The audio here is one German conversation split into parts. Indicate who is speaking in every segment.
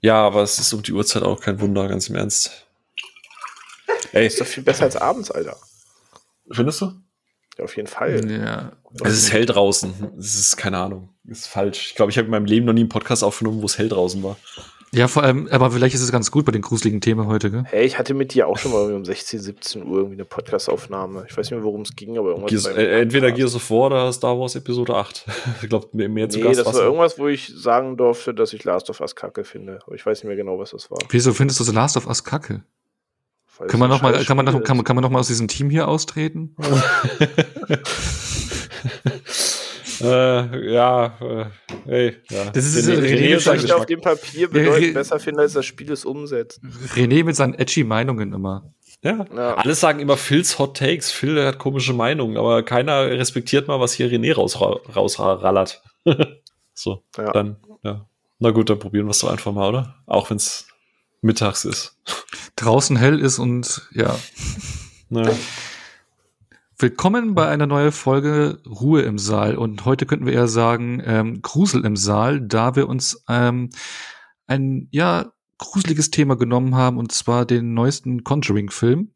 Speaker 1: Ja, aber es ist um die Uhrzeit auch kein Wunder, ganz im Ernst.
Speaker 2: Ey. Ist doch viel besser als abends, Alter.
Speaker 1: Findest du?
Speaker 2: Ja, auf jeden Fall.
Speaker 1: Ja. Es ist hell draußen. Es ist keine Ahnung. Es ist falsch. Ich glaube, ich habe in meinem Leben noch nie einen Podcast aufgenommen, wo es hell draußen war.
Speaker 3: Ja, vor allem, aber vielleicht ist es ganz gut bei den gruseligen Themen heute, gell?
Speaker 2: Hey, ich hatte mit dir auch schon mal um 16, 17 Uhr irgendwie eine Podcastaufnahme. Ich weiß nicht mehr, worum es ging, aber irgendwas.
Speaker 1: Gears, äh, entweder Gears of War oder Star Wars Episode 8. ich glaube, mehr, mehr
Speaker 2: zu nee, Gast das war irgendwas, wo ich sagen durfte, dass ich Last of Us kacke finde. Aber ich weiß nicht mehr genau, was das war.
Speaker 3: Wieso findest du so Last of Us kacke? Kann man, noch mal, kann, man noch, kann, man, kann man noch mal aus diesem Team hier austreten?
Speaker 1: äh, ja, äh, hey, ja.
Speaker 2: Das ist René, René, René ich auf dem Papier bedeutend René, besser finde, als das Spiel es umsetzt.
Speaker 3: René mit seinen edgy Meinungen immer.
Speaker 1: Ja. ja. Alle sagen immer Phils Hot Takes. Phil hat komische Meinungen, aber keiner respektiert mal, was hier René raus, rausrallert. so, ja. dann, ja. Na gut, dann probieren wir es doch einfach mal, oder? Auch wenn es mittags ist.
Speaker 3: Draußen hell ist und ja. ja. Willkommen bei einer neuen Folge Ruhe im Saal. Und heute könnten wir eher sagen ähm, Grusel im Saal, da wir uns ähm, ein ja gruseliges Thema genommen haben, und zwar den neuesten Conjuring-Film.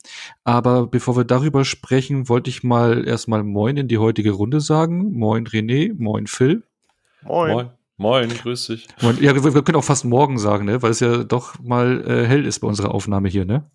Speaker 3: Aber bevor wir darüber sprechen, wollte ich mal erstmal Moin in die heutige Runde sagen. Moin René, moin Phil.
Speaker 1: Moin. moin. Moin, grüß dich.
Speaker 3: Moin. Ja, wir, wir, können auch fast morgen sagen, ne? weil es ja doch mal äh, hell ist bei unserer Aufnahme hier, ne?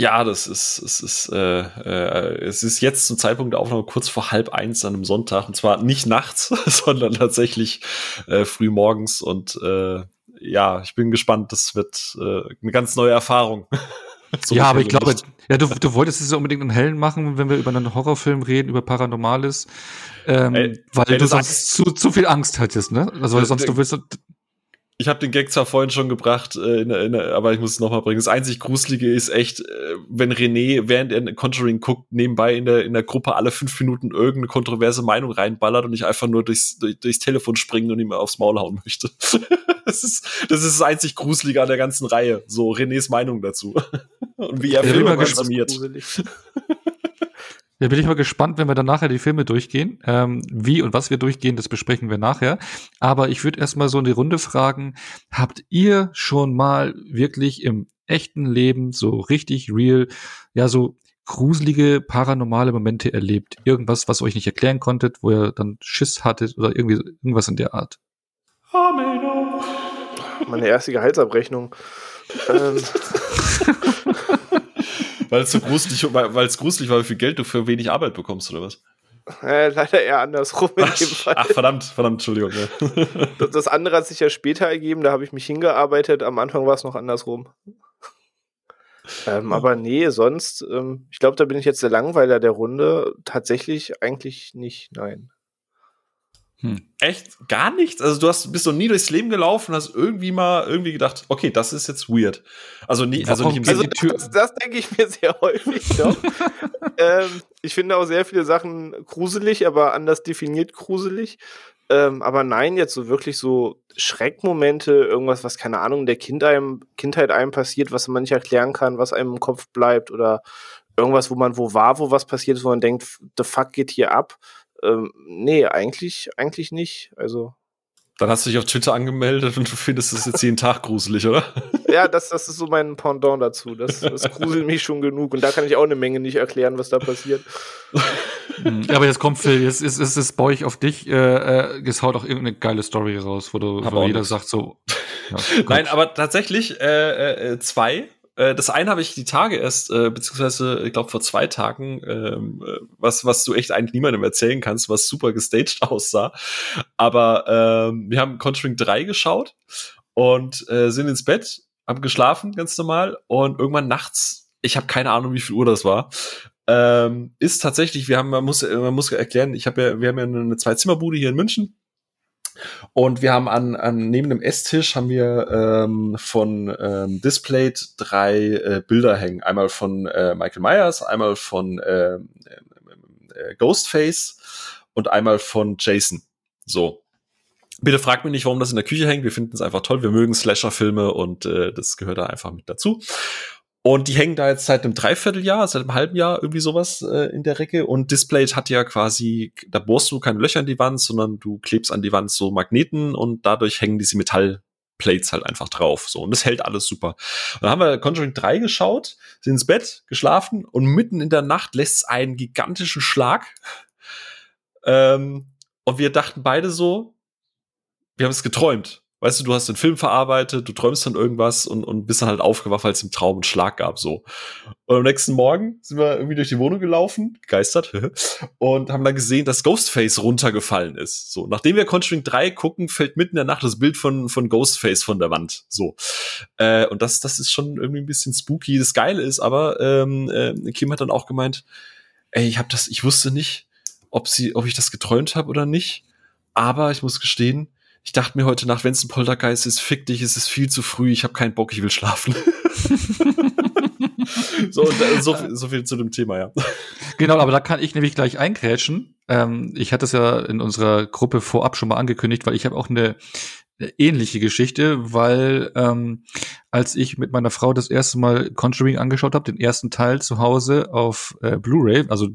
Speaker 1: Ja, das ist, es ist, äh, äh, es ist jetzt zum Zeitpunkt der Aufnahme kurz vor halb eins an einem Sonntag. Und zwar nicht nachts, sondern tatsächlich äh, früh morgens. Und äh, ja, ich bin gespannt. Das wird äh, eine ganz neue Erfahrung.
Speaker 3: so ja, aber ich glaube, ja, du, du wolltest es ja unbedingt im Hellen machen, wenn wir über einen Horrorfilm reden, über Paranormales. Ähm, ey, weil ey, du sonst zu, zu viel Angst hattest, ne? Also weil sonst du willst
Speaker 1: ich habe den Gag zwar vorhin schon gebracht, äh, in, in, aber ich muss es nochmal bringen. Das einzig Gruselige ist echt, äh, wenn René, während er Conjuring guckt, nebenbei in der, in der Gruppe alle fünf Minuten irgendeine kontroverse Meinung reinballert und ich einfach nur durchs, durch, durchs Telefon springen und ihm aufs Maul hauen möchte. das, ist, das ist das einzig Gruselige an der ganzen Reihe. So Renés Meinung dazu. und wie er Filme konsumiert.
Speaker 3: Ja, bin ich mal gespannt, wenn wir dann nachher die Filme durchgehen. Ähm, wie und was wir durchgehen, das besprechen wir nachher. Aber ich würde erstmal so in die Runde fragen, habt ihr schon mal wirklich im echten Leben so richtig real, ja, so gruselige, paranormale Momente erlebt? Irgendwas, was euch nicht erklären konntet, wo ihr dann Schiss hattet oder irgendwie irgendwas in der Art?
Speaker 2: Meine erste Gehaltsabrechnung. ähm.
Speaker 1: weil es so gruselig, weil es gruselig war, wie viel Geld du für wenig Arbeit bekommst, oder was?
Speaker 2: Äh, leider eher andersrum in dem
Speaker 1: Fall. Ach, verdammt, verdammt, Entschuldigung. Ja.
Speaker 2: Das, das, andere hat sich ja später ergeben, da habe ich mich hingearbeitet. Am Anfang war es noch andersrum. Ähm, aber nee, sonst, ähm, ich glaube, da bin ich jetzt der Langweiler der Runde. Tatsächlich eigentlich nicht, nein.
Speaker 1: Hm. Echt? Gar nichts? Also du hast, bist noch nie durchs Leben gelaufen und hast irgendwie mal irgendwie gedacht, okay, das ist jetzt weird. Also, nie, also nicht im
Speaker 2: also Sinne. Das, das, denke ich mir sehr häufig doch. ähm, ich finde auch sehr viele Sachen gruselig, aber anders definiert gruselig. Ähm, aber nein, jetzt so wirklich so Schreckmomente, irgendwas, was keine Ahnung, in der kind einem, Kindheit einem passiert, was man nicht erklären kann, was einem im Kopf bleibt oder irgendwas, wo man wo war, wo was passiert ist, wo man denkt, the fuck geht hier ab ähm, nee, eigentlich, eigentlich nicht. Also.
Speaker 1: Dann hast du dich auf Twitter angemeldet und du findest es jetzt jeden Tag gruselig, oder?
Speaker 2: Ja, das, das ist so mein Pendant dazu. Das, das gruselt mich schon genug. Und da kann ich auch eine Menge nicht erklären, was da passiert.
Speaker 3: ja, aber jetzt kommt Phil, jetzt ist, ist, ist baue ich auf dich, äh, äh, jetzt haut auch irgendeine geile Story raus, wo, du, wo jeder sagt so.
Speaker 1: Ja, Nein, aber tatsächlich äh, äh, zwei äh, das eine habe ich die Tage erst, äh, beziehungsweise ich glaube vor zwei Tagen, ähm, äh, was, was du echt eigentlich niemandem erzählen kannst, was super gestaged aussah. Aber ähm, wir haben Conjuring 3 geschaut und äh, sind ins Bett, haben geschlafen, ganz normal, und irgendwann nachts, ich habe keine Ahnung, wie viel Uhr das war, ähm, ist tatsächlich, wir haben, man muss, man muss erklären, ich habe ja, wir haben ja eine Zwei-Zimmer-Bude hier in München und wir haben an, an neben dem Esstisch haben wir ähm, von ähm, Displayed drei äh, Bilder hängen. Einmal von äh, Michael Myers, einmal von äh, äh, Ghostface und einmal von Jason. So. Bitte fragt mich nicht, warum das in der Küche hängt. Wir finden es einfach toll. Wir mögen Slasher-Filme und äh, das gehört da einfach mit dazu. Und die hängen da jetzt seit einem Dreivierteljahr, seit einem halben Jahr irgendwie sowas äh, in der Recke. Und Displayed hat ja quasi, da bohrst du keine Löcher in die Wand, sondern du klebst an die Wand so Magneten und dadurch hängen diese Metallteile Plates halt einfach drauf. So, und das hält alles super. Und dann haben wir Conjuring 3 geschaut, sind ins Bett, geschlafen und mitten in der Nacht lässt es einen gigantischen Schlag. Ähm, und wir dachten beide so, wir haben es geträumt. Weißt du, du hast den Film verarbeitet, du träumst dann irgendwas und, und bist dann halt aufgewacht, weil es im Traum einen Schlag gab, so. Und am nächsten Morgen sind wir irgendwie durch die Wohnung gelaufen, geistert, und haben dann gesehen, dass Ghostface runtergefallen ist. So, nachdem wir Conjuring 3 gucken, fällt mitten in der Nacht das Bild von, von Ghostface von der Wand. So. Äh, und das, das ist schon irgendwie ein bisschen spooky. Das Geile ist aber, ähm, äh, Kim hat dann auch gemeint, ey, ich hab das, ich wusste nicht, ob sie, ob ich das geträumt habe oder nicht. Aber ich muss gestehen, ich dachte mir heute Nacht, wenn es ein Poltergeist ist, fick dich, es ist viel zu früh, ich habe keinen Bock, ich will schlafen. so, äh, so, so, viel zu dem Thema, ja.
Speaker 3: Genau, aber da kann ich nämlich gleich einkrätschen. Ähm, ich hatte es ja in unserer Gruppe vorab schon mal angekündigt, weil ich habe auch eine, eine ähnliche Geschichte, weil ähm, als ich mit meiner Frau das erste Mal Conjuring angeschaut habe, den ersten Teil zu Hause auf äh, Blu-ray, also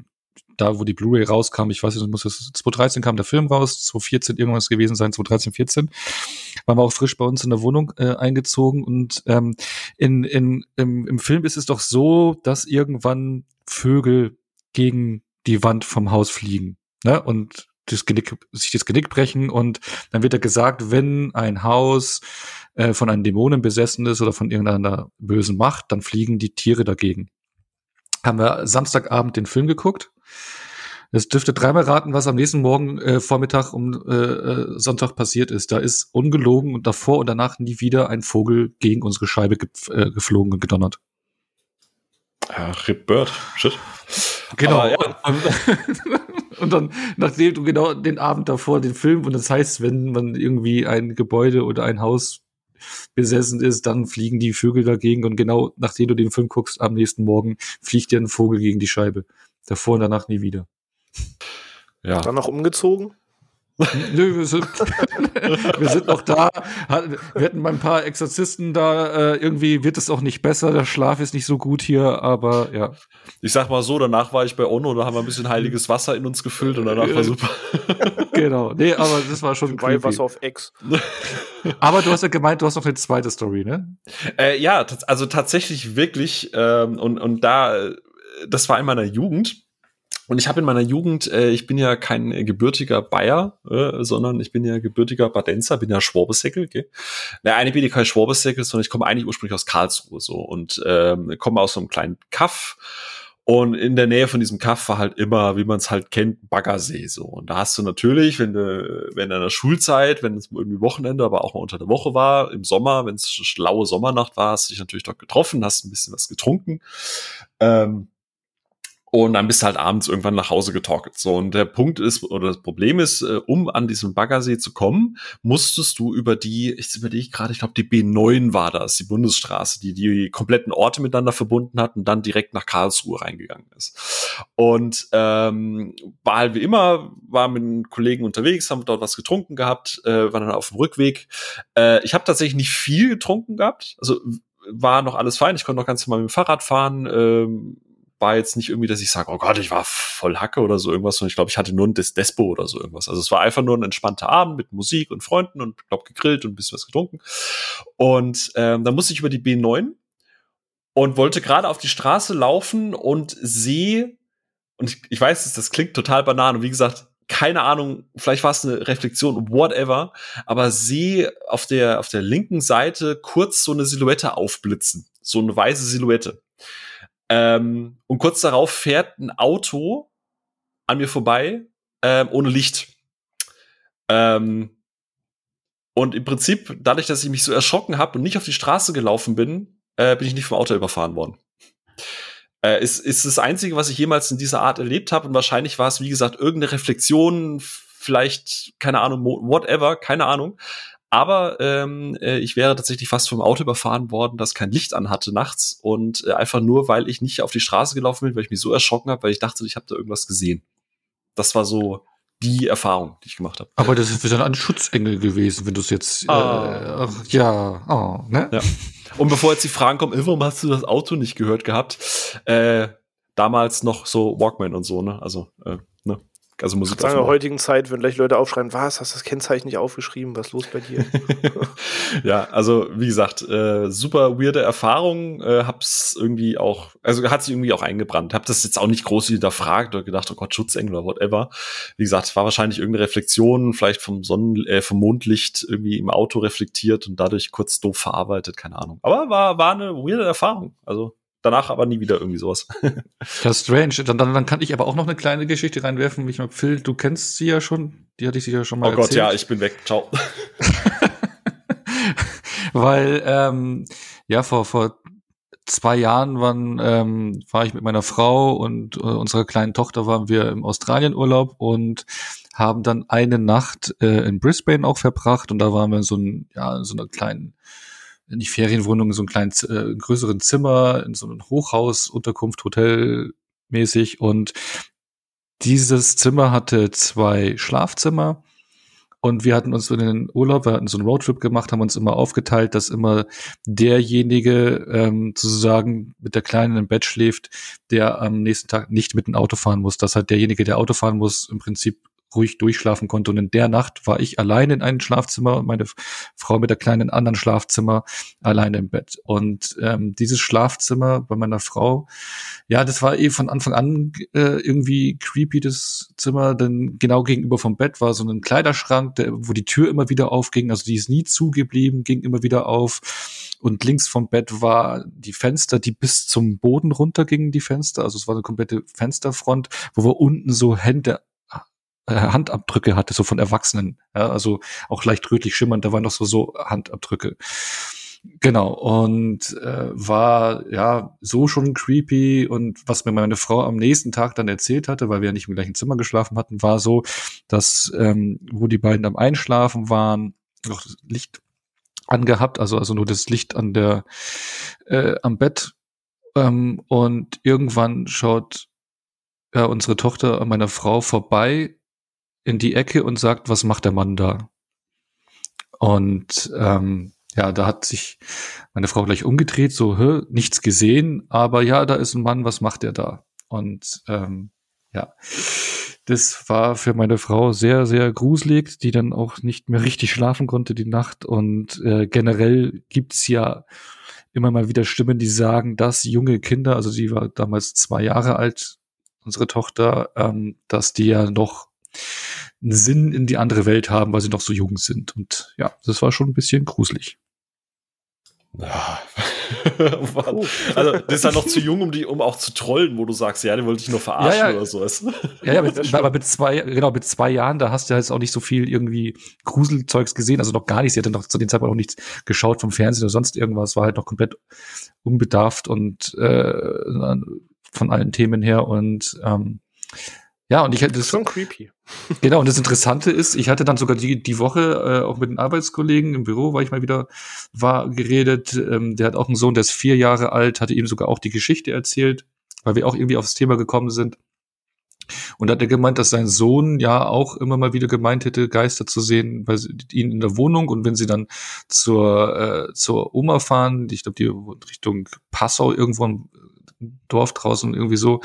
Speaker 3: da, wo die Blu-ray rauskam, ich weiß nicht, muss es 2013 kam der Film raus, 2014 irgendwas gewesen sein, 2013, 14, waren wir auch frisch bei uns in der Wohnung äh, eingezogen und ähm, in, in, im, im Film ist es doch so, dass irgendwann Vögel gegen die Wand vom Haus fliegen, ne? Und das Genick, sich das Genick brechen und dann wird ja gesagt, wenn ein Haus äh, von einem Dämonen besessen ist oder von irgendeiner bösen Macht, dann fliegen die Tiere dagegen. Haben wir Samstagabend den Film geguckt es dürfte dreimal raten, was am nächsten Morgen äh, Vormittag um äh, äh, Sonntag passiert ist. Da ist ungelogen und davor und danach nie wieder ein Vogel gegen unsere Scheibe ge äh, geflogen und gedonnert.
Speaker 1: Ja, Rip Bird, shit.
Speaker 3: Genau. Ja. und dann, nachdem du genau den Abend davor den Film, und das heißt, wenn man irgendwie ein Gebäude oder ein Haus besessen ist, dann fliegen die Vögel dagegen und genau nachdem du den Film guckst, am nächsten Morgen fliegt dir ein Vogel gegen die Scheibe. Davor und danach nie wieder.
Speaker 2: Ja. Dann noch umgezogen?
Speaker 3: Nö, wir sind, wir sind noch da. Wir hatten mal ein paar Exorzisten da. Äh, irgendwie wird es auch nicht besser. Der Schlaf ist nicht so gut hier, aber ja.
Speaker 1: Ich sag mal so, danach war ich bei Ono, da haben wir ein bisschen heiliges Wasser in uns gefüllt und danach war super.
Speaker 3: genau. Nee, aber das war schon
Speaker 2: Weil Wasser auf Ex.
Speaker 3: aber du hast ja gemeint, du hast noch eine zweite Story, ne?
Speaker 1: Äh, ja, also tatsächlich wirklich. Ähm, und, und da, das war in meiner Jugend und ich habe in meiner Jugend, äh, ich bin ja kein gebürtiger Bayer, äh, sondern ich bin ja gebürtiger Badenzer, bin ja Schwabesäckel. Okay? Na, eine bin ich kein Schwabesäckel, sondern ich komme eigentlich ursprünglich aus Karlsruhe so und ähm, komme aus so einem kleinen Kaff. Und in der Nähe von diesem Kaff war halt immer, wie man es halt kennt, Baggersee so. Und da hast du natürlich, wenn du, wenn in der Schulzeit, wenn es irgendwie Wochenende, aber auch mal unter der Woche war, im Sommer, wenn es schlaue Sommernacht war, hast du dich natürlich dort getroffen, hast ein bisschen was getrunken. Ähm, und dann bist du halt abends irgendwann nach Hause getorkelt. So, und der Punkt ist, oder das Problem ist, äh, um an diesen Baggersee zu kommen, musstest du über die, ich überlege gerade, ich glaube, die B9 war das, die Bundesstraße, die die kompletten Orte miteinander verbunden hat und dann direkt nach Karlsruhe reingegangen ist. Und ähm, war halt wie immer, war mit einem Kollegen unterwegs, haben dort was getrunken gehabt, äh, war dann auf dem Rückweg. Äh, ich habe tatsächlich nicht viel getrunken gehabt, also war noch alles fein, ich konnte noch ganz normal mit dem Fahrrad fahren, ähm, war jetzt nicht irgendwie, dass ich sage, oh Gott, ich war voll Hacke oder so irgendwas, sondern ich glaube, ich hatte nur ein Des Despo oder so irgendwas. Also es war einfach nur ein entspannter Abend mit Musik und Freunden und glaube gegrillt und ein bisschen was getrunken. Und ähm, dann musste ich über die B9 und wollte gerade auf die Straße laufen und sehe, und ich, ich weiß, das klingt total banal und wie gesagt, keine Ahnung, vielleicht war es eine Reflexion, whatever, aber sehe auf der, auf der linken Seite kurz so eine Silhouette aufblitzen. So eine weiße Silhouette. Ähm, und kurz darauf fährt ein Auto an mir vorbei, ähm, ohne Licht. Ähm, und im Prinzip, dadurch, dass ich mich so erschrocken habe und nicht auf die Straße gelaufen bin, äh, bin ich nicht vom Auto überfahren worden. Äh, ist, ist das Einzige, was ich jemals in dieser Art erlebt habe. Und wahrscheinlich war es, wie gesagt, irgendeine Reflexion, vielleicht, keine Ahnung, whatever, keine Ahnung. Aber ähm, äh, ich wäre tatsächlich fast vom Auto überfahren worden, das kein Licht anhatte nachts und äh, einfach nur, weil ich nicht auf die Straße gelaufen bin, weil ich mich so erschrocken habe, weil ich dachte, ich habe da irgendwas gesehen. Das war so die Erfahrung, die ich gemacht habe.
Speaker 3: Aber das ist dann ein Schutzengel gewesen, wenn du es jetzt ah. äh, ja, oh, ne?
Speaker 1: Ja. Und bevor jetzt die Fragen kommen, warum hast du das Auto nicht gehört gehabt? Äh, damals noch so Walkman und so, ne? Also, äh? Also Musik
Speaker 2: In der heutigen Zeit würden gleich Leute aufschreiben, was, hast du das Kennzeichen nicht aufgeschrieben, was ist los bei dir?
Speaker 1: ja, also wie gesagt, äh, super weirde Erfahrung, äh, hab's irgendwie auch, also hat sich irgendwie auch eingebrannt. Hab das jetzt auch nicht groß hinterfragt oder gedacht, oh Gott, Schutzengel oder whatever. Wie gesagt, war wahrscheinlich irgendeine Reflexion, vielleicht vom Sonnen, äh, vom Mondlicht irgendwie im Auto reflektiert und dadurch kurz doof verarbeitet, keine Ahnung. Aber war, war eine weirde Erfahrung. Also danach aber nie wieder irgendwie sowas.
Speaker 3: ja, strange. Dann, dann, dann kann ich aber auch noch eine kleine Geschichte reinwerfen. Ich meine, Phil, du kennst sie ja schon. Die hatte ich sicher schon mal
Speaker 1: Oh Gott, ja, ich bin weg. Ciao.
Speaker 3: Weil, ähm, ja, vor, vor zwei Jahren waren, ähm, war ich mit meiner Frau und äh, unserer kleinen Tochter waren wir im Australienurlaub und haben dann eine Nacht äh, in Brisbane auch verbracht und da waren wir in so, ein, ja, in so einer kleinen in die Ferienwohnung in so einem kleinen, äh, größeren Zimmer, in so einem Hochhaus, Unterkunft, Hotel mäßig. Und dieses Zimmer hatte zwei Schlafzimmer. Und wir hatten uns in den Urlaub, wir hatten so einen Roadtrip gemacht, haben uns immer aufgeteilt, dass immer derjenige ähm, sozusagen mit der Kleinen im Bett schläft, der am nächsten Tag nicht mit dem Auto fahren muss. Dass halt derjenige, der Auto fahren muss, im Prinzip ruhig durchschlafen konnte. Und in der Nacht war ich allein in einem Schlafzimmer meine Frau mit der kleinen anderen Schlafzimmer alleine im Bett. Und ähm, dieses Schlafzimmer bei meiner Frau, ja, das war eh von Anfang an äh, irgendwie creepy, das Zimmer, denn genau gegenüber vom Bett war so ein Kleiderschrank, der, wo die Tür immer wieder aufging. Also die ist nie zugeblieben, ging immer wieder auf. Und links vom Bett war die Fenster, die bis zum Boden runtergingen, die Fenster. Also es war eine komplette Fensterfront, wo wir unten so Hände Handabdrücke hatte, so von Erwachsenen. Ja, also auch leicht rötlich schimmernd, da waren noch so, so Handabdrücke. Genau, und äh, war ja so schon creepy und was mir meine Frau am nächsten Tag dann erzählt hatte, weil wir ja nicht im gleichen Zimmer geschlafen hatten, war so, dass ähm, wo die beiden am Einschlafen waren, noch das Licht angehabt, also also nur das Licht an der äh, am Bett ähm, und irgendwann schaut ja, unsere Tochter an meiner Frau vorbei in die Ecke und sagt, was macht der Mann da? Und ähm, ja, da hat sich meine Frau gleich umgedreht, so, hä, nichts gesehen, aber ja, da ist ein Mann, was macht der da? Und ähm, ja, das war für meine Frau sehr, sehr gruselig, die dann auch nicht mehr richtig schlafen konnte die Nacht. Und äh, generell gibt's ja immer mal wieder Stimmen, die sagen, dass junge Kinder, also sie war damals zwei Jahre alt, unsere Tochter, ähm, dass die ja noch einen Sinn in die andere Welt haben, weil sie noch so jung sind. Und ja, das war schon ein bisschen gruselig.
Speaker 1: Ja. also, das ist ja noch zu jung, um die, um auch zu trollen, wo du sagst, ja, den wollte ich nur verarschen ja, ja. oder sowas.
Speaker 3: Ja, ja, mit, aber mit zwei, genau, mit zwei Jahren, da hast du jetzt auch nicht so viel irgendwie Gruselzeugs gesehen, also noch gar nichts. Sie hatte noch zu dem Zeitpunkt auch nichts geschaut vom Fernsehen oder sonst irgendwas, war halt noch komplett unbedarft und äh, von allen Themen her und ähm, ja, und ich hatte das
Speaker 2: schon creepy.
Speaker 3: Genau, und das Interessante ist, ich hatte dann sogar die, die Woche äh, auch mit den Arbeitskollegen im Büro, weil ich mal wieder war, geredet. Ähm, der hat auch einen Sohn, der ist vier Jahre alt, hatte ihm sogar auch die Geschichte erzählt, weil wir auch irgendwie aufs Thema gekommen sind. Und hat er gemeint, dass sein Sohn ja auch immer mal wieder gemeint hätte, Geister zu sehen bei ihnen in der Wohnung. Und wenn sie dann zur, äh, zur Oma fahren, ich glaube, die Richtung Passau irgendwo Dorf draußen irgendwie so.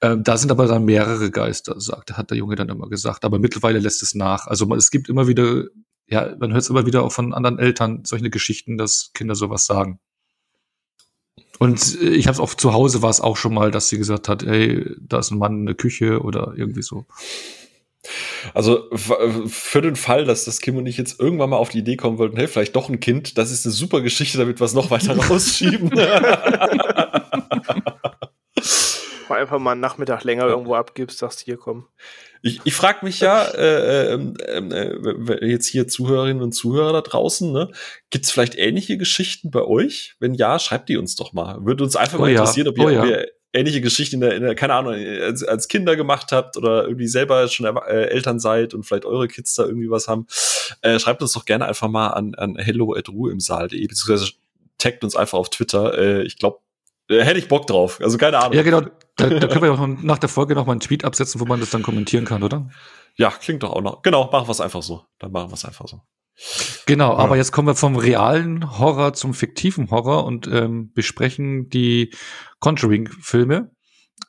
Speaker 3: Ähm, da sind aber dann mehrere Geister, sagt, hat der Junge dann immer gesagt. Aber mittlerweile lässt es nach. Also es gibt immer wieder, ja, man hört es immer wieder auch von anderen Eltern solche Geschichten, dass Kinder sowas sagen. Und ich habe es auch zu Hause war es auch schon mal, dass sie gesagt hat, ey, da ist ein Mann in der Küche oder irgendwie so.
Speaker 1: Also für den Fall, dass das Kim und ich jetzt irgendwann mal auf die Idee kommen würden, hey, vielleicht doch ein Kind, das ist eine super Geschichte, damit wir es noch weiter rausschieben.
Speaker 2: Mal einfach mal einen Nachmittag länger irgendwo abgibst, sagst hier komm.
Speaker 1: Ich, ich frage mich ja, äh, äh, äh, jetzt hier Zuhörerinnen und Zuhörer da draußen, ne, gibt es vielleicht ähnliche Geschichten bei euch? Wenn ja, schreibt die uns doch mal. Würde uns einfach oh mal interessieren, ob ihr, oh ja. ob ihr ähnliche Geschichten in der, in der, keine Ahnung, als, als Kinder gemacht habt oder irgendwie selber schon äh, Eltern seid und vielleicht eure Kids da irgendwie was haben. Äh, schreibt uns doch gerne einfach mal an, an hello at im Saal.de, beziehungsweise taggt uns einfach auf Twitter. Äh, ich glaube, hätte ich Bock drauf. Also keine Ahnung.
Speaker 3: Ja, genau. Da, da können wir auch nach der Folge noch mal einen Tweet absetzen, wo man das dann kommentieren kann, oder?
Speaker 1: Ja, klingt doch auch noch. Genau, machen wir es einfach so. Dann machen wir es einfach so.
Speaker 3: Genau, ja. aber jetzt kommen wir vom realen Horror zum fiktiven Horror und ähm, besprechen die Conjuring-Filme.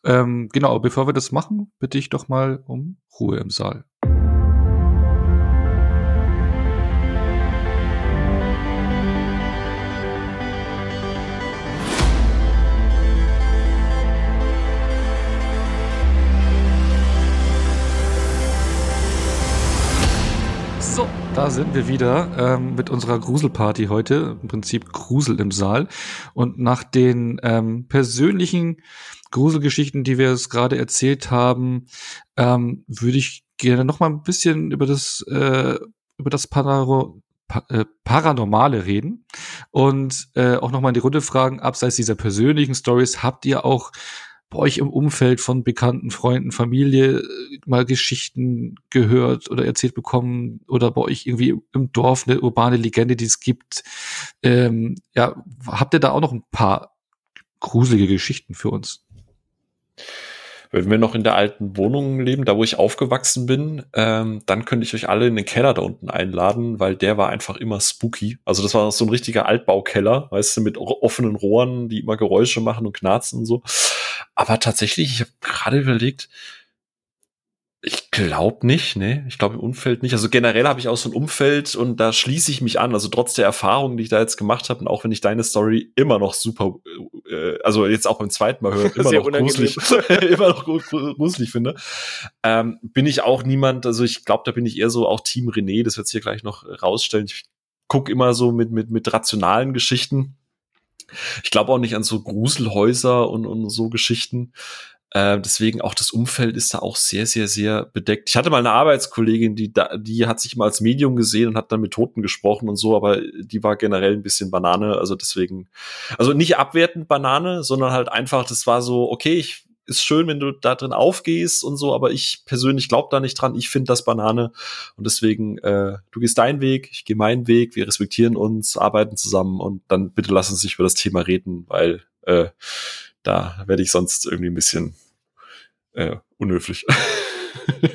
Speaker 3: Ähm, genau, bevor wir das machen, bitte ich doch mal um Ruhe im Saal. Da sind wir wieder ähm, mit unserer Gruselparty heute. Im Prinzip Grusel im Saal. Und nach den ähm, persönlichen Gruselgeschichten, die wir es gerade erzählt haben, ähm, würde ich gerne noch mal ein bisschen über das äh, über das Panaro pa äh, Paranormale reden und äh, auch noch mal in die Runde fragen, abseits dieser persönlichen Stories, habt ihr auch bei euch im Umfeld von bekannten Freunden, Familie äh, mal Geschichten gehört oder erzählt bekommen oder bei euch irgendwie im Dorf eine urbane Legende, die es gibt? Ähm, ja, habt ihr da auch noch ein paar gruselige Geschichten für uns?
Speaker 1: Wenn wir noch in der alten Wohnung leben, da wo ich aufgewachsen bin, ähm, dann könnte ich euch alle in den Keller da unten einladen, weil der war einfach immer spooky. Also das war so ein richtiger Altbaukeller, weißt du, mit offenen Rohren, die immer Geräusche machen und knarzen und so. Aber tatsächlich, ich habe gerade überlegt, ich glaube nicht, ne? Ich glaube im Umfeld nicht. Also generell habe ich auch so ein Umfeld und da schließe ich mich an. Also trotz der Erfahrungen, die ich da jetzt gemacht habe und auch wenn ich deine Story immer noch super, äh, also jetzt auch beim zweiten Mal höre, immer noch gruselig, immer noch gruselig finde, ähm, bin ich auch niemand. Also ich glaube, da bin ich eher so auch Team René. Das wird hier gleich noch rausstellen. Ich gucke immer so mit mit mit rationalen Geschichten. Ich glaube auch nicht an so Gruselhäuser und, und so Geschichten. Äh, deswegen auch das Umfeld ist da auch sehr, sehr, sehr bedeckt. Ich hatte mal eine Arbeitskollegin, die da, die hat sich mal als Medium gesehen und hat dann mit Toten gesprochen und so, aber die war generell ein bisschen Banane. Also deswegen, also nicht abwertend Banane, sondern halt einfach, das war so, okay, ich ist schön, wenn du da drin aufgehst und so, aber ich persönlich glaube da nicht dran. Ich finde das Banane und deswegen, äh, du gehst deinen Weg, ich gehe meinen Weg, wir respektieren uns, arbeiten zusammen und dann bitte lass uns nicht über das Thema reden, weil äh, da werde ich sonst irgendwie ein bisschen äh, unhöflich.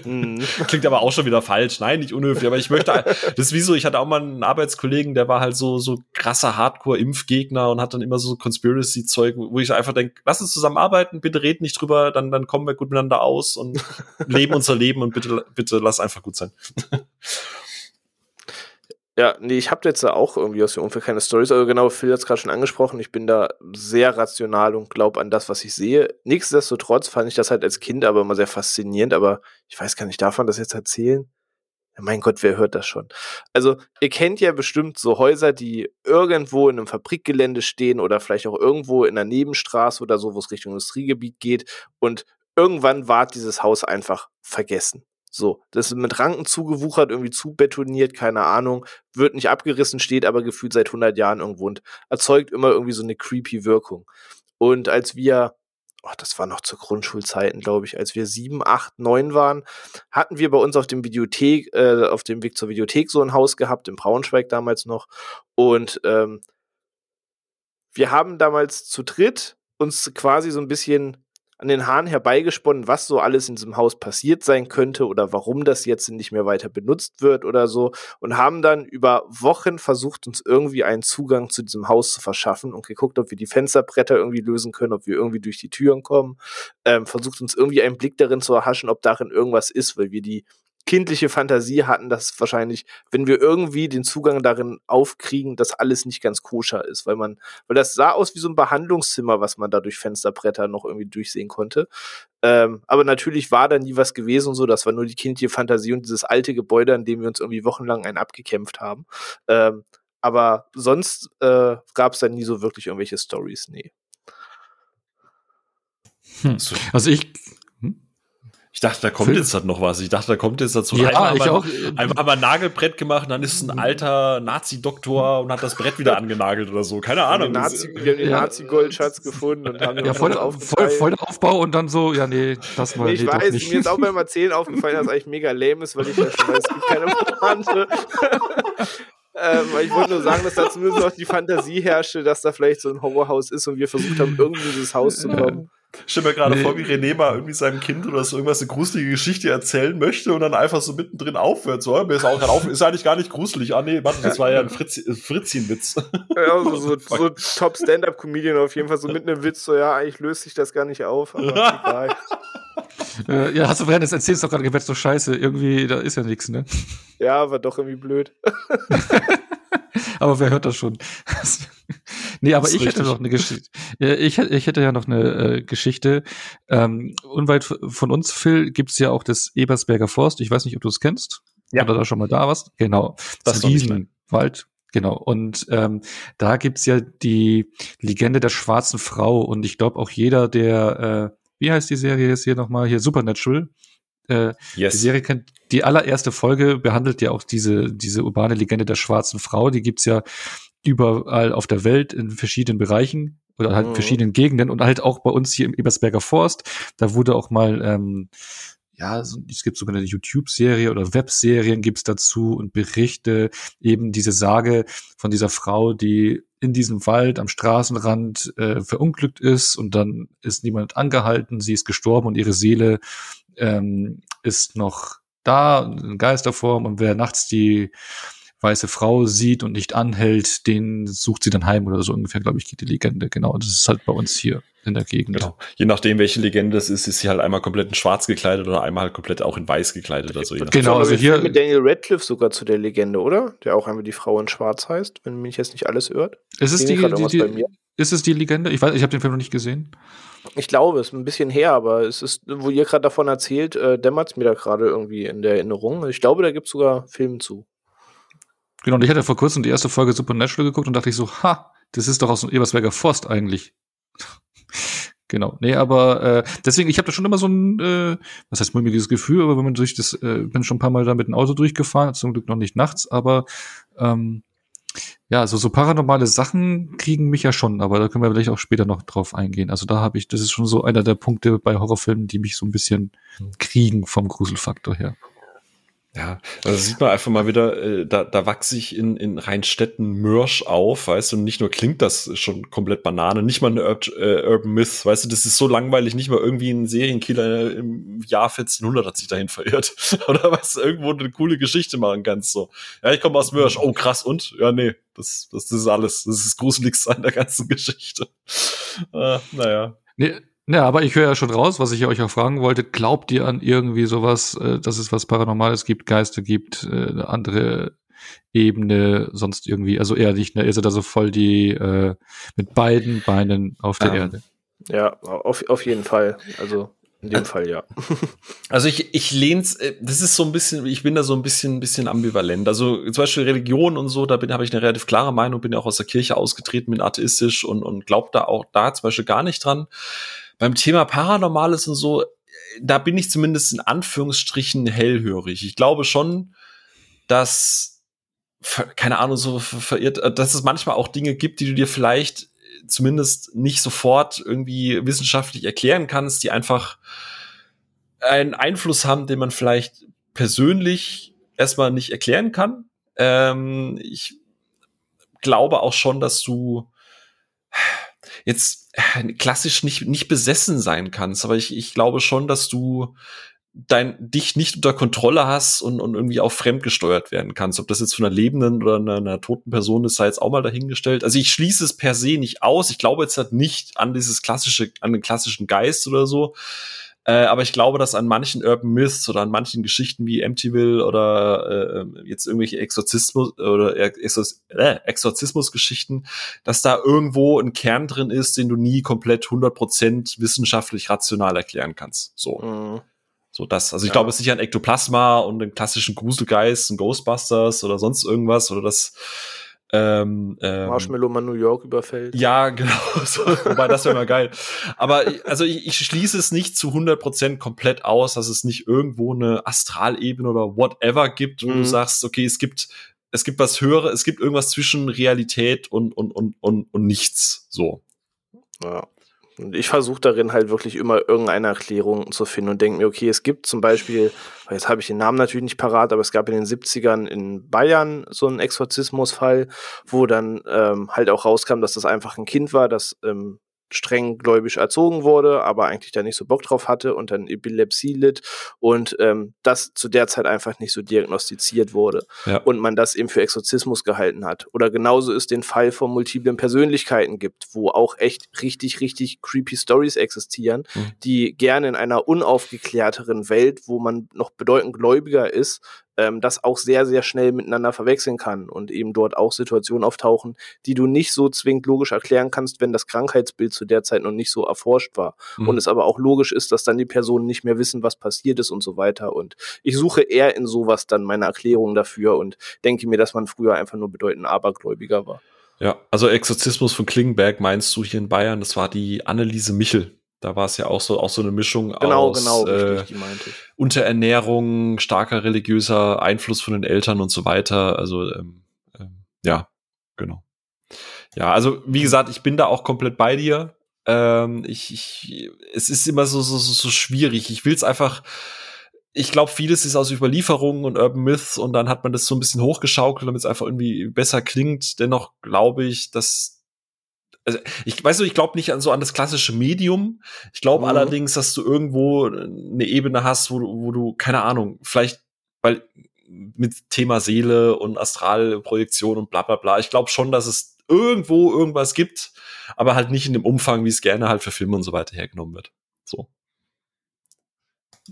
Speaker 1: Mhm. Klingt aber auch schon wieder falsch. Nein, nicht unhöflich, aber ich möchte, das ist wie so, ich hatte auch mal einen Arbeitskollegen, der war halt so, so krasser Hardcore-Impfgegner und hat dann immer so Conspiracy-Zeug, wo ich einfach denke, lass uns zusammen arbeiten, bitte red nicht drüber, dann, dann kommen wir gut miteinander aus und leben unser Leben und bitte, bitte lass einfach gut sein.
Speaker 2: Ja, nee, ich habe jetzt auch irgendwie aus dem Umfeld keine Stories, aber genau, Phil hat es gerade schon angesprochen, ich bin da sehr rational und glaube an das, was ich sehe. Nichtsdestotrotz fand ich das halt als Kind aber immer sehr faszinierend, aber ich weiß gar nicht, darf man das jetzt erzählen? Ja, mein Gott, wer hört das schon? Also, ihr kennt ja bestimmt so Häuser, die irgendwo in einem Fabrikgelände stehen oder vielleicht auch irgendwo in einer Nebenstraße oder so, wo es Richtung Industriegebiet geht und irgendwann ward dieses Haus einfach vergessen. So, das ist mit Ranken zugewuchert, irgendwie zubetoniert, keine Ahnung, wird nicht abgerissen, steht aber gefühlt seit 100 Jahren irgendwo und erzeugt immer irgendwie so eine creepy Wirkung. Und als wir, oh, das war noch zu Grundschulzeiten, glaube ich, als wir sieben, acht, neun waren, hatten wir bei uns auf dem Videothek, äh, auf dem Weg zur Videothek so ein Haus gehabt, in Braunschweig damals noch. Und ähm, wir haben damals zu dritt uns quasi so ein bisschen an den Haaren herbeigesponnen, was so alles in diesem Haus passiert sein könnte oder warum das jetzt nicht mehr weiter benutzt wird oder so. Und haben dann über Wochen versucht, uns irgendwie einen Zugang zu diesem Haus zu verschaffen und geguckt, ob wir die Fensterbretter irgendwie lösen können, ob wir irgendwie durch die Türen kommen, ähm, versucht uns irgendwie einen Blick darin zu erhaschen, ob darin irgendwas ist, weil wir die kindliche Fantasie hatten, dass wahrscheinlich, wenn wir irgendwie den Zugang darin aufkriegen, dass alles nicht ganz koscher ist, weil man, weil das sah aus wie so ein Behandlungszimmer, was man da durch Fensterbretter noch irgendwie durchsehen konnte. Ähm, aber natürlich war da nie was gewesen und so, das war nur die kindliche Fantasie und dieses alte Gebäude, an dem wir uns irgendwie wochenlang einen abgekämpft haben. Ähm, aber sonst äh, gab es da nie so wirklich irgendwelche Stories, nee.
Speaker 3: Hm. Also ich
Speaker 1: ich dachte, da kommt Film. jetzt halt noch was. Ich dachte, da kommt jetzt dazu.
Speaker 3: Ja, einmal ich auch.
Speaker 1: Einmal haben wir ein Nagelbrett gemacht und dann ist es ein alter Nazi-Doktor und hat das Brett wieder angenagelt oder so. Keine Ahnung.
Speaker 2: Nazi, wir haben den Nazi-Goldschatz gefunden und haben
Speaker 3: ja, voll, voll, voll der Aufbau und dann so, ja, nee, das mal.
Speaker 2: Nee, ich
Speaker 3: nee,
Speaker 2: weiß, mir ist auch beim Erzählen aufgefallen, dass es eigentlich mega lame ist, weil ich ja schon weiß, es gibt keine Pointe. Ähm, ich wollte nur sagen, dass da zumindest auch die Fantasie herrschte, dass da vielleicht so ein Horrorhaus ist und wir versucht haben, irgendwie dieses Haus zu kommen.
Speaker 1: Ich stelle mir gerade nee. vor, wie René mal irgendwie seinem Kind oder so irgendwas eine gruselige Geschichte erzählen möchte und dann einfach so mittendrin aufhört. So, mir ist auch gerade auf, ist eigentlich gar nicht gruselig. Ah, nee, warte, das war ja ein Fritz, äh, Fritzchen-Witz.
Speaker 2: Ja, so, so, so Top-Stand-Up-Comedian auf jeden Fall, so mitten im Witz, so, ja, eigentlich löst sich das gar nicht auf, aber egal.
Speaker 3: Äh, ja, hast du vorhin, das erzählst doch gerade, gewetzt so scheiße, irgendwie, da ist ja nichts, ne?
Speaker 2: Ja, war doch irgendwie blöd.
Speaker 3: aber wer hört das schon? nee, aber ich richtig. hätte noch eine Geschichte. Ich, ich hätte ja noch eine äh, Geschichte. Ähm, unweit von uns, Phil, gibt's ja auch das Ebersberger Forst. Ich weiß nicht, ob du es kennst. Ja. Oder da schon mal da warst. Genau. Das, das Riesenwald. Genau. Und ähm, da gibt's ja die Legende der schwarzen Frau. Und ich glaube auch jeder, der, äh, wie heißt die Serie jetzt hier nochmal? Hier Supernatural. Äh, yes. Die Serie kennt, die allererste Folge behandelt ja auch diese, diese urbane Legende der schwarzen Frau. Die gibt's ja überall auf der Welt in verschiedenen Bereichen oder halt in mhm. verschiedenen Gegenden und halt auch bei uns hier im Ebersberger Forst. Da wurde auch mal, ähm, ja, es gibt sogar eine YouTube-Serie oder Webserien gibt's dazu und Berichte, eben diese Sage von dieser Frau, die in diesem Wald am Straßenrand äh, verunglückt ist und dann ist niemand angehalten, sie ist gestorben und ihre Seele ähm, ist noch da, in Geisterform und wer nachts die weiße Frau sieht und nicht anhält, den sucht sie dann heim oder so ungefähr, glaube ich, geht die Legende. Genau, das ist halt bei uns hier in der Gegend. Genau.
Speaker 1: Je nachdem, welche Legende das ist, ist sie halt einmal komplett in schwarz gekleidet oder einmal halt komplett auch in weiß gekleidet oder so.
Speaker 2: Genau, also hier mit Daniel Radcliffe sogar zu der Legende, oder? Der auch einmal die Frau in schwarz heißt, wenn mich jetzt nicht alles irrt.
Speaker 3: Ist es die, die, die ist es die Legende? Ich weiß, ich habe den Film noch nicht gesehen.
Speaker 2: Ich glaube, es ist ein bisschen her, aber es ist, wo ihr gerade davon erzählt, äh, dämmert es mir da gerade irgendwie in der Erinnerung. Ich glaube, da gibt es sogar Filme zu.
Speaker 3: Genau, und ich hatte vor kurzem die erste Folge Supernatural geguckt und dachte ich so, ha, das ist doch aus dem Ebersberger Forst eigentlich. genau. Nee, aber äh, deswegen, ich habe da schon immer so ein, äh, was heißt mulmiges Gefühl, aber wenn man durch das, äh, bin schon ein paar Mal da mit dem Auto durchgefahren, zum Glück noch nicht nachts, aber ähm, ja, also so paranormale Sachen kriegen mich ja schon, aber da können wir vielleicht auch später noch drauf eingehen. Also da habe ich, das ist schon so einer der Punkte bei Horrorfilmen, die mich so ein bisschen hm. kriegen vom Gruselfaktor her.
Speaker 1: Ja, also sieht man einfach mal wieder, äh, da, da wachse ich in, in Rheinstetten Mörsch auf, weißt du, und nicht nur klingt das schon komplett Banane, nicht mal eine Ur äh, Urban Myth, weißt du, das ist so langweilig, nicht mal irgendwie ein Serienkiller im Jahr 1400 hat sich dahin verirrt. Oder was, irgendwo eine coole Geschichte machen kannst, so. Ja, ich komme aus Mörsch, oh krass, und? Ja, nee, das, das, das ist alles, das ist das Gruseligste an der ganzen Geschichte. Äh, naja.
Speaker 3: Nee, ja, aber ich höre ja schon raus, was ich euch auch fragen wollte. Glaubt ihr an irgendwie sowas, äh, dass es was Paranormales gibt, Geister gibt, äh, eine andere Ebene, sonst irgendwie, also eher nicht, ne? Ihr seid also voll die äh, mit beiden Beinen auf der
Speaker 2: ähm,
Speaker 3: Erde.
Speaker 2: Ja, auf, auf jeden Fall. Also in dem Fall ja.
Speaker 1: Also ich, ich lehn's, äh, das ist so ein bisschen, ich bin da so ein bisschen, bisschen ambivalent. Also zum Beispiel Religion und so, da bin, habe ich eine relativ klare Meinung, bin ja auch aus der Kirche ausgetreten, bin atheistisch und, und glaube da auch da zum Beispiel gar nicht dran beim Thema Paranormales und so, da bin ich zumindest in Anführungsstrichen hellhörig. Ich glaube schon, dass, keine Ahnung, so verirrt, äh, dass es manchmal auch Dinge gibt, die du dir vielleicht zumindest nicht sofort irgendwie wissenschaftlich erklären kannst, die einfach einen Einfluss haben, den man vielleicht persönlich erstmal nicht erklären kann. Ähm, ich glaube auch schon, dass du jetzt äh, klassisch nicht, nicht besessen sein kannst, aber ich, ich glaube schon, dass du dein, dich nicht unter Kontrolle hast und, und irgendwie auch fremdgesteuert werden kannst. Ob das jetzt von einer lebenden oder einer, einer toten Person ist, sei jetzt auch mal dahingestellt. Also ich schließe es per se nicht aus. Ich glaube jetzt halt nicht an dieses klassische, an den klassischen Geist oder so. Äh, aber ich glaube, dass an manchen Urban Myths oder an manchen Geschichten wie Emptyville oder äh, jetzt irgendwelche Exorzismus oder Exorz äh, Exorzismusgeschichten, dass da irgendwo ein Kern drin ist, den du nie komplett 100% wissenschaftlich rational erklären kannst. So. Mhm. So das. Also ich ja. glaube, es ist nicht an Ektoplasma und einen klassischen Gruselgeist, ein Ghostbusters oder sonst irgendwas oder das
Speaker 2: ähm, ähm, Marshmallow man New York überfällt.
Speaker 1: Ja, genau. So, wobei das wäre mal geil. Aber also ich, ich schließe es nicht zu 100% komplett aus, dass es nicht irgendwo eine Astralebene oder whatever gibt, wo mhm. du sagst, okay, es gibt es gibt was höhere, es gibt irgendwas zwischen Realität und und und und, und nichts so.
Speaker 2: Ja. Und ich versuche darin halt wirklich immer irgendeine Erklärung zu finden und denke mir, okay, es gibt zum Beispiel, jetzt habe ich den Namen natürlich nicht parat, aber es gab in den 70ern in Bayern so einen Exorzismusfall, wo dann ähm, halt auch rauskam, dass das einfach ein Kind war, das ähm, streng gläubisch erzogen wurde, aber eigentlich da nicht so Bock drauf hatte und dann Epilepsie litt und ähm, das zu der Zeit einfach nicht so diagnostiziert wurde ja. und man das eben für Exorzismus gehalten hat. Oder genauso ist den Fall von multiplen Persönlichkeiten gibt, wo auch echt richtig, richtig creepy Stories existieren, mhm. die gerne in einer unaufgeklärteren Welt, wo man noch bedeutend gläubiger ist, ähm, das auch sehr, sehr schnell miteinander verwechseln kann und eben dort auch Situationen auftauchen, die du nicht so zwingend logisch erklären kannst, wenn das Krankheitsbild zu der Zeit noch nicht so erforscht war. Mhm. Und es aber auch logisch ist, dass dann die Personen nicht mehr wissen, was passiert ist und so weiter. Und ich suche eher in sowas dann meine Erklärung dafür und denke mir, dass man früher einfach nur bedeutend abergläubiger war.
Speaker 1: Ja, also Exorzismus von Klingenberg meinst du hier in Bayern, das war die Anneliese Michel. Da war es ja auch so, auch so eine Mischung
Speaker 2: genau,
Speaker 1: aus
Speaker 2: genau,
Speaker 1: äh, Unterernährung, starker religiöser Einfluss von den Eltern und so weiter. Also ähm, ähm, ja, genau. Ja, also wie gesagt, ich bin da auch komplett bei dir. Ähm, ich, ich, es ist immer so, so, so schwierig. Ich will es einfach. Ich glaube, vieles ist aus Überlieferungen und Urban Myths und dann hat man das so ein bisschen hochgeschaukelt, damit es einfach irgendwie besser klingt. Dennoch glaube ich, dass also ich weiß nicht, ich glaube nicht an so an das klassische Medium. Ich glaube mhm. allerdings, dass du irgendwo eine Ebene hast, wo du, wo du, keine Ahnung, vielleicht, weil mit Thema Seele und Astralprojektion und bla bla bla, ich glaube schon, dass es irgendwo irgendwas gibt, aber halt nicht in dem Umfang, wie es gerne halt für Filme und so weiter hergenommen wird. So.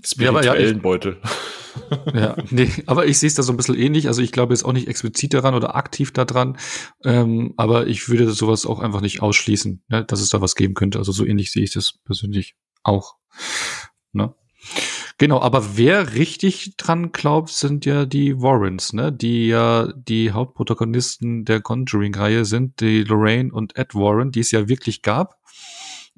Speaker 3: Spirituellen ja, ja, Beutel ja, nee, aber ich sehe es da so ein bisschen ähnlich. Also ich glaube jetzt auch nicht explizit daran oder aktiv daran, ähm, aber ich würde sowas auch einfach nicht ausschließen, ne, dass es da was geben könnte. Also so ähnlich sehe ich das persönlich auch. Ne? Genau, aber wer richtig dran glaubt, sind ja die Warrens, ne? Die ja die Hauptprotagonisten der Conjuring-Reihe sind, die Lorraine und Ed Warren, die es ja wirklich gab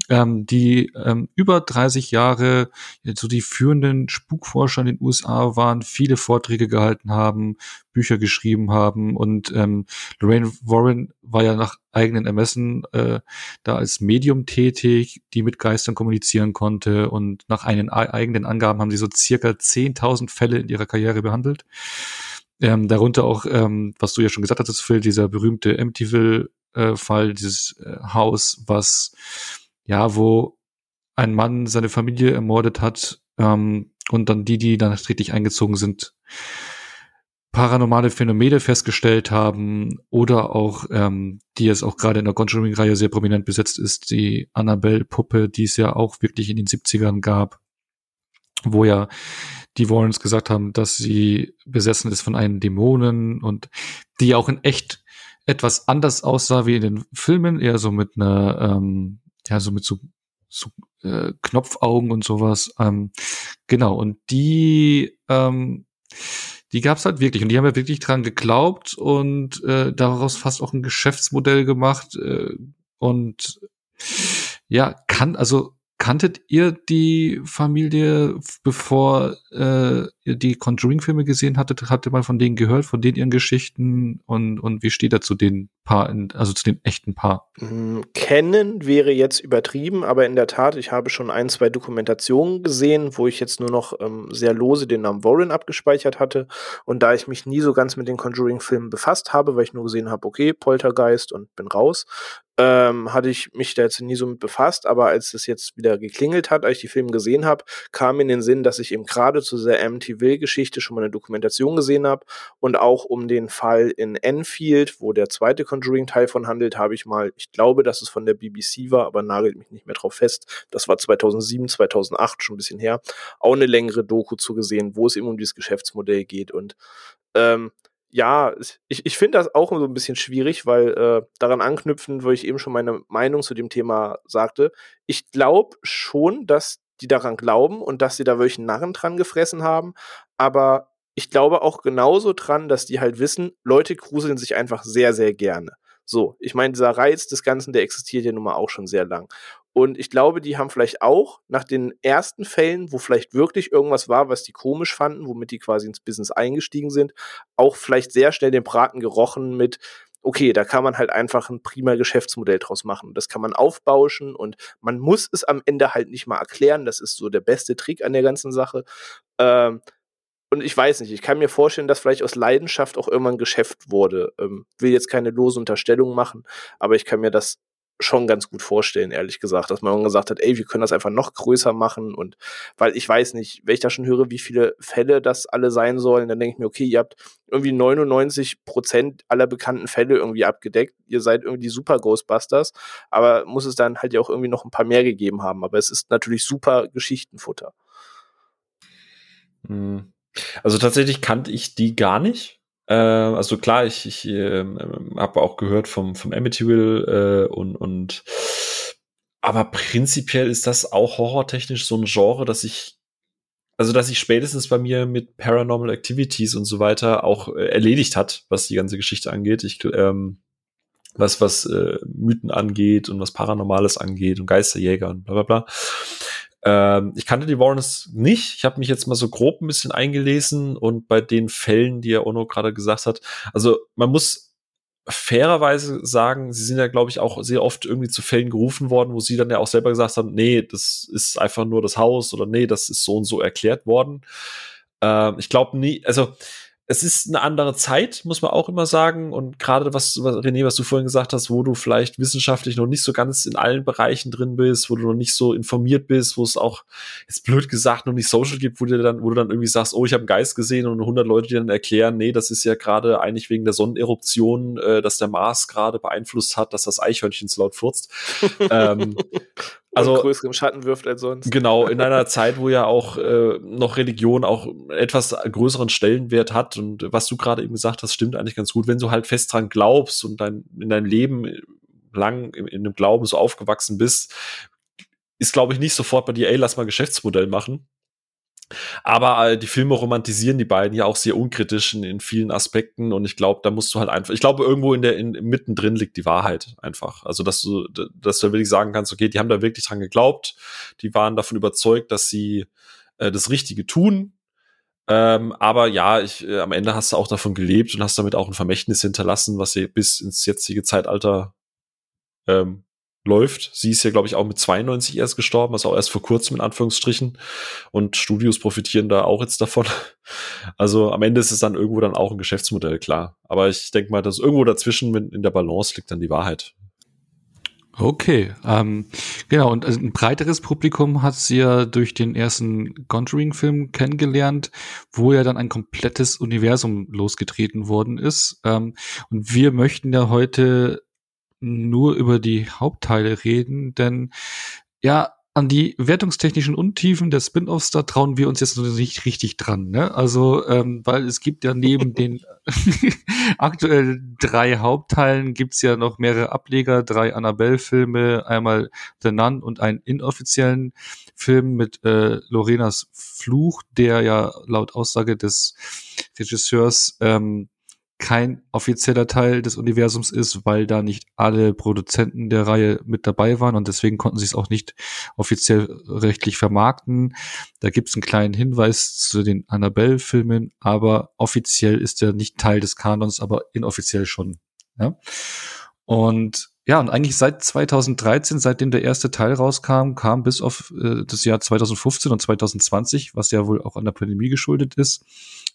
Speaker 3: ähm, die ähm, über 30 Jahre so die führenden Spukforscher in den USA waren, viele Vorträge gehalten haben, Bücher geschrieben haben und ähm, Lorraine Warren war ja nach eigenen Ermessen äh, da als Medium tätig, die mit Geistern kommunizieren konnte und nach einen eigenen Angaben haben sie so circa 10.000 Fälle in ihrer Karriere behandelt. Ähm, darunter auch, ähm, was du ja schon gesagt hattest, Phil, dieser berühmte Amityville-Fall, äh, dieses äh, Haus, was ja, wo ein Mann seine Familie ermordet hat ähm, und dann die, die nachträglich eingezogen sind, paranormale Phänomene festgestellt haben oder auch, ähm, die jetzt auch gerade in der Conjuring-Reihe sehr prominent besetzt ist, die Annabelle-Puppe, die es ja auch wirklich in den 70ern gab, wo ja die Warrens gesagt haben, dass sie besessen ist von einem Dämonen und die auch in echt etwas anders aussah wie in den Filmen, eher so mit einer ähm, ja, so mit so, so äh, Knopfaugen und sowas. Ähm, genau, und die, ähm, die gab's halt wirklich und die haben ja wirklich dran geglaubt und äh, daraus fast auch ein Geschäftsmodell gemacht äh, und ja, kann, also kanntet ihr die Familie, bevor äh, ihr die Conjuring-Filme gesehen hattet? Habt ihr mal von denen gehört, von denen ihren Geschichten und, und wie steht da zu den Paar, also zu dem echten Paar?
Speaker 2: Hm, kennen wäre jetzt übertrieben, aber in der Tat, ich habe schon ein, zwei Dokumentationen gesehen, wo ich jetzt nur noch ähm, sehr lose den Namen Warren abgespeichert hatte. Und da ich mich nie so ganz mit den Conjuring-Filmen befasst habe, weil ich nur gesehen habe, okay, Poltergeist und bin raus, ähm, hatte ich mich da jetzt nie so mit befasst, aber als es jetzt wieder geklingelt hat, als ich die Filme gesehen habe, kam in den Sinn, dass ich eben gerade zu dieser MTV-Geschichte schon mal eine Dokumentation gesehen habe und auch um den Fall in Enfield, wo der zweite Conjuring-Teil von handelt, habe ich mal, ich glaube, dass es von der BBC war, aber nagelt mich nicht mehr drauf fest. Das war 2007, 2008, schon ein bisschen her. Auch eine längere Doku zu gesehen, wo es eben um dieses Geschäftsmodell geht und ähm, ja, ich, ich finde das auch so ein bisschen schwierig, weil äh, daran anknüpfen, wo ich eben schon meine Meinung zu dem Thema sagte. Ich glaube schon, dass die daran glauben und dass sie da wirklich Narren dran gefressen haben, aber ich glaube auch genauso dran, dass die halt wissen, Leute gruseln sich einfach sehr, sehr gerne. So, ich meine, dieser Reiz des Ganzen, der existiert ja nun mal auch schon sehr lang. Und ich glaube, die haben vielleicht auch nach den ersten Fällen, wo vielleicht wirklich irgendwas war, was die komisch fanden, womit die quasi ins Business eingestiegen sind, auch vielleicht sehr schnell den Braten gerochen mit, okay, da kann man halt einfach ein prima Geschäftsmodell draus machen. Das kann man aufbauschen und man muss es am Ende halt nicht mal erklären. Das ist so der beste Trick an der ganzen Sache. Ähm, und ich weiß nicht, ich kann mir vorstellen, dass vielleicht aus Leidenschaft auch irgendwann Geschäft wurde. Ähm, will jetzt keine lose Unterstellung machen, aber ich kann mir das schon ganz gut vorstellen, ehrlich gesagt, dass man gesagt hat, ey, wir können das einfach noch größer machen und weil ich weiß nicht, wenn ich da schon höre, wie viele Fälle das alle sein sollen, dann denke ich mir, okay, ihr habt irgendwie 99 Prozent aller bekannten Fälle irgendwie abgedeckt. Ihr seid irgendwie die super Ghostbusters, aber muss es dann halt ja auch irgendwie noch ein paar mehr gegeben haben. Aber es ist natürlich super Geschichtenfutter.
Speaker 1: Hm. Also tatsächlich kannte ich die gar nicht. Äh, also klar, ich, ich äh, habe auch gehört vom, vom Amityville äh, und, und aber prinzipiell ist das auch horrortechnisch so ein Genre, dass ich also dass sich spätestens bei mir mit Paranormal Activities und so weiter auch äh, erledigt hat, was die ganze Geschichte angeht. Ich ähm, was was äh, Mythen angeht und was Paranormales angeht und Geisterjäger und bla bla bla. Ähm, ich kannte die Warrens nicht. Ich habe mich jetzt mal so grob ein bisschen eingelesen und bei den Fällen, die er Ono gerade gesagt hat, also man muss fairerweise sagen, sie sind ja, glaube ich, auch sehr oft irgendwie zu Fällen gerufen worden, wo sie dann ja auch selber gesagt haben, nee, das ist einfach nur das Haus oder nee, das ist so und so erklärt worden. Ähm, ich glaube nie, also es ist eine andere Zeit, muss man auch immer sagen. Und gerade was, was, René, was du vorhin gesagt hast, wo du vielleicht wissenschaftlich noch nicht so ganz in allen Bereichen drin bist, wo du noch nicht so informiert bist, wo es auch, jetzt blöd gesagt, noch nicht Social gibt, wo, dir dann, wo du dann irgendwie sagst, oh, ich habe einen Geist gesehen und 100 Leute dir dann erklären, nee, das ist ja gerade eigentlich wegen der Sonneneruption, äh, dass der Mars gerade beeinflusst hat, dass das Eichhörnchen so laut furzt. ähm,
Speaker 2: also größeren Schatten wirft als sonst.
Speaker 1: Genau, in einer Zeit, wo ja auch äh, noch Religion auch etwas größeren Stellenwert hat und was du gerade eben gesagt hast, stimmt eigentlich ganz gut. Wenn du halt fest dran glaubst und dein, in deinem Leben lang in, in dem Glauben so aufgewachsen bist, ist glaube ich nicht sofort bei dir, ey, lass mal Geschäftsmodell machen. Aber äh, die Filme romantisieren die beiden ja auch sehr unkritisch in, in vielen Aspekten und ich glaube, da musst du halt einfach, ich glaube, irgendwo in der in, mittendrin liegt die Wahrheit einfach. Also, dass du, dass du wirklich sagen kannst, okay, die haben da wirklich dran geglaubt, die waren davon überzeugt, dass sie äh, das Richtige tun. Ähm, aber ja, ich, äh, am Ende hast du auch davon gelebt und hast damit auch ein Vermächtnis hinterlassen, was sie bis ins jetzige Zeitalter ähm, läuft. Sie ist ja, glaube ich, auch mit 92 erst gestorben, also auch erst vor kurzem in Anführungsstrichen. Und Studios profitieren da auch jetzt davon. Also am Ende ist es dann irgendwo dann auch ein Geschäftsmodell, klar. Aber ich denke mal, dass irgendwo dazwischen in der Balance liegt dann die Wahrheit.
Speaker 3: Okay, ähm, genau. Und also ein breiteres Publikum hat sie ja durch den ersten Conjuring-Film kennengelernt, wo ja dann ein komplettes Universum losgetreten worden ist. Ähm, und wir möchten ja heute nur über die Hauptteile reden, denn ja, an die wertungstechnischen Untiefen der Spin-offs, da trauen wir uns jetzt noch nicht richtig dran. Ne? Also, ähm, weil es gibt ja neben den aktuell drei Hauptteilen gibt's ja noch mehrere Ableger, drei Annabelle-Filme, einmal The Nun und einen inoffiziellen Film mit äh, Lorenas Fluch, der ja laut Aussage des Regisseurs ähm, kein offizieller Teil des Universums ist, weil da nicht alle Produzenten der Reihe mit dabei waren und deswegen konnten sie es auch nicht offiziell rechtlich vermarkten. Da gibt es einen kleinen Hinweis zu den Annabelle-Filmen, aber offiziell ist er nicht Teil des Kanons, aber inoffiziell schon. Ja? Und ja, und eigentlich seit 2013, seitdem der erste Teil rauskam, kam bis auf äh, das Jahr 2015 und 2020, was ja wohl auch an der Pandemie geschuldet ist,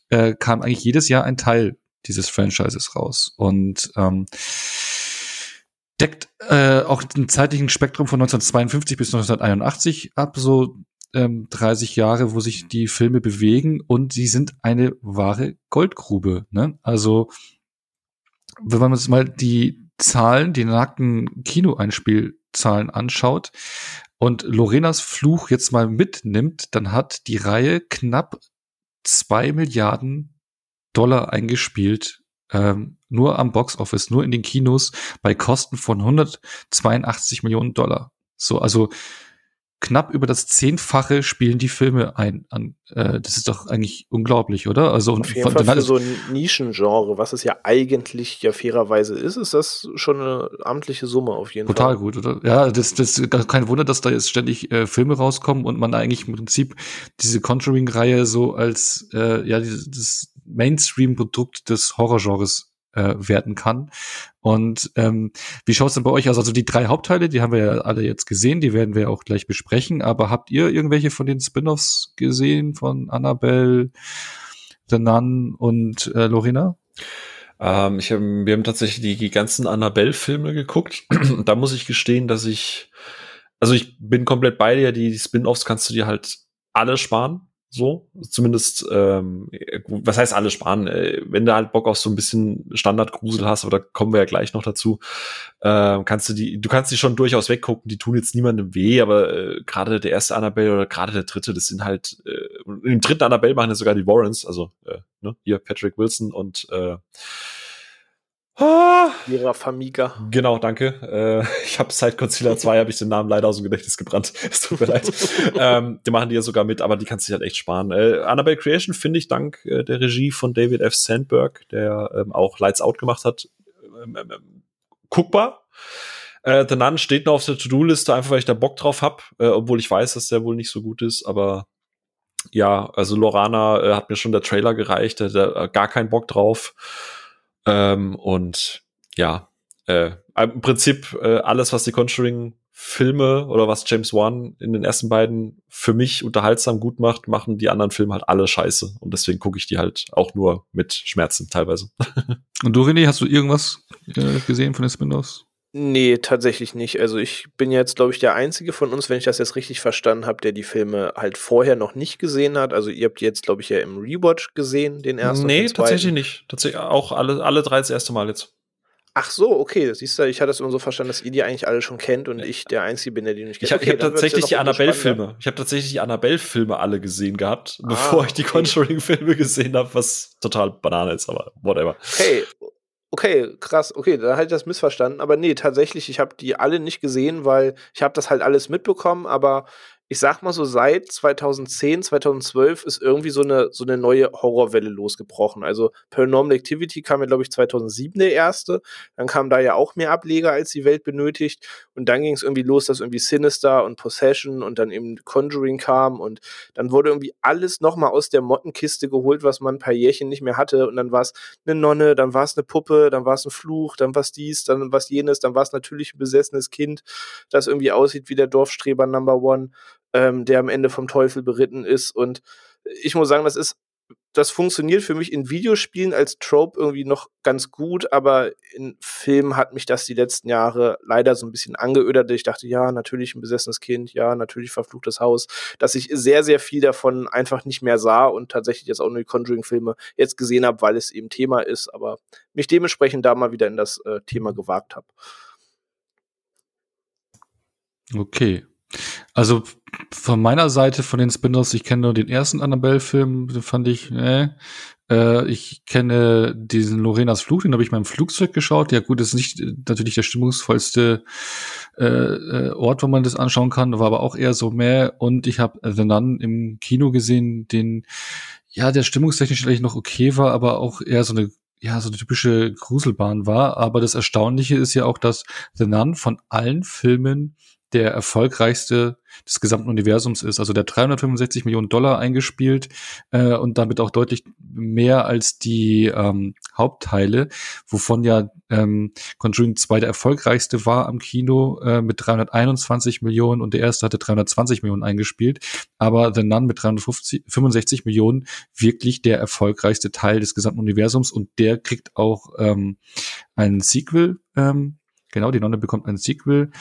Speaker 3: äh, kam eigentlich jedes Jahr ein Teil dieses Franchises raus. Und ähm, deckt äh, auch den zeitlichen Spektrum von 1952 bis 1981 ab, so ähm, 30 Jahre, wo sich die Filme bewegen und sie sind eine wahre Goldgrube. Ne? Also wenn man uns mal die Zahlen, die nackten Kinoeinspielzahlen anschaut und Lorenas Fluch jetzt mal mitnimmt, dann hat die Reihe knapp zwei Milliarden Dollar eingespielt, ähm, nur am Box Office, nur in den Kinos bei Kosten von 182 Millionen Dollar. So, also knapp über das Zehnfache spielen die Filme ein. An, äh, das ist doch eigentlich unglaublich, oder? Also
Speaker 2: Auf jeden von, Fall für so ein Nischengenre, was es ja eigentlich ja fairerweise ist, ist das schon eine amtliche Summe auf jeden
Speaker 3: Total
Speaker 2: Fall.
Speaker 3: Total gut, oder? Ja, das, das kein Wunder, dass da jetzt ständig äh, Filme rauskommen und man eigentlich im Prinzip diese Conjuring-Reihe so als äh, ja das Mainstream-Produkt des Horrorgenres äh, werden kann. Und ähm, wie schaut es denn bei euch aus? Also die drei Hauptteile, die haben wir ja alle jetzt gesehen, die werden wir auch gleich besprechen. Aber habt ihr irgendwelche von den Spin-offs gesehen von Annabelle, The Nun und äh, Lorena?
Speaker 1: Ähm, ich hab, wir haben tatsächlich die, die ganzen Annabelle-Filme geguckt. da muss ich gestehen, dass ich, also ich bin komplett bei dir. Die, die Spin-offs kannst du dir halt alle sparen. So, zumindest, ähm, was heißt alle sparen? Äh, wenn du halt Bock auf so ein bisschen Standardgrusel hast, aber da kommen wir ja gleich noch dazu, äh, kannst du die, du kannst die schon durchaus weggucken, die tun jetzt niemandem weh, aber äh, gerade der erste Annabelle oder gerade der dritte, das sind halt, äh, im dritten Annabelle machen ja sogar die Warrens, also äh, ne, hier Patrick Wilson und äh,
Speaker 2: Ah. Vera Famiga.
Speaker 1: Genau, danke. Äh, ich habe seit Godzilla 2 habe ich den Namen leider aus dem Gedächtnis gebrannt. Es tut mir leid. ähm, die machen die ja sogar mit, aber die kannst du halt echt sparen. Äh, Annabelle Creation finde ich dank äh, der Regie von David F. Sandberg, der ähm, auch Lights Out gemacht hat, ähm, ähm, ähm guckbar. Äh, The Nun steht noch auf der To-Do-Liste, einfach weil ich da Bock drauf hab, äh, obwohl ich weiß, dass der wohl nicht so gut ist, aber ja, also Lorana äh, hat mir schon der Trailer gereicht, der hat gar keinen Bock drauf. Ähm, und ja, äh, im Prinzip äh, alles, was die Conjuring-Filme oder was James Wan in den ersten beiden für mich unterhaltsam gut macht, machen die anderen Filme halt alle scheiße. Und deswegen gucke ich die halt auch nur mit Schmerzen teilweise.
Speaker 3: und du, René, hast du irgendwas äh, gesehen von den Spin-offs?
Speaker 2: Nee, tatsächlich nicht. Also ich bin jetzt, glaube ich, der Einzige von uns, wenn ich das jetzt richtig verstanden habe, der die Filme halt vorher noch nicht gesehen hat. Also ihr habt die jetzt, glaube ich, ja im Rewatch gesehen, den ersten.
Speaker 1: Nee, tatsächlich nicht. Tatsächlich auch alle, alle drei das erste Mal jetzt.
Speaker 2: Ach so, okay. Siehst du, ich hatte es immer so verstanden, dass ihr die eigentlich alle schon kennt und ich der Einzige bin, der die nicht
Speaker 1: kennt. Ich habe okay, hab tatsächlich die Annabelle-Filme. Ich habe tatsächlich die Annabelle-Filme alle gesehen gehabt, ah, bevor ich die Conjuring-Filme gesehen habe, was total Banane ist, aber whatever.
Speaker 2: Hey, Okay, krass. Okay, da hatte ich das missverstanden. Aber nee, tatsächlich, ich habe die alle nicht gesehen, weil ich habe das halt alles mitbekommen, aber ich sag mal so, seit 2010, 2012 ist irgendwie so eine, so eine neue Horrorwelle losgebrochen. Also Paranormal Activity kam ja, glaube ich, 2007 der erste. Dann kamen da ja auch mehr Ableger, als die Welt benötigt. Und dann ging es irgendwie los, dass irgendwie Sinister und Possession und dann eben Conjuring kam. Und dann wurde irgendwie alles nochmal aus der Mottenkiste geholt, was man ein paar Jährchen nicht mehr hatte. Und dann war es eine Nonne, dann war es eine Puppe, dann war es ein Fluch, dann war es dies, dann war es jenes, dann war es natürlich ein besessenes Kind, das irgendwie aussieht wie der Dorfstreber Number One ähm, der am Ende vom Teufel beritten ist. Und ich muss sagen, das ist, das funktioniert für mich in Videospielen als Trope irgendwie noch ganz gut, aber in Filmen hat mich das die letzten Jahre leider so ein bisschen angeödert. Ich dachte, ja, natürlich ein besessenes Kind, ja, natürlich verfluchtes Haus, dass ich sehr, sehr viel davon einfach nicht mehr sah und tatsächlich jetzt auch nur die Conjuring-Filme jetzt gesehen habe, weil es eben Thema ist, aber mich dementsprechend da mal wieder in das äh, Thema gewagt habe.
Speaker 3: Okay. Also von meiner Seite, von den Spin-offs, ich kenne nur den ersten Annabelle-Film, den fand ich, äh, äh, ich kenne diesen Lorenas Fluch, den habe ich mal im Flugzeug geschaut. Ja gut, ist nicht äh, natürlich der stimmungsvollste äh, äh, Ort, wo man das anschauen kann, war aber auch eher so mehr. Und ich habe The Nun im Kino gesehen, den, ja, der stimmungstechnisch vielleicht noch okay war, aber auch eher so eine ja, so eine typische Gruselbahn war. Aber das Erstaunliche ist ja auch, dass The Nun von allen Filmen der erfolgreichste des gesamten Universums ist. Also der 365 Millionen Dollar eingespielt äh, und damit auch deutlich mehr als die ähm, Hauptteile, wovon ja ähm, Conjuring 2 der erfolgreichste war am Kino äh, mit 321 Millionen und der erste hatte 320 Millionen eingespielt. Aber The Nun mit 365 Millionen wirklich der erfolgreichste Teil des gesamten Universums und der kriegt auch ähm, ein Sequel ähm, Genau, die Nonne bekommt ein Sequel,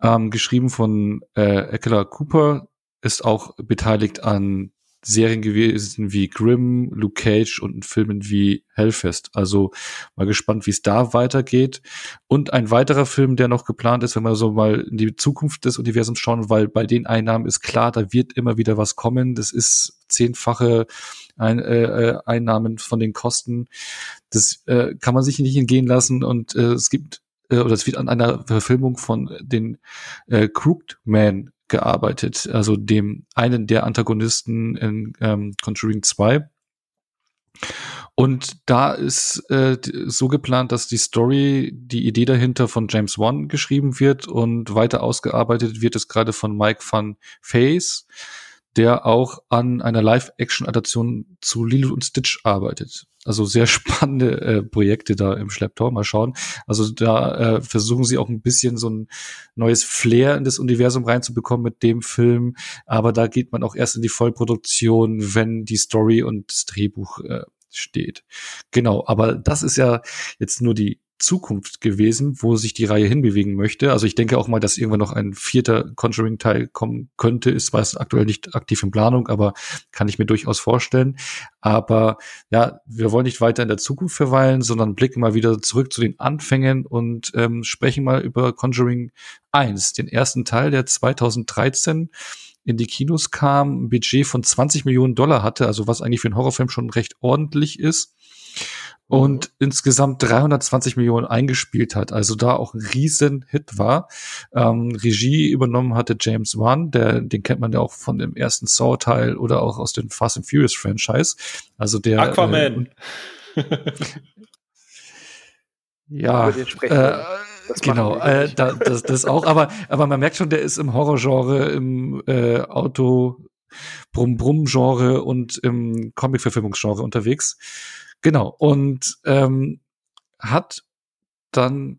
Speaker 3: ähm, geschrieben von äh, Eckler Cooper, ist auch beteiligt an Serien gewesen wie Grimm, Luke Cage und Filmen wie Hellfest. Also mal gespannt, wie es da weitergeht. Und ein weiterer Film, der noch geplant ist, wenn wir so mal in die Zukunft des Universums schauen, weil bei den Einnahmen ist klar, da wird immer wieder was kommen. Das ist zehnfache ein, äh, äh Einnahmen von den Kosten. Das äh, kann man sich nicht entgehen lassen. Und äh, es gibt äh, oder es wird an einer Verfilmung von den äh, Crooked Man gearbeitet, also dem einen der Antagonisten in ähm, Conjuring 2. Und da ist äh, so geplant, dass die Story, die Idee dahinter von James Wan geschrieben wird und weiter ausgearbeitet wird es gerade von Mike van Face, der auch an einer Live-Action-Adaption zu Lilo und Stitch arbeitet. Also sehr spannende äh, Projekte da im Schlepptau. Mal schauen. Also da äh, versuchen sie auch ein bisschen so ein neues Flair in das Universum reinzubekommen mit dem Film. Aber da geht man auch erst in die Vollproduktion, wenn die Story und das Drehbuch äh, steht. Genau, aber das ist ja jetzt nur die Zukunft gewesen, wo sich die Reihe hinbewegen möchte. Also ich denke auch mal, dass irgendwann noch ein vierter Conjuring-Teil kommen könnte, ist was aktuell nicht aktiv in Planung, aber kann ich mir durchaus vorstellen. Aber ja, wir wollen nicht weiter in der Zukunft verweilen, sondern blicken mal wieder zurück zu den Anfängen und ähm, sprechen mal über Conjuring 1, den ersten Teil, der 2013 in die Kinos kam, ein Budget von 20 Millionen Dollar hatte, also was eigentlich für einen Horrorfilm schon recht ordentlich ist und mhm. insgesamt 320 Millionen eingespielt hat, also da auch ein riesen Hit war. Ähm, Regie übernommen hatte James Wan, der, den kennt man ja auch von dem ersten Saw-Teil oder auch aus dem Fast and Furious Franchise. Also der
Speaker 1: Aquaman.
Speaker 3: Äh, ja, äh, genau, äh, da, das, das auch, aber, aber man merkt schon, der ist im Horrorgenre, im äh, Auto Brumm-Brumm-Genre und im Comic-Verfilmungsgenre unterwegs. Genau. Und ähm, hat dann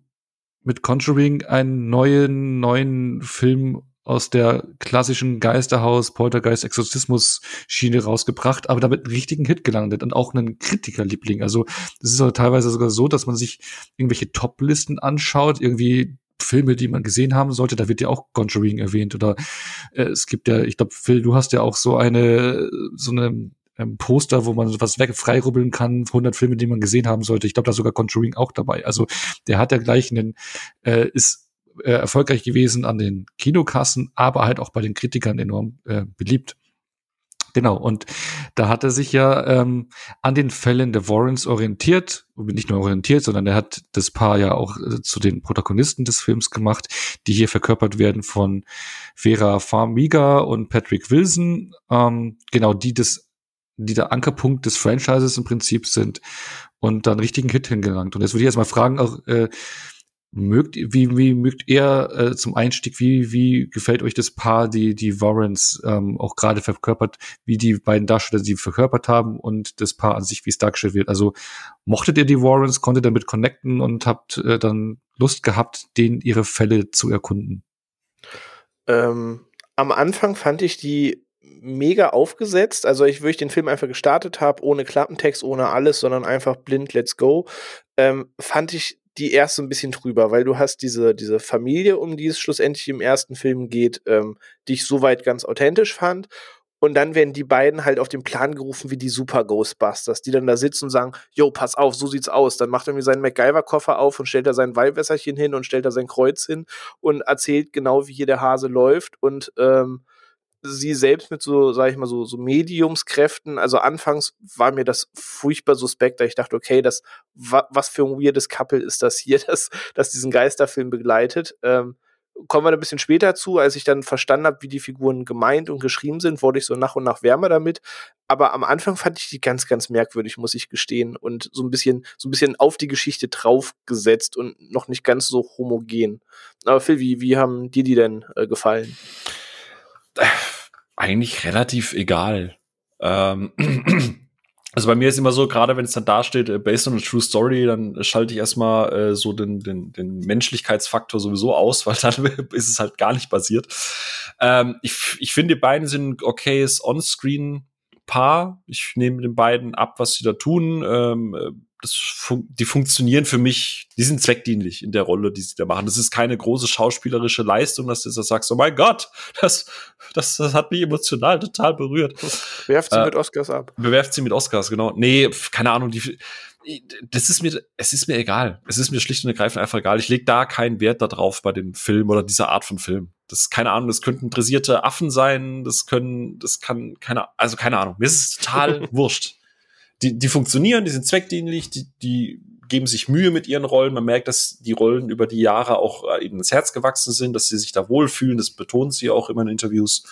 Speaker 3: mit Conjuring einen neuen, neuen Film aus der klassischen Geisterhaus, Poltergeist, Exorzismus Schiene rausgebracht, aber damit einen richtigen Hit gelandet und auch einen Kritikerliebling. Also, das ist auch teilweise sogar so, dass man sich irgendwelche Top-Listen anschaut, irgendwie Filme, die man gesehen haben sollte, da wird ja auch Conjuring erwähnt oder äh, es gibt ja, ich glaube, Phil, du hast ja auch so eine so eine ähm, Poster, wo man was weg freirubbeln kann, 100 Filme, die man gesehen haben sollte. Ich glaube, da ist sogar Conjuring auch dabei. Also der hat ja gleich einen, äh, ist äh, erfolgreich gewesen an den Kinokassen, aber halt auch bei den Kritikern enorm äh, beliebt. Genau, und da hat er sich ja ähm, an den Fällen der Warrens orientiert, nicht nur orientiert, sondern er hat das Paar ja auch äh, zu den Protagonisten des Films gemacht, die hier verkörpert werden von Vera Farmiga und Patrick Wilson, ähm, genau, die das die der Ankerpunkt des Franchises im Prinzip sind und dann richtigen Hit hingelangt. Und jetzt würde ich erstmal fragen, auch äh, mögt, wie, wie mögt ihr äh, zum Einstieg, wie, wie gefällt euch das Paar, die, die Warrens ähm, auch gerade verkörpert, wie die beiden Darsteller sie verkörpert haben und das Paar an sich, wie es dargestellt wird? Also mochtet ihr die Warrens, konntet damit connecten und habt äh, dann Lust gehabt, denen ihre Fälle zu erkunden?
Speaker 2: Ähm, am Anfang fand ich die mega aufgesetzt. Also ich, wo ich den Film einfach gestartet habe, ohne Klappentext, ohne alles, sondern einfach blind, let's go, ähm, fand ich die erst so ein bisschen drüber, weil du hast diese, diese Familie, um die es schlussendlich im ersten Film geht, ähm, die ich soweit ganz authentisch fand. Und dann werden die beiden halt auf den Plan gerufen wie die Super Ghostbusters, die dann da sitzen und sagen, yo, pass auf, so sieht's aus. Dann macht er mir seinen MacGyver-Koffer auf und stellt da sein Weihwässerchen hin und stellt da sein Kreuz hin und erzählt genau, wie hier der Hase läuft und ähm, sie selbst mit so, sag ich mal, so, so Mediumskräften. Also anfangs war mir das furchtbar suspekt, da ich dachte, okay, das, wa, was für ein weirdes Couple ist das hier, das, das diesen Geisterfilm begleitet. Ähm, kommen wir ein bisschen später zu, als ich dann verstanden habe, wie die Figuren gemeint und geschrieben sind, wurde ich so nach und nach wärmer damit. Aber am Anfang fand ich die ganz, ganz merkwürdig, muss ich gestehen. Und so ein bisschen, so ein bisschen auf die Geschichte draufgesetzt und noch nicht ganz so homogen. Aber Phil, wie, wie haben dir die denn äh, gefallen?
Speaker 1: Eigentlich relativ egal. Ähm, also bei mir ist immer so, gerade wenn es dann da steht, äh, based on a true story, dann schalte ich erstmal äh, so den, den, den Menschlichkeitsfaktor sowieso aus, weil dann ist es halt gar nicht basiert. Ähm, ich, ich finde, die beiden sind okayes On-Screen Paar. Ich nehme den beiden ab, was sie da tun. Ähm, das fun die funktionieren für mich, die sind zweckdienlich in der Rolle, die sie da machen. Das ist keine große schauspielerische Leistung, dass du da sagst, oh mein Gott, das, das, das hat mich emotional total berührt.
Speaker 2: Bewerft sie äh, mit Oscars ab.
Speaker 1: Bewerft sie mit Oscars, genau. Nee, keine Ahnung, die, das ist mir, es ist mir egal. Es ist mir schlicht und ergreifend einfach egal. Ich lege da keinen Wert darauf bei dem Film oder dieser Art von Film. Das ist keine Ahnung, das könnten dressierte Affen sein, das können, das kann, keine, also keine Ahnung. Mir ist es total wurscht die, die funktionieren, die sind zweckdienlich, die, die geben sich Mühe mit ihren Rollen. Man merkt, dass die Rollen über die Jahre auch äh, eben ins Herz gewachsen sind, dass sie sich da wohlfühlen. Das betont sie auch immer in Interviews.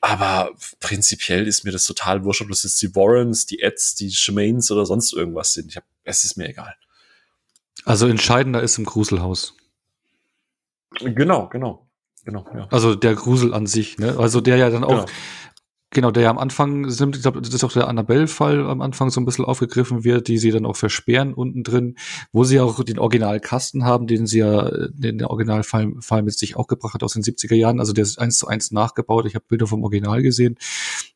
Speaker 1: Aber prinzipiell ist mir das total wurscht, ob das jetzt die Warrens, die Eds, die Shemaines oder sonst irgendwas sind. Ich hab, es ist mir egal.
Speaker 3: Also entscheidender ist im Gruselhaus.
Speaker 1: Genau, genau. Genau, ja.
Speaker 3: Also der Grusel an sich, ne? Also der ja dann auch, genau. Genau, der ja am Anfang ich glaube, das ist auch der Annabelle-Fall am Anfang so ein bisschen aufgegriffen wird, die sie dann auch versperren unten drin, wo sie auch den Originalkasten haben, den sie ja, den der Originalfall Fall mit sich auch gebracht hat aus den 70er Jahren. Also der ist eins zu eins nachgebaut. Ich habe Bilder vom Original gesehen.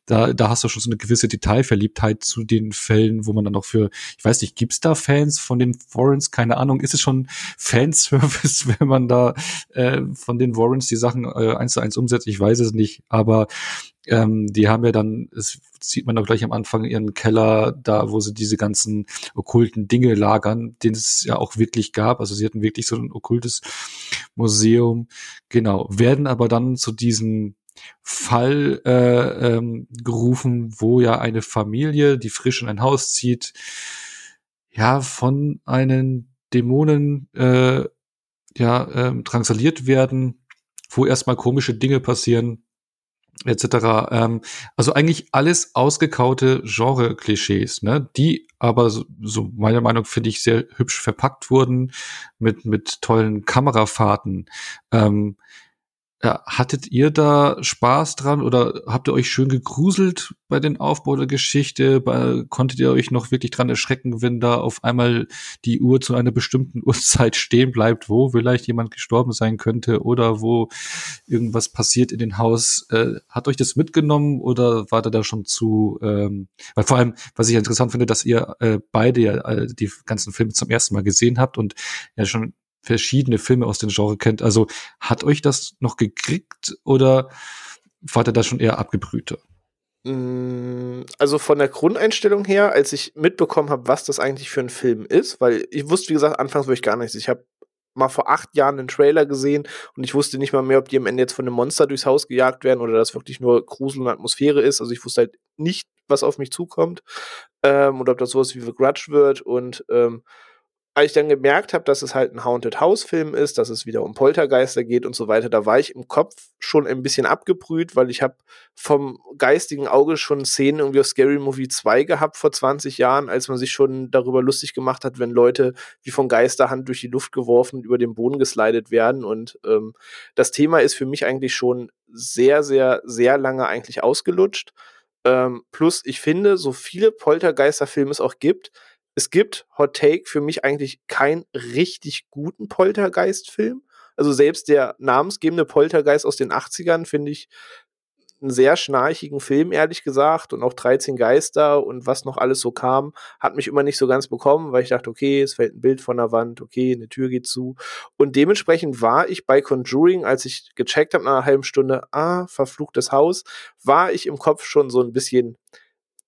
Speaker 3: da, da hast du schon so eine gewisse Detailverliebtheit zu den Fällen, wo man dann auch für, ich weiß nicht, gibt's da Fans von den Warrens? Keine Ahnung, ist es schon Fanservice, wenn man da äh, von den Warrens die Sachen äh, eins zu eins umsetzt? Ich weiß es nicht, aber ähm, die haben ja dann, es sieht man doch gleich am Anfang ihren Keller, da wo sie diese ganzen okkulten Dinge lagern, den es ja auch wirklich gab. Also sie hatten wirklich so ein okkultes Museum. Genau, werden aber dann zu diesem Fall äh, ähm, gerufen, wo ja eine Familie, die frisch in ein Haus zieht, ja, von einen Dämonen äh, ja, ähm, drangsaliert werden, wo erstmal komische Dinge passieren, etc. Ähm, also eigentlich alles ausgekaute Genre-Klischees, ne? die aber so, so meiner Meinung finde ich sehr hübsch verpackt wurden mit mit tollen Kamerafahrten. Ähm, hattet ihr da Spaß dran oder habt ihr euch schön gegruselt bei den Aufbau der Geschichte? Bei, konntet ihr euch noch wirklich dran erschrecken, wenn da auf einmal die Uhr zu einer bestimmten Uhrzeit stehen bleibt, wo vielleicht jemand gestorben sein könnte oder wo irgendwas passiert in den Haus? Äh, hat euch das mitgenommen oder war da schon zu? Ähm, weil vor allem, was ich interessant finde, dass ihr äh, beide ja äh, die ganzen Filme zum ersten Mal gesehen habt und ja schon verschiedene Filme aus dem Genre kennt. Also hat euch das noch gekriegt oder war der da schon eher abgebrühter?
Speaker 2: Mm, also von der Grundeinstellung her, als ich mitbekommen habe, was das eigentlich für ein Film ist, weil ich wusste, wie gesagt, anfangs war ich gar nichts. Ich habe mal vor acht Jahren einen Trailer gesehen und ich wusste nicht mal mehr, ob die am Ende jetzt von einem Monster durchs Haus gejagt werden oder das wirklich nur Grusel und Atmosphäre ist. Also ich wusste halt nicht, was auf mich zukommt ähm, oder ob das sowas wie The Grudge wird und ähm, als ich dann gemerkt habe, dass es halt ein Haunted House Film ist, dass es wieder um Poltergeister geht und so weiter, da war ich im Kopf schon ein bisschen abgebrüht, weil ich habe vom geistigen Auge schon Szenen irgendwie auf Scary Movie 2 gehabt vor 20 Jahren, als man sich schon darüber lustig gemacht hat, wenn Leute wie von Geisterhand durch die Luft geworfen und über den Boden geslidet werden und ähm, das Thema ist für mich eigentlich schon sehr, sehr, sehr lange eigentlich ausgelutscht. Ähm, plus, ich finde, so viele Poltergeister-Filme es auch gibt, es gibt, Hot Take, für mich eigentlich keinen richtig guten Poltergeist-Film. Also selbst der namensgebende Poltergeist aus den 80ern finde ich einen sehr schnarchigen Film, ehrlich gesagt. Und auch 13 Geister und was noch alles so kam, hat mich immer nicht so ganz bekommen, weil ich dachte, okay, es fällt ein Bild von der Wand, okay, eine Tür geht zu. Und dementsprechend war ich bei Conjuring, als ich gecheckt habe nach einer halben Stunde, ah, verfluchtes Haus, war ich im Kopf schon so ein bisschen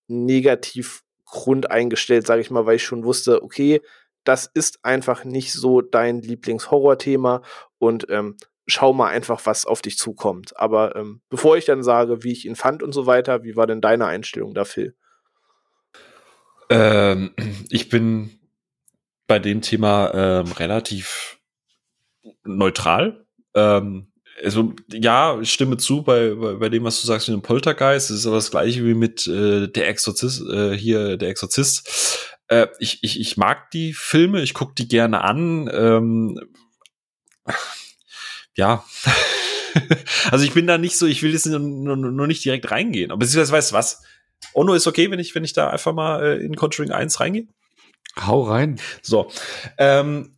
Speaker 2: negativ Grund eingestellt, sage ich mal, weil ich schon wusste, okay, das ist einfach nicht so dein Lieblingshorror-Thema und ähm, schau mal einfach, was auf dich zukommt. Aber ähm, bevor ich dann sage, wie ich ihn fand und so weiter, wie war denn deine Einstellung da, Phil?
Speaker 1: Ähm, ich bin bei dem Thema ähm, relativ neutral. Ähm, also ja, stimme zu bei, bei, bei dem, was du sagst mit dem Poltergeist. Es ist aber das gleiche wie mit äh, der Exorzist, äh, hier der Exorzist. Äh, ich, ich, ich mag die Filme, ich gucke die gerne an. Ähm, ja. also ich bin da nicht so, ich will jetzt nur, nur, nur nicht direkt reingehen. Aber beziehungsweise weißt du was? Ono ist okay, wenn ich, wenn ich da einfach mal äh, in Conjuring 1 reingehe?
Speaker 3: Hau rein.
Speaker 1: So. Ähm,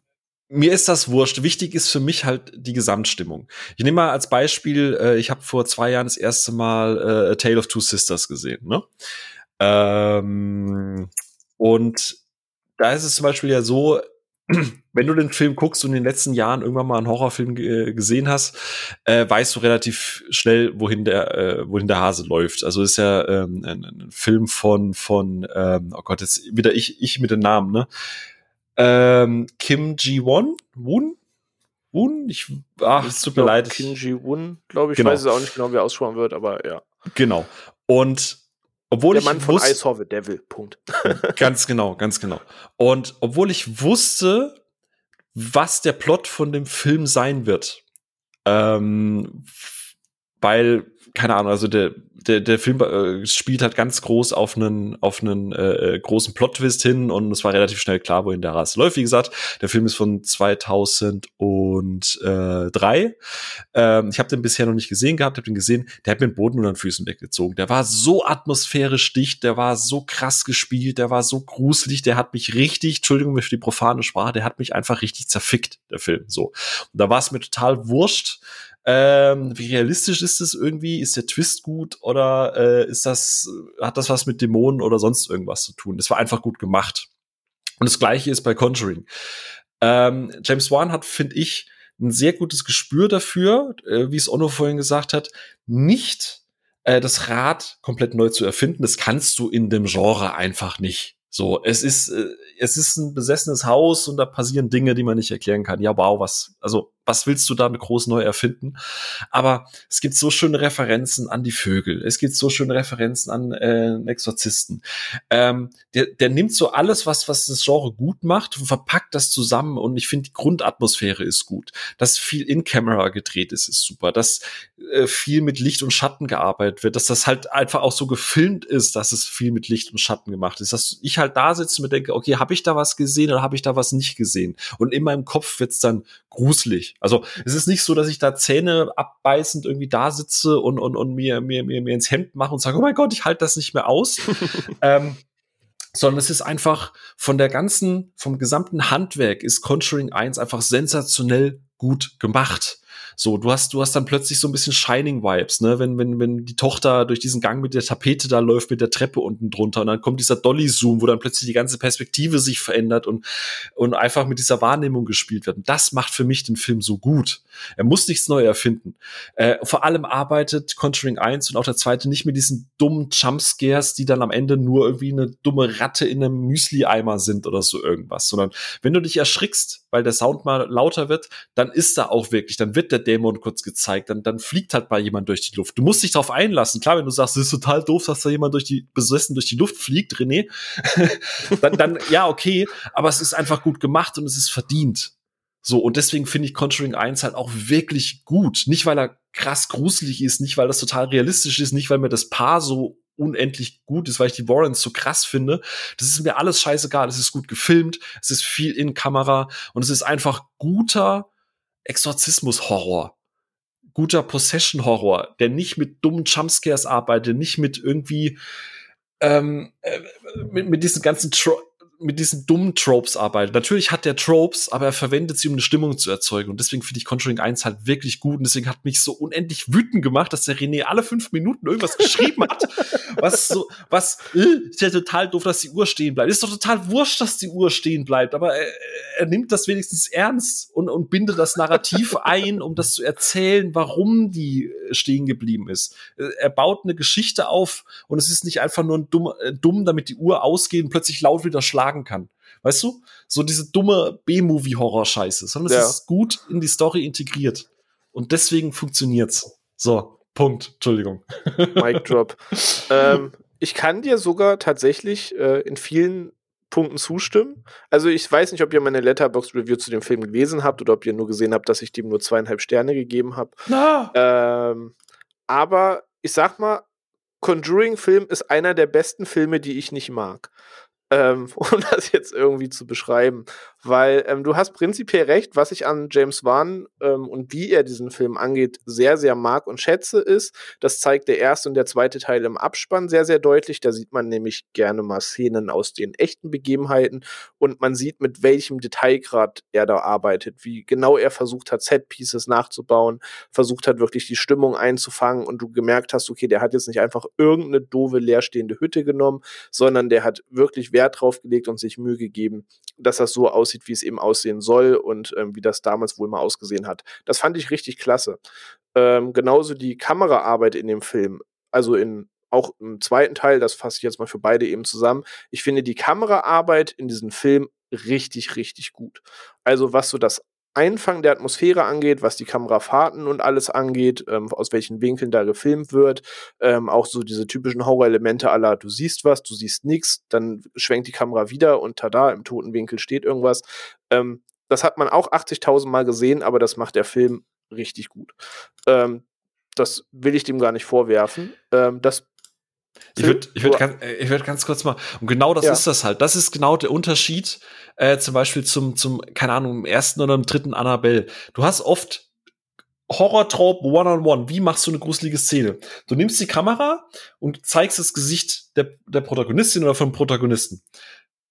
Speaker 1: mir ist das wurscht. Wichtig ist für mich halt die Gesamtstimmung. Ich nehme mal als Beispiel, äh, ich habe vor zwei Jahren das erste Mal äh, A Tale of Two Sisters gesehen. Ne? Ähm, und da ist es zum Beispiel ja so, wenn du den Film guckst und in den letzten Jahren irgendwann mal einen Horrorfilm gesehen hast, äh, weißt du relativ schnell, wohin der, äh, wohin der Hase läuft. Also ist ja ähm, ein, ein, Film von, von, ähm, oh Gott, jetzt wieder ich, ich mit den Namen, ne? Ähm, Kim Ji-won? Woon? Woon? Ich, ach, es tut mir leid.
Speaker 2: Kim Ji-won, glaube ich. Genau. Ich weiß es auch nicht genau, wie er ausschauen wird, aber ja.
Speaker 1: Genau. Und obwohl
Speaker 2: Der
Speaker 1: ich
Speaker 2: Mann von I Saw the Devil, Punkt.
Speaker 1: ganz genau, ganz genau. Und obwohl ich wusste, was der Plot von dem Film sein wird, ähm, weil keine Ahnung, also der, der, der Film äh, spielt halt ganz groß auf einen, auf einen äh, äh, großen Plot-Twist hin und es war relativ schnell klar, wohin der Rasse läuft. Wie gesagt, der Film ist von 2003. Ähm, ich habe den bisher noch nicht gesehen gehabt, habe den gesehen, der hat mir den Boden unter den Füßen weggezogen. Der war so atmosphärisch dicht, der war so krass gespielt, der war so gruselig, der hat mich richtig, Entschuldigung für die profane Sprache, der hat mich einfach richtig zerfickt, der Film. So. Und da war es mir total wurscht, Ähm, wie realistisch ist es irgendwie? Ist der Twist gut oder äh, ist das, hat das was mit Dämonen oder sonst irgendwas zu tun? Das war einfach gut gemacht. Und das gleiche ist bei Conjuring. Ähm, James Wan hat, finde ich, ein sehr gutes Gespür dafür, äh, wie es Onno vorhin gesagt hat, nicht äh, das Rad komplett neu zu erfinden. Das kannst du in dem Genre einfach nicht. So, es ist, äh, es ist ein besessenes Haus und da passieren Dinge, die man nicht erklären kann. Ja, wow, was, also was willst du da mit groß neu erfinden? Aber es gibt so schöne Referenzen an die Vögel. Es gibt so schöne Referenzen an äh, Exorzisten. Ähm, der, der nimmt so alles, was, was das Genre gut macht, und verpackt das zusammen. Und ich finde, die Grundatmosphäre ist gut. Dass viel in Camera gedreht ist, ist super. Dass äh, viel mit Licht und Schatten gearbeitet wird. Dass das halt einfach auch so gefilmt ist, dass es viel mit Licht und Schatten gemacht ist. Dass ich halt da sitze und mir denke, okay, habe ich da was gesehen oder habe ich da was nicht gesehen? Und in meinem Kopf wird's dann gruselig. Also es ist nicht so, dass ich da Zähne abbeißend irgendwie da sitze und, und, und mir, mir, mir, mir ins Hemd mache und sage, oh mein Gott, ich halte das nicht mehr aus. ähm, sondern es ist einfach von der ganzen, vom gesamten Handwerk ist Conjuring 1 einfach sensationell gut gemacht. So, du hast, du hast dann plötzlich so ein bisschen Shining-Vibes, ne? Wenn, wenn, wenn die Tochter durch diesen Gang mit der Tapete da läuft, mit der Treppe unten drunter und dann kommt dieser Dolly-Zoom, wo dann plötzlich die ganze Perspektive sich verändert und, und einfach mit dieser Wahrnehmung gespielt wird. Und das macht für mich den Film so gut. Er muss nichts neu erfinden. Äh, vor allem arbeitet Conjuring 1 und auch der zweite nicht mit diesen dummen Jumpscares, die dann am Ende nur irgendwie eine dumme Ratte in einem Müsli-Eimer sind oder so irgendwas, sondern wenn du dich erschrickst, weil der Sound mal lauter wird, dann ist da auch wirklich, dann wird der Dämon kurz gezeigt, dann, dann fliegt halt mal jemand durch die Luft. Du musst dich darauf einlassen. Klar, wenn du sagst, es ist total doof, dass da jemand durch die, besessen durch die Luft fliegt, René, dann, dann, ja, okay, aber es ist einfach gut gemacht und es ist verdient. So, und deswegen finde ich Conjuring 1 halt auch wirklich gut. Nicht, weil er krass gruselig ist, nicht, weil das total realistisch ist, nicht, weil mir das Paar so unendlich gut ist, weil ich die Warrens so krass finde. Das ist mir alles scheißegal. Es ist gut gefilmt, es ist viel in Kamera und es ist einfach guter Exorzismus-Horror. Guter Possession-Horror, der nicht mit dummen Jumpscares arbeitet, nicht mit irgendwie ähm, äh, mit, mit diesen ganzen Tro mit diesen dummen Tropes arbeitet. Natürlich hat der Tropes, aber er verwendet sie, um eine Stimmung zu erzeugen. Und deswegen finde ich Conjuring 1 halt wirklich gut. Und deswegen hat mich so unendlich wütend gemacht, dass der René alle fünf Minuten irgendwas geschrieben hat. Was so, was, äh, ist ja total doof, dass die Uhr stehen bleibt. Ist doch total wurscht, dass die Uhr stehen bleibt. Aber er, er nimmt das wenigstens ernst und, und bindet das Narrativ ein, um das zu erzählen, warum die stehen geblieben ist. Er baut eine Geschichte auf und es ist nicht einfach nur ein dumm, äh, dumm damit die Uhr ausgeht und plötzlich laut wieder schlagen schlagen kann. Weißt du? So diese dumme B-Movie-Horror-Scheiße, sondern ja. es ist gut in die Story integriert. Und deswegen funktioniert's. So, Punkt. Entschuldigung.
Speaker 2: Mic Drop. ähm, ich kann dir sogar tatsächlich äh, in vielen Punkten zustimmen. Also ich weiß nicht, ob ihr meine Letterbox Review zu dem Film gelesen habt oder ob ihr nur gesehen habt, dass ich dem nur zweieinhalb Sterne gegeben habe. Ähm, aber ich sag mal, Conjuring-Film ist einer der besten Filme, die ich nicht mag ähm, um das jetzt irgendwie zu beschreiben. Weil ähm, du hast prinzipiell recht, was ich an James Wan ähm, und wie er diesen Film angeht, sehr, sehr mag und schätze, ist, das zeigt der erste und der zweite Teil im Abspann sehr, sehr deutlich. Da sieht man nämlich gerne mal Szenen aus den echten Begebenheiten und man sieht, mit welchem Detailgrad er da arbeitet, wie genau er versucht hat, Set-Pieces nachzubauen, versucht hat, wirklich die Stimmung einzufangen und du gemerkt hast, okay, der hat jetzt nicht einfach irgendeine doofe leerstehende Hütte genommen, sondern der hat wirklich Wert drauf gelegt und sich Mühe gegeben, dass das so aussieht, wie es eben aussehen soll und ähm, wie das damals wohl mal ausgesehen hat. Das fand ich richtig klasse. Ähm, genauso die Kameraarbeit in dem Film, also in auch im zweiten Teil, das fasse ich jetzt mal für beide eben zusammen. Ich finde die Kameraarbeit in diesem Film richtig, richtig gut. Also was so das Einfangen der Atmosphäre angeht, was die Kamerafahrten und alles angeht, ähm, aus welchen Winkeln da gefilmt wird, ähm, auch so diese typischen Horror-Elemente aller, du siehst was, du siehst nichts, dann schwenkt die Kamera wieder und tada, im toten Winkel steht irgendwas. Ähm, das hat man auch 80.000 Mal gesehen, aber das macht der Film richtig gut. Ähm, das will ich dem gar nicht vorwerfen. Ähm, das
Speaker 1: ich würde ich würd ganz, ich würd ganz kurz mal, und genau das ja. ist das halt. Das ist genau der Unterschied, äh, zum Beispiel zum, zum, keine Ahnung, im ersten oder im dritten Annabelle. Du hast oft Horror-Trope One-on-One. Wie machst du eine gruselige Szene? Du nimmst die Kamera und zeigst das Gesicht der, der Protagonistin oder vom Protagonisten.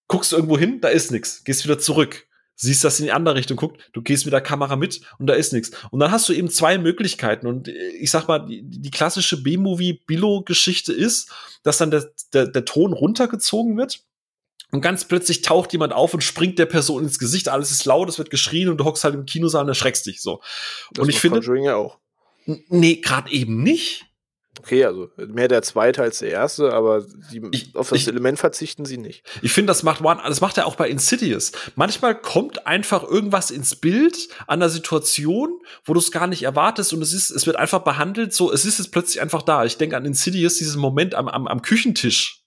Speaker 1: Guckst irgendwo hin, da ist nichts. Gehst wieder zurück. Siehst, dass sie in die andere Richtung guckt, du gehst mit der Kamera mit und da ist nichts. Und dann hast du eben zwei Möglichkeiten. Und äh, ich sag mal, die, die klassische B-Movie-Billo-Geschichte ist, dass dann der, der, der Ton runtergezogen wird. Und ganz plötzlich taucht jemand auf und springt der Person ins Gesicht. Alles ist laut, es wird geschrien und du hockst halt im Kinosaal und erschreckst dich so.
Speaker 2: Das
Speaker 1: und ich finde.
Speaker 2: Ja auch.
Speaker 1: Nee, gerade eben nicht.
Speaker 2: Okay, also mehr der zweite als der erste, aber die, ich, auf das ich, Element verzichten sie nicht.
Speaker 1: Ich finde, das macht One, das macht er auch bei Insidious. Manchmal kommt einfach irgendwas ins Bild an der Situation, wo du es gar nicht erwartest und es ist, es wird einfach behandelt, so, es ist jetzt plötzlich einfach da. Ich denke an Insidious, diesen Moment am, am, am Küchentisch.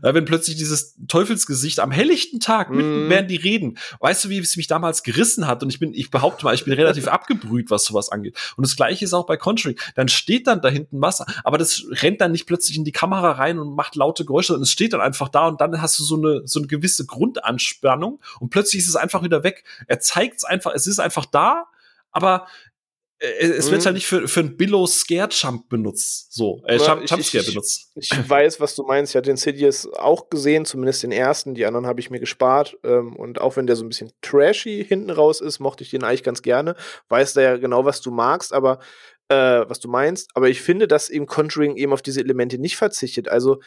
Speaker 1: Wenn plötzlich dieses Teufelsgesicht am helllichten Tag, mitten mm. während die reden, weißt du, wie es mich damals gerissen hat? Und ich bin, ich behaupte mal, ich bin relativ abgebrüht, was sowas angeht. Und das gleiche ist auch bei Conjuring. Dann steht dann da hinten was Wasser. Aber das rennt dann nicht plötzlich in die Kamera rein und macht laute Geräusche, sondern es steht dann einfach da und dann hast du so eine, so eine gewisse Grundanspannung und plötzlich ist es einfach wieder weg. Er zeigt es einfach, es ist einfach da, aber äh, es wird mhm. halt nicht für, für ein Billow Scare Jump benutzt. So, äh, Jump, Jump Scare benutzt.
Speaker 2: Ich, ich weiß, was du meinst. Ich hatte den Sidious auch gesehen, zumindest den ersten. Die anderen habe ich mir gespart. Ähm, und auch wenn der so ein bisschen trashy hinten raus ist, mochte ich den eigentlich ganz gerne. Weiß da ja genau, was du magst, aber äh, was du meinst, aber ich finde, dass eben Conjuring eben auf diese Elemente nicht verzichtet. Also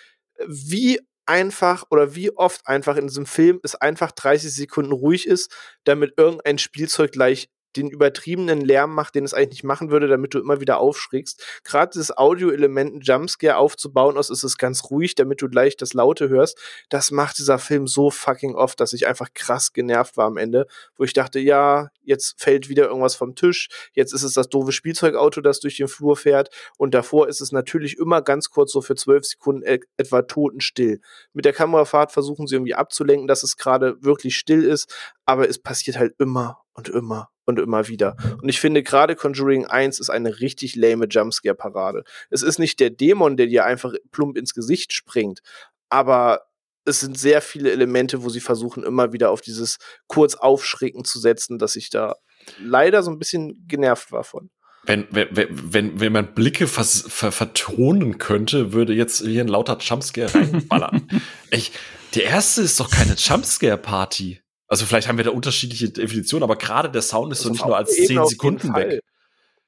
Speaker 2: wie einfach oder wie oft einfach in diesem Film es einfach 30 Sekunden ruhig ist, damit irgendein Spielzeug gleich den übertriebenen Lärm macht, den es eigentlich nicht machen würde, damit du immer wieder aufschrickst. Gerade das Audio-Element, Jumpscare aufzubauen, aus ist es ganz ruhig, damit du gleich das Laute hörst. Das macht dieser Film so fucking oft, dass ich einfach krass genervt war am Ende, wo ich dachte, ja, jetzt fällt wieder irgendwas vom Tisch, jetzt ist es das doofe Spielzeugauto, das durch den Flur fährt und davor ist es natürlich immer ganz kurz so für zwölf Sekunden e etwa totenstill. Mit der Kamerafahrt versuchen sie irgendwie abzulenken, dass es gerade wirklich still ist, aber es passiert halt immer und immer und immer wieder. Und ich finde gerade Conjuring 1 ist eine richtig lame Jumpscare-Parade. Es ist nicht der Dämon, der dir einfach plump ins Gesicht springt, aber es sind sehr viele Elemente, wo sie versuchen, immer wieder auf dieses kurz Aufschrecken zu setzen, dass ich da leider so ein bisschen genervt war von.
Speaker 1: Wenn, wenn, wenn, wenn man Blicke vers, ver, vertonen könnte, würde jetzt hier ein lauter Jumpscare reinballern. ich, der erste ist doch keine Jumpscare-Party. Also vielleicht haben wir da unterschiedliche Definitionen, aber gerade der Sound ist so nicht nur als zehn Sekunden weg.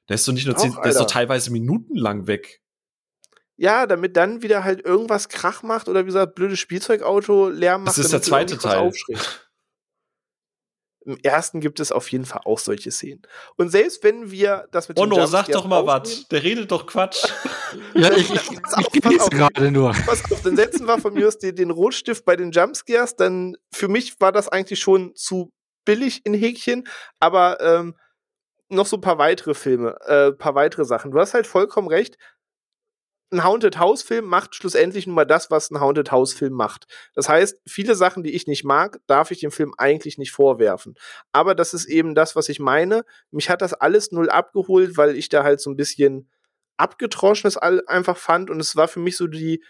Speaker 1: Der ist so nicht nur zehn, der ist so teilweise minutenlang weg.
Speaker 2: Ja, damit dann wieder halt irgendwas Krach macht oder wie gesagt, blödes Spielzeugauto Lärm macht.
Speaker 1: Das ist der zweite Teil.
Speaker 2: Im ersten gibt es auf jeden Fall auch solche Szenen. Und selbst wenn wir das mit
Speaker 1: Ono, sag doch mal was. Der redet doch Quatsch.
Speaker 3: ja, ich, ich, ich, ich gerade nur.
Speaker 2: Pass auf, dann setzen wir von mir aus den, den Rotstift bei den Jumpscares. Dann für mich war das eigentlich schon zu billig in Häkchen. Aber ähm, noch so ein paar weitere Filme, äh, paar weitere Sachen. Du hast halt vollkommen recht ein Haunted House Film macht schlussendlich nur mal das, was ein Haunted House Film macht. Das heißt, viele Sachen, die ich nicht mag, darf ich dem Film eigentlich nicht vorwerfen. Aber das ist eben das, was ich meine. Mich hat das alles null abgeholt, weil ich da halt so ein bisschen abgetroschenes einfach fand und es war für mich so die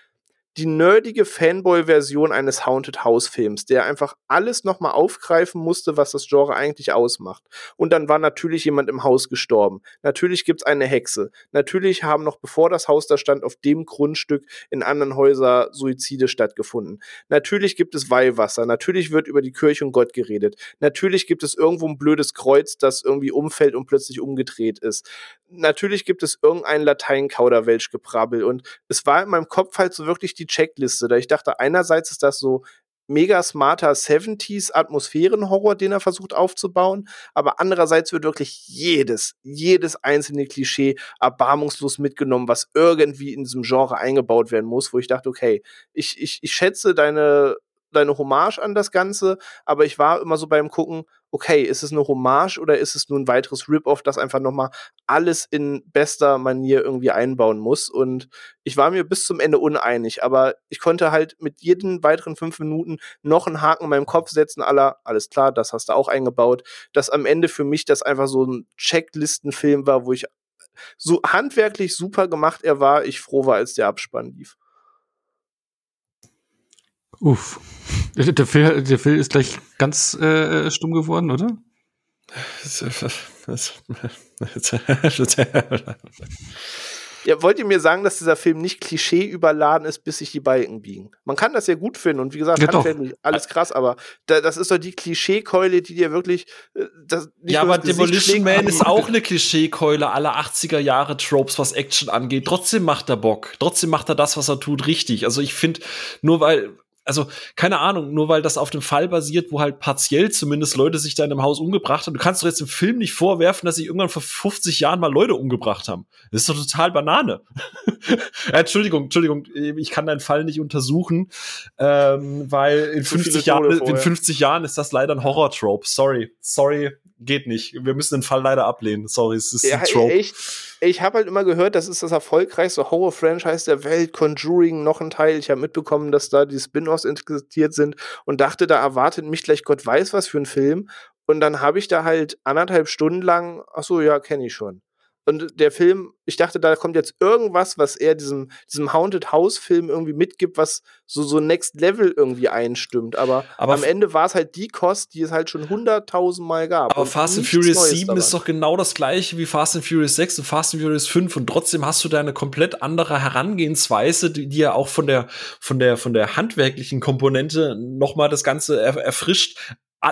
Speaker 2: die nerdige Fanboy-Version eines Haunted House-Films, der einfach alles nochmal aufgreifen musste, was das Genre eigentlich ausmacht. Und dann war natürlich jemand im Haus gestorben. Natürlich gibt's eine Hexe. Natürlich haben noch bevor das Haus da stand, auf dem Grundstück in anderen Häusern Suizide stattgefunden. Natürlich gibt es Weihwasser. Natürlich wird über die Kirche und Gott geredet. Natürlich gibt es irgendwo ein blödes Kreuz, das irgendwie umfällt und plötzlich umgedreht ist. Natürlich gibt es irgendein Latein-Kauderwelsch-Geprabbel. Und es war in meinem Kopf halt so wirklich die die Checkliste. Da ich dachte, einerseits ist das so mega smarter 70s Atmosphärenhorror, den er versucht aufzubauen, aber andererseits wird wirklich jedes, jedes einzelne Klischee erbarmungslos mitgenommen, was irgendwie in diesem Genre eingebaut werden muss, wo ich dachte, okay, ich, ich, ich schätze deine deine Hommage an das Ganze, aber ich war immer so beim Gucken, okay, ist es eine Hommage oder ist es nur ein weiteres Rip-Off, das einfach nochmal alles in bester Manier irgendwie einbauen muss? Und ich war mir bis zum Ende uneinig, aber ich konnte halt mit jedem weiteren fünf Minuten noch einen Haken in meinem Kopf setzen, aller, alles klar, das hast du auch eingebaut, dass am Ende für mich das einfach so ein Checklistenfilm war, wo ich so handwerklich super gemacht er war, ich froh war, als der Abspann lief.
Speaker 3: Uff. Der Phil, der Phil ist gleich ganz äh, stumm geworden, oder?
Speaker 2: Ja, wollt ihr mir sagen, dass dieser Film nicht Klischee überladen ist, bis sich die Balken biegen? Man kann das ja gut finden und wie gesagt,
Speaker 3: Ja,
Speaker 2: handwerklich alles krass, aber da, das ist doch die Klischeekeule, die dir wirklich äh, das nicht
Speaker 1: Ja, aber Demolition Man ist auch eine Klischeekeule aller 80er Jahre Tropes, was Action angeht. Trotzdem macht er Bock. Trotzdem macht er das, was er tut, richtig. Also ich finde, nur weil, also keine Ahnung, nur weil das auf dem Fall basiert, wo halt partiell zumindest Leute sich da in einem Haus umgebracht haben. Du kannst doch jetzt im Film nicht vorwerfen, dass sie irgendwann vor 50 Jahren mal Leute umgebracht haben. Das ist doch total Banane. Äh, Entschuldigung, Entschuldigung, ich kann deinen Fall nicht untersuchen, ähm, weil in
Speaker 2: Zu viele
Speaker 1: 50 Jahren, in
Speaker 2: vorher.
Speaker 1: 50 Jahren ist das leider ein Horror-Trope. Sorry, sorry, geht nicht. Wir müssen den Fall leider ablehnen. Sorry, es ist
Speaker 2: Ja,
Speaker 1: ein Trope.
Speaker 2: echt. Ich habe halt immer gehört, das ist das erfolgreichste Horror-Franchise der Welt. Conjuring noch ein Teil. Ich habe mitbekommen, dass da die Spin-offs interessiert sind und dachte, da erwartet mich gleich Gott weiß was für ein Film. Und dann habe ich da halt anderthalb Stunden lang, ach so, ja, kenne ich schon. Und der Film, ich dachte, da kommt jetzt irgendwas, was er diesem, diesem Haunted House-Film irgendwie mitgibt, was so, so Next Level irgendwie einstimmt. Aber,
Speaker 1: Aber
Speaker 2: am Ende war es halt die Kost, die es halt schon hunderttausend Mal gab.
Speaker 1: Aber Fast and Furious
Speaker 2: Neues
Speaker 1: 7 ist
Speaker 2: daran.
Speaker 1: doch genau das gleiche wie Fast and Furious 6 und Fast and Furious 5 und trotzdem hast du da eine komplett andere Herangehensweise, die, die ja auch von der, von der, von der handwerklichen Komponente nochmal das Ganze er, erfrischt.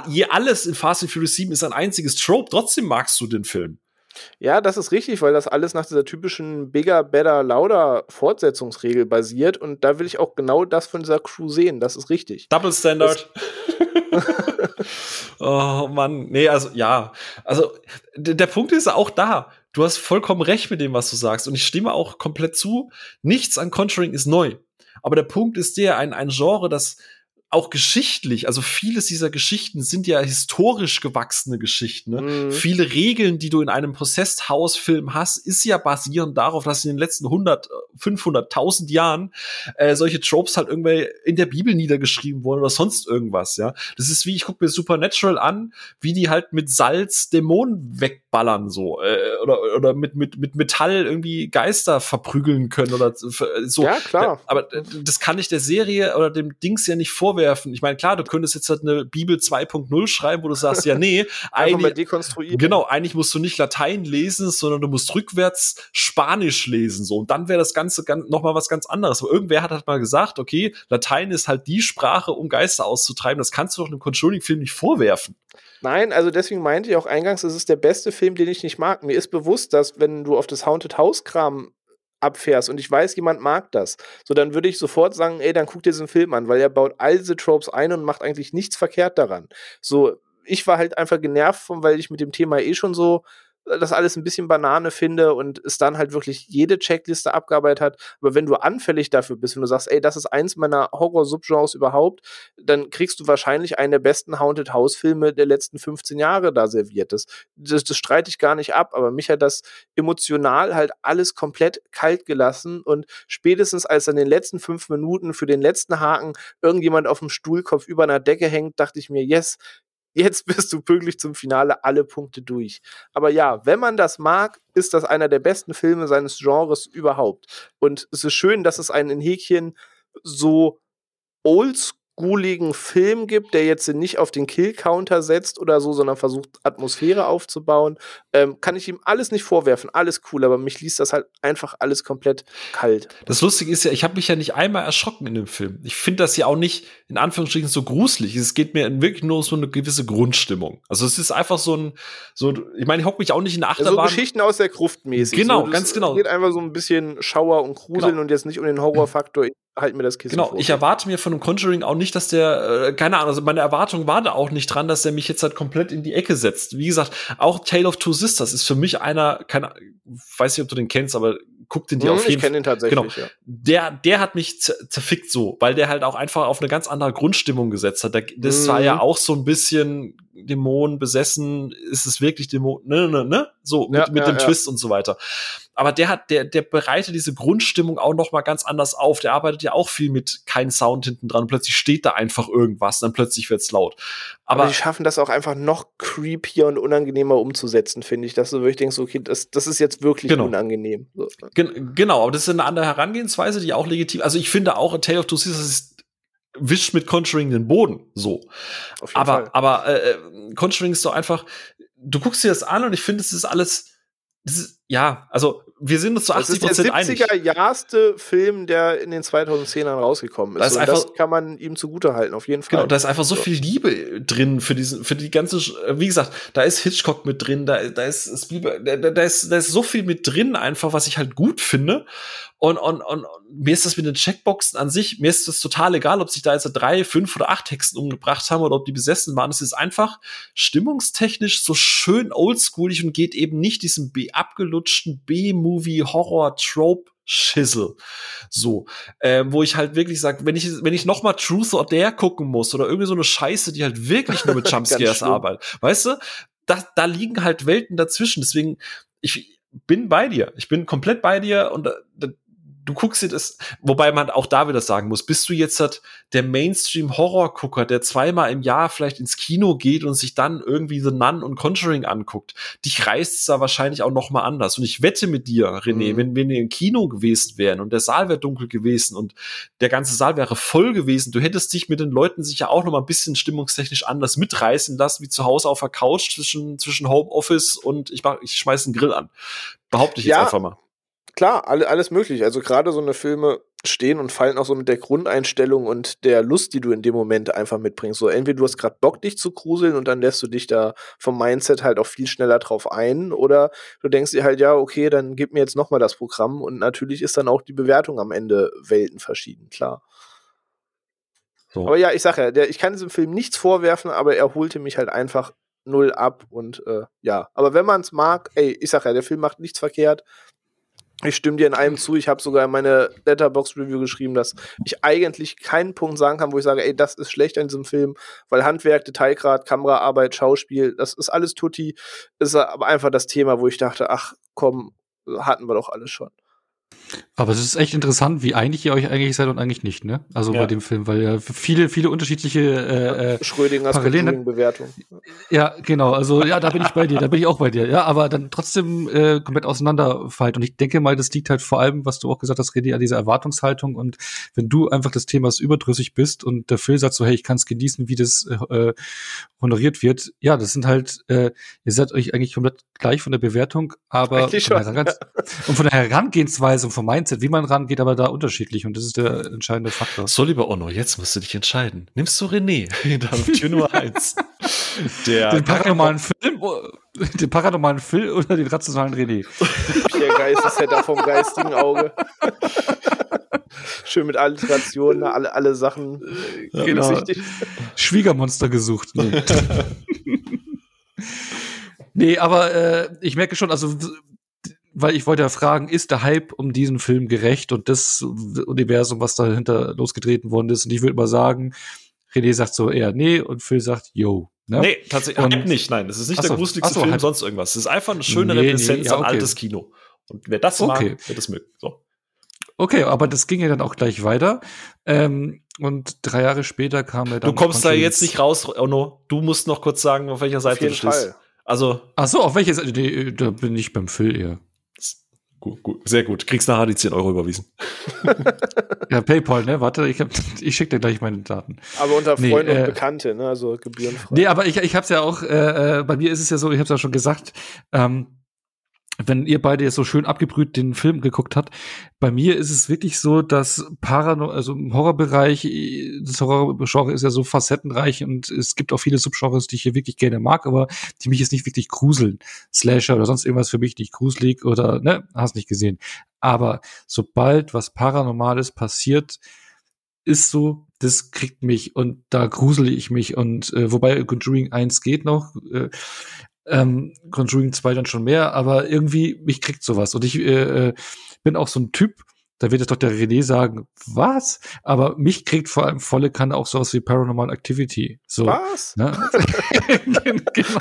Speaker 1: Je alles in Fast and Furious 7 ist ein einziges Trope, trotzdem magst du den Film.
Speaker 2: Ja, das ist richtig, weil das alles nach dieser typischen Bigger, Better, Louder Fortsetzungsregel basiert und da will ich auch genau das von dieser Crew sehen. Das ist richtig.
Speaker 1: Double Standard. oh Mann, nee, also ja, also der Punkt ist auch da. Du hast vollkommen recht mit dem, was du sagst und ich stimme auch komplett zu. Nichts an Conjuring ist neu. Aber der Punkt ist der, ein, ein Genre, das auch geschichtlich, also vieles dieser Geschichten sind ja historisch gewachsene Geschichten. Ne?
Speaker 2: Mhm.
Speaker 1: Viele Regeln, die du in einem Possessed House Film hast, ist ja basierend darauf, dass in den letzten 100, 500, 1000 Jahren äh, solche Tropes halt irgendwie in der Bibel niedergeschrieben wurden oder sonst irgendwas, ja. Das ist wie, ich gucke mir Supernatural an, wie die halt mit Salz Dämonen wegballern, so, äh, oder, oder mit, mit, mit Metall irgendwie Geister verprügeln können oder so.
Speaker 2: Ja, klar.
Speaker 1: Aber äh, das kann ich der Serie oder dem Dings ja nicht vorwerfen. Ich meine, klar, du könntest jetzt halt eine Bibel 2.0 schreiben, wo du sagst, ja, nee, eigentlich. Genau, eigentlich musst du nicht Latein lesen, sondern du musst rückwärts Spanisch lesen, so. Und dann wäre das Ganze ganz, noch mal was ganz anderes. Aber irgendwer hat halt mal gesagt, okay, Latein ist halt die Sprache, um Geister auszutreiben. Das kannst du doch einem Conjuring-Film nicht vorwerfen.
Speaker 2: Nein, also deswegen meinte ich auch eingangs, es ist der beste Film, den ich nicht mag. Mir ist bewusst, dass wenn du auf das Haunted House Kram abfährst und ich weiß, jemand mag das, so dann würde ich sofort sagen, ey, dann guck dir diesen Film an, weil er baut all diese Tropes ein und macht eigentlich nichts verkehrt daran. So, ich war halt einfach genervt von, weil ich mit dem Thema eh schon so das alles ein bisschen Banane finde und es dann halt wirklich jede Checkliste abgearbeitet hat. Aber wenn du anfällig dafür bist, wenn du sagst, ey, das ist eins meiner Horror-Subgenres überhaupt, dann kriegst du wahrscheinlich einen der besten Haunted House-Filme der letzten 15 Jahre da serviert. Das, das, das streite ich gar nicht ab, aber mich hat das emotional halt alles komplett kalt gelassen und spätestens als in den letzten fünf Minuten für den letzten Haken irgendjemand auf dem Stuhlkopf über einer Decke hängt, dachte ich mir, yes, jetzt bist du pünktlich zum Finale alle Punkte durch. Aber ja, wenn man das mag, ist das einer der besten Filme seines Genres überhaupt. Und es ist schön, dass es einen in Häkchen so oldschooligen Film gibt, der jetzt nicht auf den Kill-Counter setzt oder so, sondern versucht, Atmosphäre aufzubauen. Ähm, kann ich ihm alles nicht vorwerfen, alles cool, aber mich ließ das halt einfach alles komplett kalt.
Speaker 1: Das Lustige ist ja, ich habe mich ja nicht einmal erschrocken in dem Film. Ich finde das ja auch nicht in Anführungsstrichen so gruselig. Es geht mir wirklich nur um so eine gewisse Grundstimmung. Also es ist einfach so ein, so, ich meine, ich hock mich auch nicht in der
Speaker 2: So
Speaker 1: Achterbahn.
Speaker 2: Geschichten aus der Gruft mäßig.
Speaker 1: Genau,
Speaker 2: so,
Speaker 1: ganz genau.
Speaker 2: geht einfach so ein bisschen Schauer und Gruseln
Speaker 1: Genau.
Speaker 2: und jetzt nicht um den Horrorfaktor, halt mir das Kissen
Speaker 1: Genau,
Speaker 2: vor.
Speaker 1: ich erwarte mir von einem Conjuring auch nicht, dass der, äh, keine Ahnung, also meine Erwartung war da auch nicht dran, dass der mich jetzt halt komplett in die Ecke setzt. Wie gesagt, auch Tale of Two Sisters ist für mich einer, keine, weiß nicht, ob du den kennst, aber guck den dir
Speaker 2: Hm,
Speaker 1: auf
Speaker 2: ich
Speaker 1: jeden Fall.
Speaker 2: kenne ihn tatsächlich,
Speaker 1: Genau.
Speaker 2: ja.
Speaker 1: Der, der hat mich zer- zerfickt so, weil der halt auch einfach auf eine ganz andere Grundstimmung gesetzt hat. Der, das
Speaker 2: Mhm.
Speaker 1: war ja auch so ein bisschen Dämonen besessen, ist es wirklich Dämon, ne, ne, ne, so mit,
Speaker 2: Ja,
Speaker 1: mit
Speaker 2: ja,
Speaker 1: dem. Twist und so weiter. Aber der hat, der, der bereitet diese Grundstimmung auch noch mal ganz anders auf. Der arbeitet ja auch viel mit kein Sound hinten dran. Plötzlich steht da einfach irgendwas, dann plötzlich wird's laut.
Speaker 2: Aber,
Speaker 1: Aber,
Speaker 2: die schaffen das auch einfach noch creepier und unangenehmer umzusetzen, finde ich. Dass du wirklich denkst, okay, das, das ist jetzt wirklich
Speaker 1: Genau.
Speaker 2: unangenehm. So.
Speaker 1: gen genau, aber das ist eine andere Herangehensweise, die auch legitim. Also ich finde auch, A Tale of Two Sisters ist wischt mit Conjuring den Boden, so.
Speaker 2: Auf jeden
Speaker 1: aber,
Speaker 2: Fall.
Speaker 1: aber äh, äh, Conjuring ist doch einfach, du guckst dir das an und ich finde, es ist alles, das ist, ja, also wir sind uns zu 80 Prozent einig.
Speaker 2: Das ist der 70er-jahrste Film, der in den 2010ern rausgekommen ist.
Speaker 1: Das, ist einfach,
Speaker 2: das kann man ihm zugute halten, auf jeden Fall.
Speaker 1: Genau, da ist einfach so viel Liebe drin für diesen, für die ganze, wie gesagt, da ist Hitchcock mit drin, da, da ist Spielberg, da, da, ist, da ist so viel mit drin einfach, was ich halt gut finde. Und, und, und, mir ist das mit den Checkboxen an sich, mir ist das total egal, ob sich da jetzt drei, fünf oder acht Hexen umgebracht haben oder ob die besessen waren. Es ist einfach stimmungstechnisch so schön oldschoolig und geht eben nicht diesem B abgelutschten B-Movie-Horror-Trope Schissel. So, äh, wo ich halt wirklich sage, wenn ich, wenn ich noch mal Truth or Dare gucken muss oder irgendwie so eine Scheiße, die halt wirklich nur mit Jumpscares arbeitet, weißt du, da, da liegen halt Welten dazwischen. Deswegen, ich bin bei dir. Ich bin komplett bei dir und da, du guckst dir das, wobei man auch da wieder sagen muss, bist du jetzt halt der Mainstream-Horror-Gucker, der zweimal im Jahr vielleicht ins Kino geht und sich dann irgendwie The Nun und Conjuring anguckt, dich reißt es da wahrscheinlich auch noch mal anders. Und ich wette mit dir, René, mhm. wenn, wenn wir im Kino gewesen wären und der Saal wäre dunkel gewesen und der ganze Saal wäre voll gewesen, du hättest dich mit den Leuten sicher auch noch mal ein bisschen stimmungstechnisch anders mitreißen lassen, wie zu Hause auf der Couch zwischen, zwischen Homeoffice und ich, mach, ich schmeiß einen Grill an. Behaupte ich jetzt einfach mal
Speaker 2: klar, alle, alles möglich. Also gerade so eine Filme stehen und fallen auch so mit der Grundeinstellung und der Lust, die du in dem Moment einfach mitbringst. So entweder du hast gerade Bock, dich zu gruseln und dann lässt du dich da vom Mindset halt auch viel schneller drauf ein oder du denkst dir halt, ja, okay, dann gib mir jetzt nochmal das Programm und natürlich ist dann auch die Bewertung am Ende weltenverschieden, klar. So. Aber ja, ich sag ja, der, ich kann diesem Film nichts vorwerfen, aber er holte mich halt einfach null ab und äh, ja. Aber wenn man es mag, ey, ich sag ja, der Film macht nichts verkehrt. Ich stimme dir in einem zu. Ich habe sogar in meine Letterbox Review geschrieben, dass ich eigentlich keinen Punkt sagen kann, wo ich sage, ey, das ist schlecht an diesem Film, weil Handwerk, Detailgrad, Kameraarbeit, Schauspiel, das ist alles tutti. Ist aber einfach das Thema, wo ich dachte, ach komm, hatten wir doch alles schon.
Speaker 3: Aber es ist echt interessant, wie einig ihr euch eigentlich seid und eigentlich nicht, ne? Also ja. bei dem Film, weil ja viele, viele unterschiedliche äh,
Speaker 2: äh Schrödingers Parallelen. Bewertung.
Speaker 3: Ja, genau. Also ja, da bin ich bei dir, da bin ich auch bei dir. Ja, aber dann trotzdem äh, komplett auseinanderfallen. Und ich denke mal, das liegt halt vor allem, was du auch gesagt hast, Redi, an dieser Erwartungshaltung. Und wenn du einfach des Themas überdrüssig bist und der Film sagt so, hey, ich kann es genießen, wie das äh, honoriert wird, ja, das sind halt, äh, ihr seid euch eigentlich komplett gleich von der Bewertung, aber von schon, ja. und von der Herangehensweise und vom Mindset, wie man rangeht, aber da unterschiedlich und das ist der entscheidende Faktor.
Speaker 1: So, lieber Onno, jetzt musst du dich entscheiden. Nimmst du René, Tür Nummer eins.
Speaker 3: Der den paranormalen Film, den paranormalen Film oder den rationalen René?
Speaker 2: Der Geist ist ja da vom geistigen Auge. Schön mit Alliterationen, alle, alle Sachen
Speaker 3: ja, genau. Schwiegermonster gesucht. Nee, nee aber äh, ich merke schon, also weil ich wollte ja fragen, ist der Hype um diesen Film gerecht und das Universum, was dahinter losgetreten worden ist? Und ich würde mal sagen, René sagt so eher nee und Phil sagt yo.
Speaker 1: Ne? Nee, tatsächlich und, nicht, nein. Das ist nicht achso, der gruseligste achso, Film, Hype. sonst irgendwas. Das ist einfach eine schöne nee, Repräsentanz nee, ja, okay. an altes Kino. Und wer das mag, okay. wird das mögen. So.
Speaker 3: Okay, aber das ging ja dann auch gleich weiter. Ähm, und drei Jahre später kam er dann.
Speaker 1: Du kommst da jetzt nicht raus, Ono. Du musst noch kurz sagen, auf welcher Seite auf du stehst. Fall. Also.
Speaker 3: Ach so, auf welcher Seite? Nee, da bin ich beim Phil eher.
Speaker 1: Gut, gut, sehr gut. Kriegst nachher die 10 Euro überwiesen.
Speaker 3: ja, PayPal, ne? Warte, ich, ich schicke dir gleich meine Daten.
Speaker 2: Aber unter Freunde nee, äh, und Bekannte, ne? Also gebührenfrei.
Speaker 3: Nee, aber ich, ich habe es ja auch, äh, äh, bei mir ist es ja so, ich habe es ja schon gesagt, ähm, wenn ihr beide jetzt so schön abgebrüht den Film geguckt habt, bei mir ist es wirklich so, dass Parano, also im Horrorbereich, das Horrorgenre ist ja so facettenreich und es gibt auch viele Subgenres, die ich hier wirklich gerne mag, aber die mich jetzt nicht wirklich gruseln. Slasher oder sonst irgendwas für mich nicht gruselig oder, ne, hast nicht gesehen. Aber sobald was Paranormales passiert, ist so, das kriegt mich und da grusel ich mich und äh, wobei Conjuring 1 geht noch, äh, ähm, Conjuring 2 dann schon mehr, aber irgendwie, mich kriegt sowas. Und ich äh, äh, bin auch so ein Typ, da wird jetzt doch der René sagen, was? Aber mich kriegt vor allem volle Kanne auch sowas wie Paranormal Activity. So,
Speaker 2: was?
Speaker 3: Ne? genau.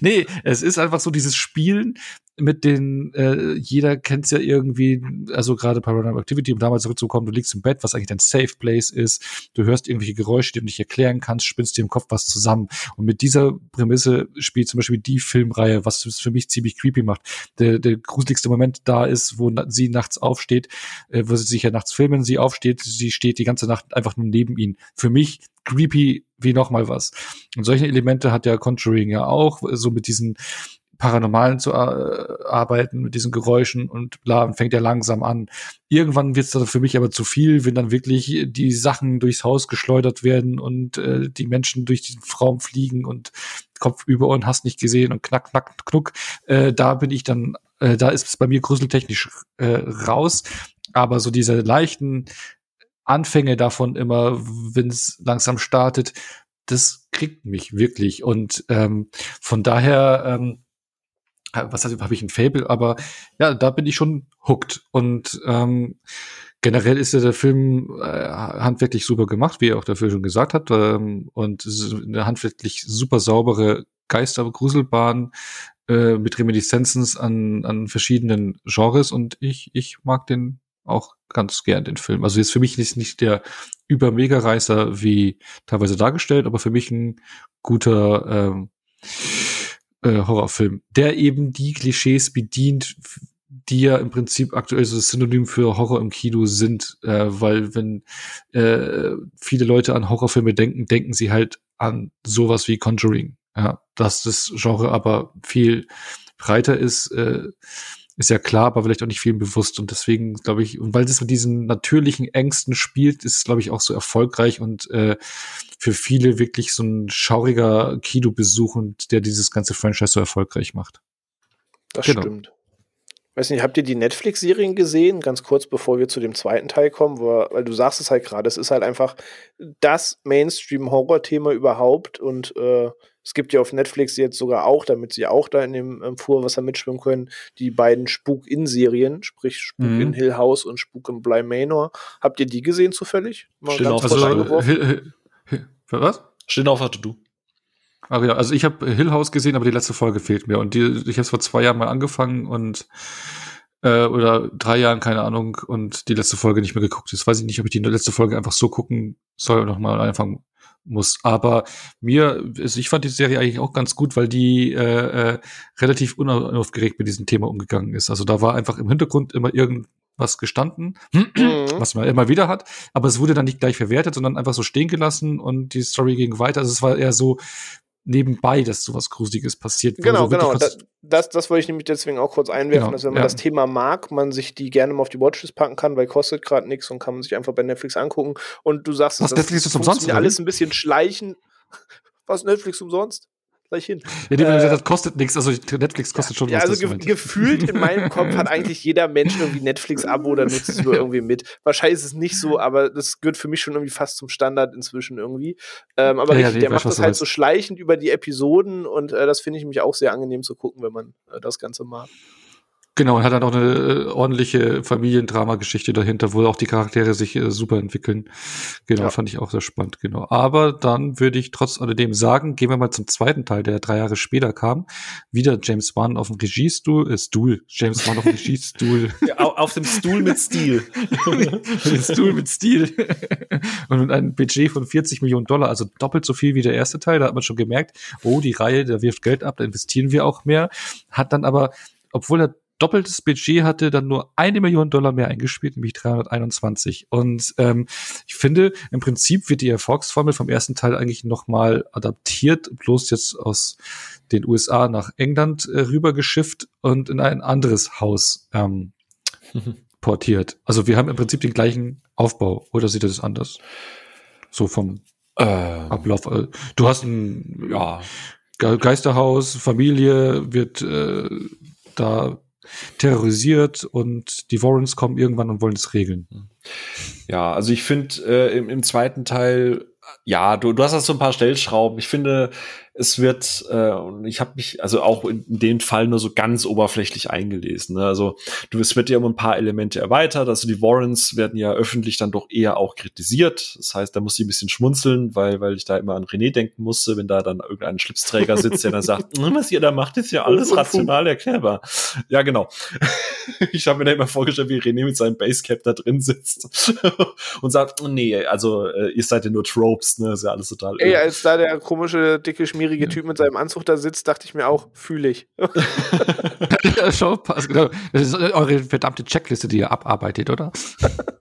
Speaker 3: Nee, es ist einfach so dieses Spielen mit den, äh, jeder kennt's ja irgendwie, also gerade Paranormal Activity, um damals zurückzukommen, du liegst im Bett, was eigentlich dein Safe Place ist, du hörst irgendwelche Geräusche, die du nicht erklären kannst, spinnst dir im Kopf was zusammen. Und mit dieser Prämisse spielt zum Beispiel die Filmreihe, was es für mich ziemlich creepy macht. Der, der gruseligste Moment da ist, wo sie nachts aufsteht, äh, wo sie sich ja nachts filmen, sie aufsteht, sie steht die ganze Nacht einfach nur neben ihn. Für mich creepy wie noch mal was. Und solche Elemente hat ja Conjuring ja auch, so mit diesen Paranormalen zu äh, arbeiten, mit diesen Geräuschen und bla, und fängt ja langsam an. Irgendwann wird es dann für mich aber zu viel, wenn dann wirklich die Sachen durchs Haus geschleudert werden und äh, die Menschen durch den Raum fliegen und Kopf über und hast nicht gesehen und knack, knack, knuck. Äh, da bin ich dann, äh, da ist es bei mir gruseltechnisch äh, raus. Aber so diese leichten Anfänge davon immer, wenn es langsam startet, das kriegt mich wirklich. Und ähm, von daher, ähm, was heißt, habe ich ein Fable, aber ja, da bin ich schon hooked. Und ähm, generell ist ja der Film äh, handwerklich super gemacht, wie er auch dafür schon gesagt hat. Ähm, und eine handwerklich super saubere Geistergruselbahn äh, mit Reminiszenzen an, an verschiedenen Genres. Und ich, ich mag den auch ganz gern, den Film. Also jetzt für mich ist nicht der über-Mega-Reißer wie teilweise dargestellt, aber für mich ein guter ähm, äh, Horrorfilm, der eben die Klischees bedient, die ja im Prinzip aktuell so das Synonym für Horror im Kino sind, äh, weil wenn äh, viele Leute an Horrorfilme denken, denken sie halt an sowas wie Conjuring. Ja, dass das Genre aber viel breiter ist, äh, ist ja klar, aber vielleicht auch nicht vielen bewusst. Und deswegen glaube ich, und weil es mit diesen natürlichen Ängsten spielt, ist es, glaube ich, auch so erfolgreich und äh, für viele wirklich so ein schauriger Kinobesuch und der dieses ganze Franchise so erfolgreich macht.
Speaker 2: Das genau. stimmt. Weiß nicht, habt ihr die Netflix-Serien gesehen? Ganz kurz, bevor wir zu dem zweiten Teil kommen, wo, weil du sagst es halt gerade, es ist halt einfach das Mainstream-Horror-Thema überhaupt und äh, es gibt ja auf Netflix jetzt sogar auch, damit sie auch da in dem ähm, Fuhrwasser mitschwimmen können, die beiden Spuk-In-Serien, sprich Spuk mhm. in Hill House und Spuk in Bly Manor. Habt ihr die gesehen zufällig?
Speaker 3: Mal Still auf, also, Hill, Hill, was?
Speaker 1: Still auf, hatte du.
Speaker 3: Ah, ja, also ich habe Hill House gesehen, aber die letzte Folge fehlt mir. Und die, ich habe es vor zwei Jahren mal angefangen und äh, oder drei Jahren, keine Ahnung, und die letzte Folge nicht mehr geguckt. Jetzt weiß ich nicht, ob ich die letzte Folge einfach so gucken soll und nochmal anfangen muss. Aber mir, also ich fand die Serie eigentlich auch ganz gut, weil die äh, äh, relativ unaufgeregt mit diesem Thema umgegangen ist. Also da war einfach im Hintergrund immer irgendwas gestanden, mhm. was man immer wieder hat, aber es wurde dann nicht gleich verwertet, sondern einfach so stehen gelassen und die Story ging weiter. Also es war eher so, nebenbei, dass sowas Gruseliges passiert.
Speaker 2: Genau, genau. Das, das, das wollte ich nämlich deswegen auch kurz einwerfen, genau, dass wenn man ja. das Thema mag, man sich die gerne mal auf die Watchlist packen kann, weil kostet gerade nichts und kann man sich einfach bei Netflix angucken. Und du sagst,
Speaker 3: Was, das Netflix ist umsonst,
Speaker 2: alles ein bisschen schleichen. Was Netflix umsonst? Gleich hin.
Speaker 3: Ja, die äh, das kostet nichts, also Netflix kostet schon
Speaker 2: ja, was. Also ge gefühlt in meinem Kopf hat eigentlich jeder Mensch irgendwie Netflix-Abo oder nutzt es nur irgendwie mit. Wahrscheinlich ist es nicht so, aber das gehört für mich schon irgendwie fast zum Standard inzwischen irgendwie. Ähm, aber ja, richtig, ja, der macht das halt so schleichend über die Episoden und äh, das finde ich mich auch sehr angenehm zu gucken, wenn man äh, das Ganze mag.
Speaker 3: Genau, und hat dann auch eine äh, ordentliche Familiendrama-Geschichte dahinter, wo auch die Charaktere sich äh, super entwickeln. Genau, ja. fand ich auch sehr spannend, genau. Aber dann würde ich trotz alledem sagen, gehen wir mal zum zweiten Teil, der drei Jahre später kam. Wieder James Wan auf dem Regiestuhl, äh, Stuhl, James Wan auf dem Regiestuhl.
Speaker 1: ja, auf dem Stuhl mit Stil.
Speaker 3: Stuhl mit Stil. und mit einem Budget von 40 Millionen Dollar, also doppelt so viel wie der erste Teil. Da hat man schon gemerkt, oh, die Reihe, der wirft Geld ab, da investieren wir auch mehr. Hat dann aber, obwohl er doppeltes Budget hatte, dann nur eine Million Dollar mehr eingespielt, nämlich 321. Und ähm, ich finde, im Prinzip wird die Erfolgsformel vom ersten Teil eigentlich nochmal adaptiert, bloß jetzt aus den USA nach England äh, rübergeschifft und in ein anderes Haus ähm, portiert. Also wir haben im Prinzip den gleichen Aufbau, oder sieht das anders? So vom ähm. Ablauf. Äh, du hast ein ja, Geisterhaus, Familie wird äh, da terrorisiert und die Warrens kommen irgendwann und wollen es regeln.
Speaker 1: Ja, also ich finde äh, im, im zweiten Teil ja, du, du hast da so ein paar Stellschrauben. Ich finde, es wird, äh, und ich habe mich also auch in, in dem Fall nur so ganz oberflächlich eingelesen. Ne? Also du, es wird ja um ein paar Elemente erweitert. Also die Warrens werden ja öffentlich dann doch eher auch kritisiert. Das heißt, da muss ich ein bisschen schmunzeln, weil, weil ich da immer an René denken musste, wenn da dann irgendein Schlipsträger sitzt, der dann sagt, was ihr da macht, ist ja alles rational erklärbar. Ja, genau. ich habe mir da immer vorgestellt, wie René mit seinem Basecap da drin sitzt und sagt, nee, also äh, ihr seid ja nur Tropes, ne? Ist ja alles total.
Speaker 2: Ey, als da der komische, dicke, schmierige Typ mit seinem Anzug da sitzt, dachte ich mir auch, fühle ich.
Speaker 3: ja, schon passt, genau. Das ist eure verdammte Checkliste, die ihr abarbeitet, oder?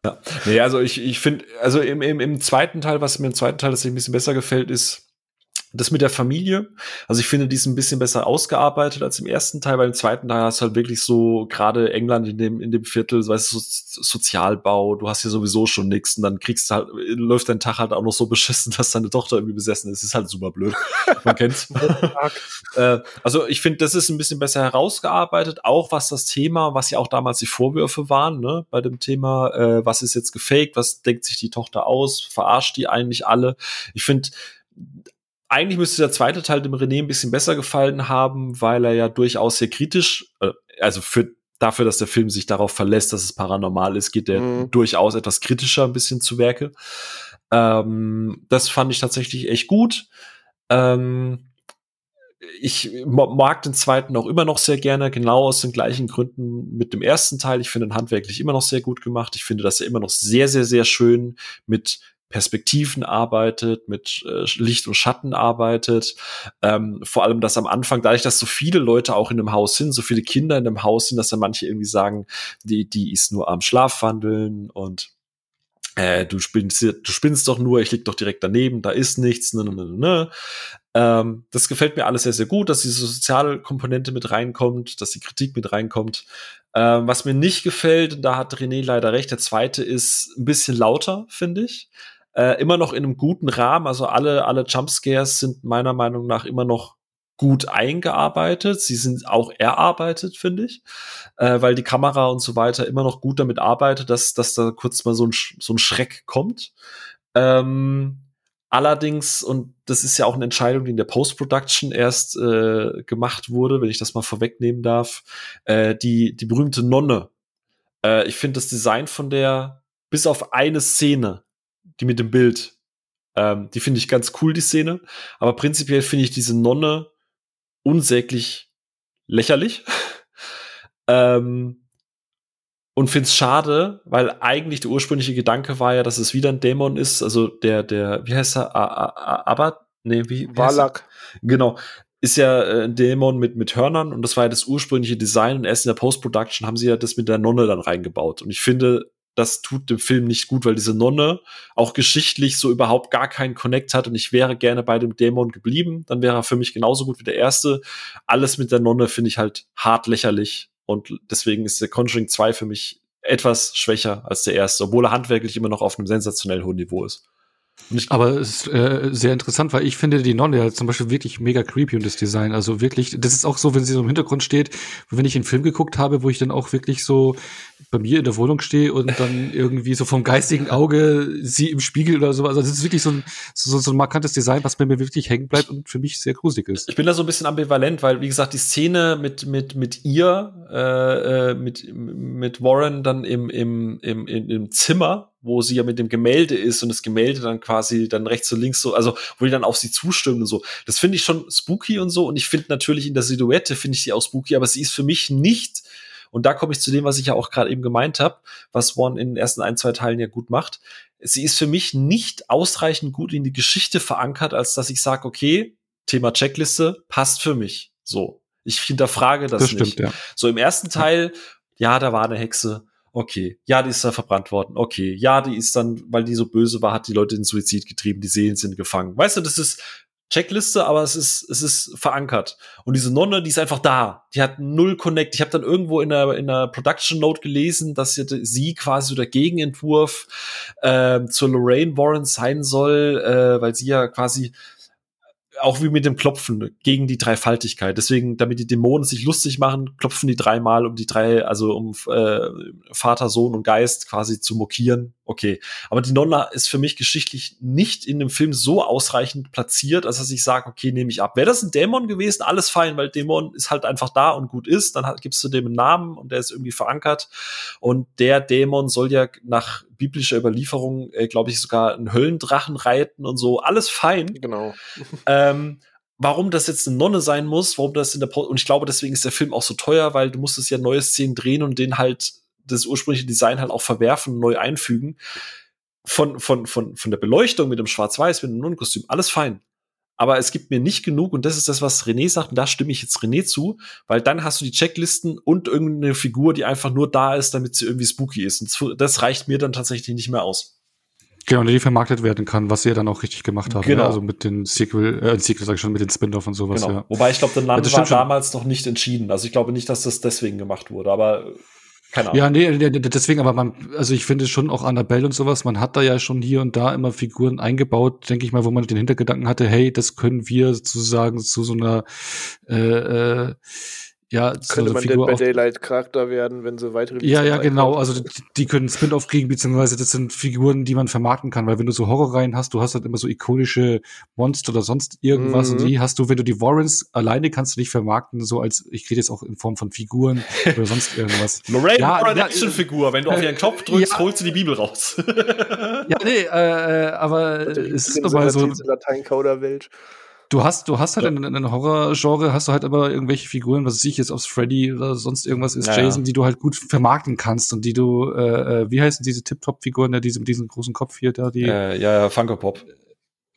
Speaker 1: ja. Nee, also ich, ich finde, also im, im, im zweiten Teil, was mir im zweiten Teil tatsächlich ein bisschen besser gefällt, ist, Das mit der Familie, also ich finde, die ist ein bisschen besser ausgearbeitet als im ersten Teil. Beim zweiten Teil hast du halt wirklich so gerade England in dem in dem Viertel, weißt du, so Sozialbau. Du hast hier sowieso schon nichts und dann kriegst du halt läuft dein Tag halt auch noch so beschissen, dass deine Tochter irgendwie besessen ist. ist halt super blöd. Man kennt's. äh, also ich finde, das ist ein bisschen besser herausgearbeitet, auch was das Thema, was ja auch damals die Vorwürfe waren, ne, bei dem Thema, äh, was ist jetzt gefaked, was denkt sich die Tochter aus, verarscht die eigentlich alle. Ich finde eigentlich müsste der zweite Teil dem René ein bisschen besser gefallen haben, weil er ja durchaus sehr kritisch, äh, also für dafür, dass der Film sich darauf verlässt, dass es paranormal ist, geht er mhm. durchaus etwas kritischer ein bisschen zu Werke. Ähm, das fand ich tatsächlich echt gut. Ähm, ich mag den zweiten auch immer noch sehr gerne, genau aus den gleichen Gründen mit dem ersten Teil. Ich finde ihn handwerklich immer noch sehr gut gemacht. Ich finde, dass er immer noch sehr, sehr, sehr schön mit Perspektiven arbeitet, mit äh, Licht und Schatten arbeitet. Ähm, vor allem, dass am Anfang, dadurch, dass so viele Leute auch in dem Haus sind, so viele Kinder in dem Haus sind, dass dann manche irgendwie sagen, die, die ist nur am Schlafwandeln und äh, du spinnst, du spinnst doch nur, ich lieg doch direkt daneben, da ist nichts, ne, ne, ne, ne. Ähm, das gefällt mir alles sehr, sehr gut, dass diese soziale Komponente mit reinkommt, dass die Kritik mit reinkommt. Ähm, was mir nicht gefällt, da hat René leider recht, der zweite ist ein bisschen lauter, finde ich. Äh, immer noch in einem guten Rahmen. Also alle, alle Jumpscares sind meiner Meinung nach immer noch gut eingearbeitet. Sie sind auch erarbeitet, finde ich, äh, weil die Kamera und so weiter immer noch gut damit arbeitet, dass, dass da kurz mal so ein, so ein Schreck kommt. Ähm, allerdings, und das ist ja auch eine Entscheidung, die in der Post-Production erst äh, gemacht wurde, wenn ich das mal vorwegnehmen darf, äh, die, die berühmte Nonne. Äh, ich finde das Design von der, bis auf eine Szene, die mit dem Bild. Ähm, die finde ich ganz cool, die Szene. Aber prinzipiell finde ich diese Nonne unsäglich lächerlich. ähm, und finde es schade, weil eigentlich der ursprüngliche Gedanke war ja, dass es wieder ein Dämon ist. Also der, der, wie heißt er? Aber? Nee, wie?
Speaker 2: Valak.
Speaker 1: Genau. Ist ja äh, ein Dämon mit, mit Hörnern und das war ja das ursprüngliche Design und erst in der Post-Production haben sie ja das mit der Nonne dann reingebaut. Und ich finde, das tut dem Film nicht gut, weil diese Nonne auch geschichtlich so überhaupt gar keinen Connect hat und ich wäre gerne bei dem Dämon geblieben, dann wäre er für mich genauso gut wie der erste. Alles mit der Nonne finde ich halt hart lächerlich und deswegen ist der Conjuring 2 für mich etwas schwächer als der erste, obwohl er handwerklich immer noch auf einem sensationell hohen Niveau ist.
Speaker 3: Aber es ist äh, sehr interessant, weil ich finde die Nonne ja zum Beispiel wirklich mega creepy und das Design. Also wirklich, das ist auch so, wenn sie so im Hintergrund steht, wenn ich einen Film geguckt habe, wo ich dann auch wirklich so bei mir in der Wohnung stehe und dann irgendwie so vom geistigen Auge sie im Spiegel oder so. Also das ist wirklich so ein, so, so ein markantes Design, was bei mir wirklich hängen bleibt und für mich sehr gruselig ist.
Speaker 1: Ich bin da so ein bisschen ambivalent, weil, wie gesagt, die Szene mit, mit, mit ihr, äh, äh mit, mit Warren dann im, im, im, im Zimmer, wo sie ja mit dem Gemälde ist und das Gemälde dann quasi dann rechts und links so, also wo die dann auf sie zustimmen und so. Das finde ich schon spooky und so und ich finde natürlich in der Silhouette finde ich sie auch spooky, aber sie ist für mich nicht und da komme ich zu dem, was ich ja auch gerade eben gemeint habe, was One in den ersten ein, zwei Teilen ja gut macht. Sie ist für mich nicht ausreichend gut in die Geschichte verankert, als dass ich sage, okay, Thema Checkliste passt für mich. So. Ich hinterfrage das, das nicht. Stimmt, ja. So im ersten Teil, ja, da war eine Hexe Okay, ja, die ist da verbrannt worden. Okay, ja, die ist dann, weil die so böse war, hat die Leute in Suizid getrieben, die Seelen sind gefangen. Weißt du, das ist Checkliste, aber es ist es ist verankert. Und diese Nonne, die ist einfach da. Die hat null Connect. Ich habe dann irgendwo in der in der Production Note gelesen, dass sie, quasi so der Gegenentwurf äh, zur Lorraine Warren sein soll, äh, weil sie ja quasi auch wie mit dem Klopfen gegen die Dreifaltigkeit. Deswegen, damit die Dämonen sich lustig machen, klopfen die dreimal, um die drei, also um äh, Vater, Sohn und Geist quasi zu mokieren. Okay. Aber die Nonna ist für mich geschichtlich nicht in dem Film so ausreichend platziert, als dass ich sage, okay, nehme ich ab. Wäre das ein Dämon gewesen, alles fein, weil Dämon ist halt einfach da und gut ist, dann gibst du dem einen Namen und der ist irgendwie verankert. Und der Dämon soll ja nach biblischer Überlieferung, äh, glaube ich, sogar einen Höllendrachen reiten und so. Alles fein.
Speaker 2: Genau.
Speaker 1: ähm, warum das jetzt eine Nonne sein muss, warum das in der po und ich glaube, deswegen ist der Film auch so teuer, weil du musstest ja neue Szenen drehen und den halt das ursprüngliche Design halt auch verwerfen neu einfügen. Von, von, von, von der Beleuchtung mit dem Schwarz-Weiß, mit dem Nonnenkostüm, alles fein aber es gibt mir nicht genug und das ist das, was René sagt und da stimme ich jetzt René zu, weil dann hast du die Checklisten und irgendeine Figur, die einfach nur da ist, damit sie irgendwie spooky ist und das reicht mir dann tatsächlich nicht mehr aus.
Speaker 3: Genau, die vermarktet werden kann, was sie ja dann auch richtig gemacht haben. Genau. Ja, also mit den Sequel, äh, Sequel sag ich schon, mit den Spin-off und sowas. Genau. Ja.
Speaker 1: Wobei ich glaube, der Land ja, war damals noch nicht entschieden. Also ich glaube nicht, dass das deswegen gemacht wurde, aber keine Ahnung.
Speaker 3: Ja, nee, deswegen, aber man, also ich finde schon auch Annabelle und sowas, man hat da ja schon hier und da immer Figuren eingebaut, denke ich mal, wo man den Hintergedanken hatte, hey, das können wir sozusagen zu so einer äh, äh, ja,
Speaker 2: könnte so man Figur Dead by Daylight Charakter werden, wenn sie weitere
Speaker 3: Ja, ja, genau. Also die, die können Spin-off kriegen, beziehungsweise das sind Figuren, die man vermarkten kann, weil wenn du so Horrorreihen hast, du hast halt immer so ikonische Monster oder sonst irgendwas mhm. und die hast du, wenn du die Warrens alleine kannst du nicht vermarkten, so als ich rede jetzt auch in Form von Figuren oder sonst irgendwas.
Speaker 1: Lorraine ja, Warren ja, Actionfigur, wenn du auf ihren Knopf drückst, ja, holst du die Bibel raus.
Speaker 3: ja, nee, äh, äh aber es ist nochmal so
Speaker 2: Latein-Coder-Welt
Speaker 3: du hast, du hast halt ja. in, in einem Horror-Genre hast du halt immer irgendwelche Figuren, was ich jetzt, ob Freddy oder sonst irgendwas ist, ja, Jason, die du halt gut vermarkten kannst und die du, äh, äh wie heißen diese Tip-Top-Figuren, ja, diese mit diesem großen Kopf hier, da, die.
Speaker 1: Äh, ja, ja, Funko Pop.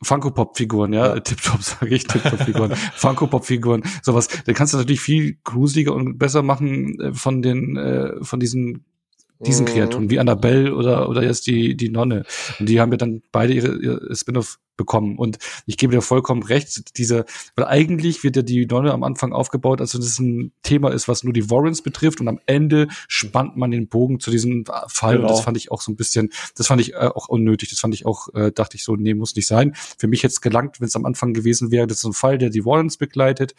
Speaker 3: Funko Pop Figuren, ja, ja. Tip-Top sage ich, Tip-Top Figuren, Funko Pop Figuren, sowas. Dann kannst du natürlich viel gruseliger und besser machen äh, von den äh, von diesen diesen mhm. Kreaturen, wie Annabelle oder, oder jetzt die, die Nonne. Und die haben ja dann beide ihre, ihre Spin-off bekommen. Und ich gebe dir vollkommen recht, diese, weil eigentlich wird ja die Nonne am Anfang aufgebaut, als wenn es ein Thema ist, was nur die Warrens betrifft und am Ende spannt man den Bogen zu diesem Fall. Genau. Und das fand ich auch so ein bisschen, das fand ich äh, auch unnötig. Das fand ich auch, äh, dachte ich so, nee, muss nicht sein. Für mich jetzt gelangt, wenn es am Anfang gewesen wäre, das ist ein Fall, der die Warrens begleitet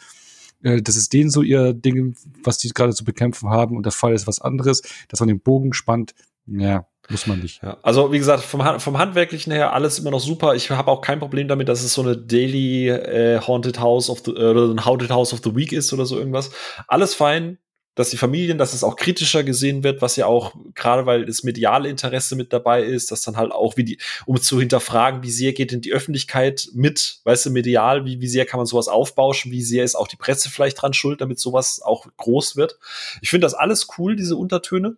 Speaker 3: äh, das ist denen so ihr Ding, was die gerade zu bekämpfen haben und der Fall ist was anderes, dass man den Bogen spannt, ja, muss man nicht.
Speaker 1: Ja, also wie gesagt, vom, vom Handwerklichen her alles immer noch super. Ich habe auch kein Problem damit, dass es so eine Daily äh, Haunted House of the äh, oder ein Haunted House of the Week ist oder so irgendwas. Alles fein dass die Familien, dass es auch kritischer gesehen wird, was ja auch gerade weil das mediale Interesse mit dabei ist, dass dann halt auch wie die, um zu hinterfragen, wie sehr geht denn die Öffentlichkeit mit, weißt du, medial, wie, wie sehr kann man sowas aufbauschen, wie sehr ist auch die Presse vielleicht dran schuld, damit sowas auch groß wird. Ich finde das alles cool, diese Untertöne.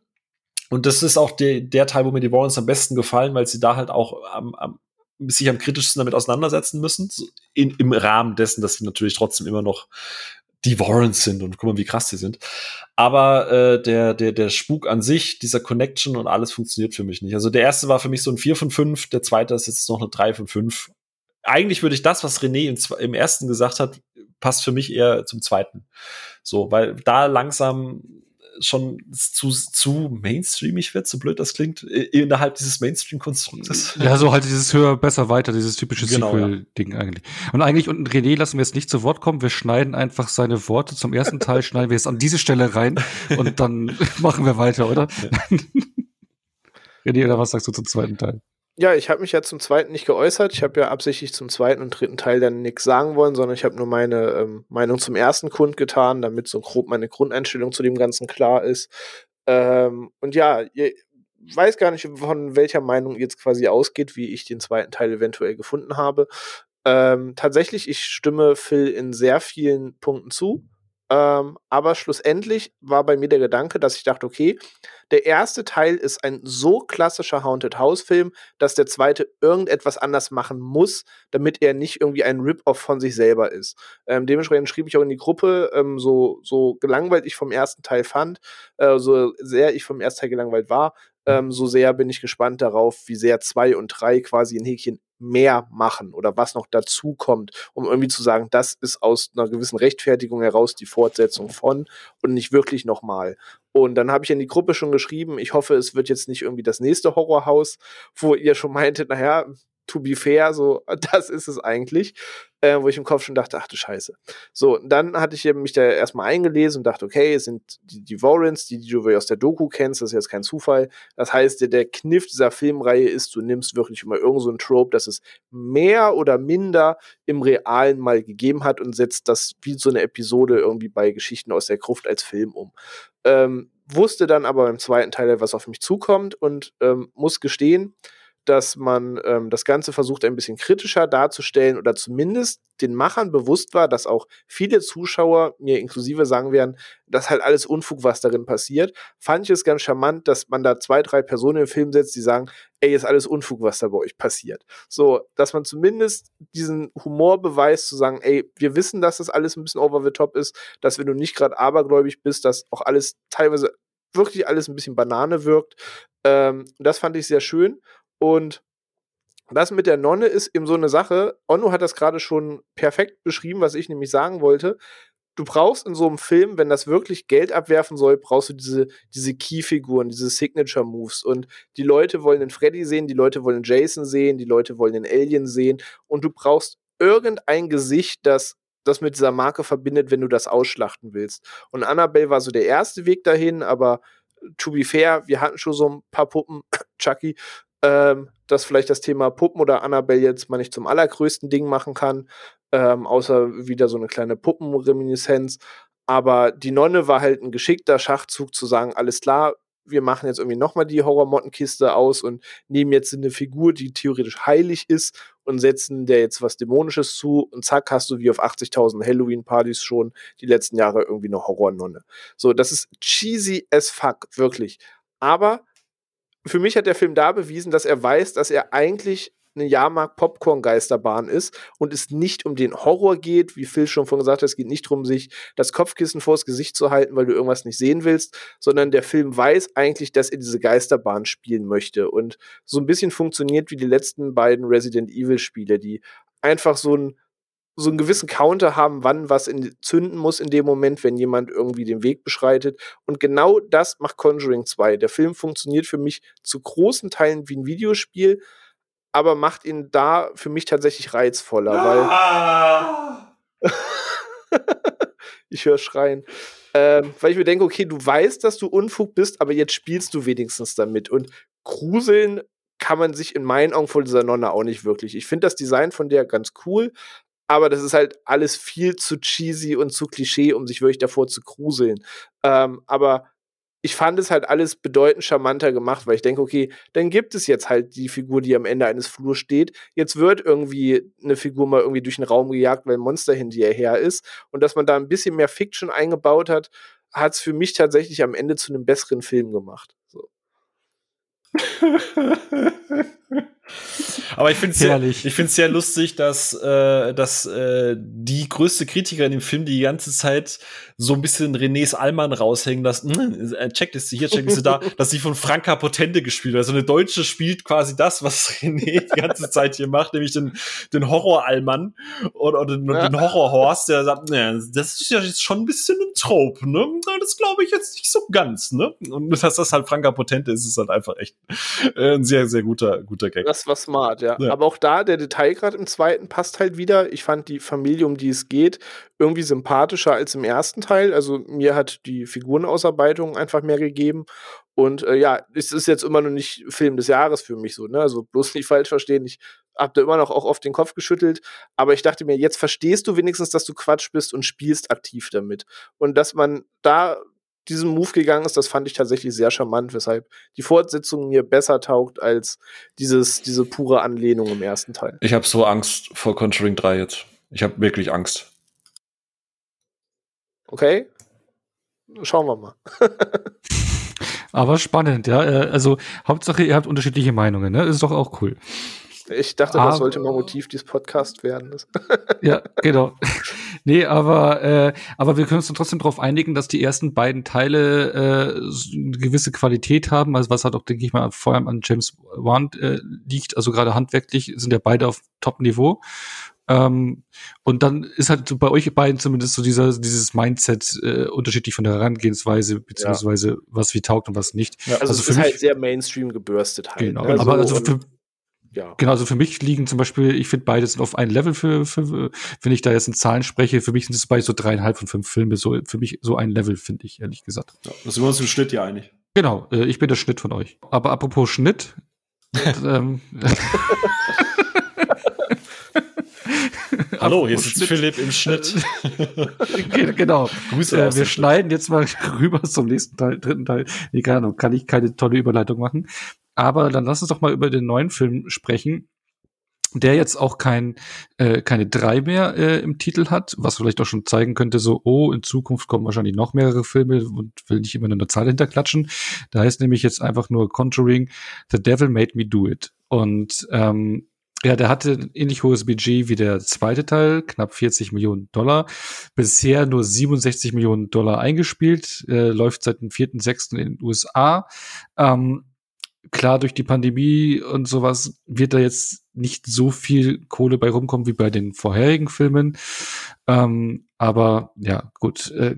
Speaker 1: Und das ist auch der, der Teil, wo mir die Warrens am besten gefallen, weil sie da halt auch am, am sich am kritischsten damit auseinandersetzen müssen, in, im Rahmen dessen, dass sie natürlich trotzdem immer noch die Warrens sind und guck mal, wie krass die sind. Aber äh, der, der, der Spuk an sich, dieser Connection und alles funktioniert für mich nicht. Also der erste war für mich so ein 4 von 5, der zweite ist jetzt noch eine 3 von 5. Eigentlich würde ich das, was René im, im ersten gesagt hat, passt für mich eher zum zweiten. So, weil da langsam schon zu, zu mainstreamig wird, so blöd das klingt, innerhalb dieses Mainstream-Konstruktes.
Speaker 3: Ja, so halt dieses höher, besser, weiter, dieses typische genau, Sequel-Ding ja. eigentlich. Und eigentlich, und René lassen wir jetzt nicht zu Wort kommen, wir schneiden einfach seine Worte zum ersten Teil, schneiden wir jetzt an diese Stelle rein und dann machen wir weiter, oder? Ja. René, oder was sagst du zum zweiten Teil?
Speaker 2: Ja, ich habe mich ja zum zweiten nicht geäußert. Ich habe ja absichtlich zum zweiten und dritten Teil dann nichts sagen wollen, sondern ich habe nur meine ähm, Meinung zum ersten kundgetan, damit so grob meine Grundeinstellung zu dem Ganzen klar ist. Ähm, und ja, ihr weiß gar nicht, von welcher Meinung jetzt quasi ausgeht, wie ich den zweiten Teil eventuell gefunden habe. Ähm, tatsächlich, ich stimme Phil in sehr vielen Punkten zu. Ähm, aber schlussendlich war bei mir der Gedanke, dass ich dachte, okay, der erste Teil ist ein so klassischer Haunted House Film, dass der zweite irgendetwas anders machen muss, damit er nicht irgendwie ein Rip-Off von sich selber ist. Ähm, dementsprechend schrieb ich auch in die Gruppe, ähm, so, so gelangweilt ich vom ersten Teil fand, äh, so sehr ich vom ersten Teil gelangweilt war, ähm, so sehr bin ich gespannt darauf, wie sehr zwei und drei quasi ein Häkchen mehr machen oder was noch dazu kommt, um irgendwie zu sagen, das ist aus einer gewissen Rechtfertigung heraus die Fortsetzung von und nicht wirklich nochmal. Und dann habe ich in die Gruppe schon geschrieben, ich hoffe, es wird jetzt nicht irgendwie das nächste Horrorhaus, wo ihr schon meintet, naja, to be fair, so, das ist es eigentlich, äh, wo ich im Kopf schon dachte, ach du Scheiße. So, dann hatte ich mich da erstmal eingelesen und dachte, okay, es sind die, die Warrens, die, die du aus der Doku kennst, das ist jetzt kein Zufall. Das heißt, der, der Kniff dieser Filmreihe ist, du nimmst wirklich immer irgend so ein Trope, das es mehr oder minder im Realen mal gegeben hat und setzt das wie so eine Episode irgendwie bei Geschichten aus der Gruft als Film um. Ähm, wusste dann aber im zweiten Teil, was auf mich zukommt und ähm, muss gestehen, dass man ähm, das Ganze versucht, ein bisschen kritischer darzustellen oder zumindest den Machern bewusst war, dass auch viele Zuschauer, mir inklusive, sagen werden, dass halt alles Unfug, was darin passiert. Fand ich es ganz charmant, dass man da zwei, drei Personen im Film setzt, die sagen, ey, ist alles Unfug, was da bei euch passiert. So, dass man zumindest diesen Humor beweist, zu sagen, ey, wir wissen, dass das alles ein bisschen over the top ist, dass wenn du nicht gerade abergläubig bist, dass auch alles teilweise wirklich alles ein bisschen Banane wirkt. Ähm, das fand ich sehr schön. Und das mit der Nonne ist eben so eine Sache. Onno hat das gerade schon perfekt beschrieben, was ich nämlich sagen wollte. Du brauchst in so einem Film, wenn das wirklich Geld abwerfen soll, brauchst du diese, diese Key-Figuren, diese Signature-Moves. Und die Leute wollen den Freddy sehen, die Leute wollen Jason sehen, die Leute wollen den Alien sehen. Und du brauchst irgendein Gesicht, das das mit dieser Marke verbindet, wenn du das ausschlachten willst. Und Annabelle war so der erste Weg dahin, aber to be fair, wir hatten schon so ein paar Puppen, Chucky, ähm, dass vielleicht das Thema Puppen oder Annabelle jetzt mal nicht zum allergrößten Ding machen kann, ähm, außer wieder so eine kleine Puppenreminiszenz. Aber die Nonne war halt ein geschickter Schachzug zu sagen, alles klar, wir machen jetzt irgendwie nochmal die Horror-Mottenkiste aus und nehmen jetzt eine Figur, die theoretisch heilig ist und setzen der jetzt was Dämonisches zu und zack, hast du wie auf 80.000 Halloween-Partys schon die letzten Jahre irgendwie eine Horror-Nonne. So, das ist cheesy as fuck, wirklich. Aber für mich hat der Film da bewiesen, dass er weiß, dass er eigentlich eine Jahrmarkt-Popcorn-Geisterbahn ist und es nicht um den Horror geht, wie Phil schon vorhin gesagt hat, es geht nicht darum, sich das Kopfkissen vors Gesicht zu halten, weil du irgendwas nicht sehen willst, sondern der Film weiß eigentlich, dass er diese Geisterbahn spielen möchte. Und so ein bisschen funktioniert wie die letzten beiden Resident Evil-Spiele, die einfach so ein so einen gewissen Counter haben, wann was in, zünden muss in dem Moment, wenn jemand irgendwie den Weg beschreitet. Und genau das macht Conjuring 2. Der Film funktioniert für mich zu großen Teilen wie ein Videospiel, aber macht ihn da für mich tatsächlich reizvoller, ah. weil ich höre schreien. Ähm, weil ich mir denke, okay, du weißt, dass du Unfug bist, aber jetzt spielst du wenigstens damit. Und Gruseln kann man sich in meinen Augen von dieser Nonne auch nicht wirklich. Ich finde das Design von der ganz cool, aber das ist halt alles viel zu cheesy und zu Klischee, um sich wirklich davor zu gruseln. Ähm, aber ich fand es halt alles bedeutend charmanter gemacht, weil ich denke, okay, dann gibt es jetzt halt die Figur, die am Ende eines Flurs steht. Jetzt wird irgendwie eine Figur mal irgendwie durch den Raum gejagt, weil ein Monster hinter ihr her ist. Und dass man da ein bisschen mehr Fiction eingebaut hat, hat es für mich tatsächlich am Ende zu einem besseren Film gemacht. So.
Speaker 1: Aber ich finde es sehr, ich find's sehr lustig, dass, äh, dass äh, die größte Kritiker in dem Film die ganze Zeit so ein bisschen Renés Allmann raushängen lassen. Hm, äh, Checkliste hier, Checkliste da, dass sie von Franka Potente gespielt wird. Also eine Deutsche spielt quasi das, was René die ganze Zeit hier macht, nämlich den, den Horror-Allmann oder, oder den, ja. den Horror-Horst, der sagt, ne, das ist ja jetzt schon ein bisschen ein Trope, ne? Das glaube ich jetzt nicht so ganz, ne? Und dass das halt Franka Potente ist, ist halt einfach echt äh, ein sehr, sehr guter, guter Gag.
Speaker 2: Das war smart, ja. ja. Aber auch da, der Detailgrad im zweiten passt halt wieder. Ich fand die Familie, um die es geht, irgendwie sympathischer als im ersten Teil. Also mir hat die Figurenausarbeitung einfach mehr gegeben. Und äh, ja, es ist jetzt immer noch nicht Film des Jahres für mich so, ne? Also bloß nicht falsch verstehen. Ich hab da immer noch auch oft den Kopf geschüttelt. Aber ich dachte mir, jetzt verstehst du wenigstens, dass du Quatsch bist und spielst aktiv damit. Und dass man da diesen Move gegangen ist, das fand ich tatsächlich sehr charmant, weshalb die Fortsetzung mir besser taugt als dieses, diese pure Anlehnung im ersten Teil.
Speaker 1: Ich habe so Angst vor Conjuring 3 jetzt. Ich habe wirklich Angst.
Speaker 2: Okay. Schauen wir mal.
Speaker 3: Aber spannend, ja. Äh, also Hauptsache, ihr habt unterschiedliche Meinungen, ne? Ist doch auch cool.
Speaker 2: Ich dachte, aber, das sollte mal Motiv dieses Podcasts werden.
Speaker 3: ja, genau. Nee, aber, äh, aber wir können uns trotzdem darauf einigen, dass die ersten beiden Teile äh, eine gewisse Qualität haben, also was halt auch, denke ich mal, vor allem an James Wan äh, liegt. Also gerade handwerklich sind ja beide auf Top-Niveau. Ähm, und dann ist halt so bei euch beiden zumindest so dieser, dieses Mindset äh, unterschiedlich von der Herangehensweise, beziehungsweise ja. was wie taugt und was nicht.
Speaker 2: Ja, also, also es ist halt sehr Mainstream gebürstet halt.
Speaker 3: Genau, ne? aber also für, ja. Genau, also für mich liegen zum Beispiel, ich finde beide sind auf ein Level für, für, wenn ich da jetzt in Zahlen spreche, für mich sind es beide so dreieinhalb von fünf Filme, so für mich so ein Level, finde ich, ehrlich gesagt.
Speaker 1: Ja, da sind wir uns im Schnitt ja einig.
Speaker 3: Genau, äh, ich bin der Schnitt von euch. Aber apropos Schnitt, ähm,
Speaker 1: Hallo, hier sitzt Philipp im Schnitt.
Speaker 3: genau. Grüße äh, wir schneiden jetzt mal rüber zum nächsten Teil, dritten Teil. Nee, keine Ahnung, kann ich keine tolle Überleitung machen. Aber dann lass uns doch mal über den neuen Film sprechen, der jetzt auch kein, äh, keine drei mehr äh, im Titel hat, was vielleicht auch schon zeigen könnte, so, oh, in Zukunft kommen wahrscheinlich noch mehrere Filme und will nicht immer nur eine Zahl hinterklatschen. Da heißt nämlich jetzt einfach nur Conjuring, The Devil Made Me Do It. Und ähm, ja, der hatte ein ähnlich hohes Budget wie der zweite Teil, knapp 40 Millionen Dollar. Bisher nur 67 Millionen Dollar eingespielt, äh, läuft seit dem 4.6. in den USA. Ähm, klar, durch die Pandemie und sowas wird da jetzt nicht so viel Kohle bei rumkommen wie bei den vorherigen Filmen. Ähm, aber ja, gut. Äh,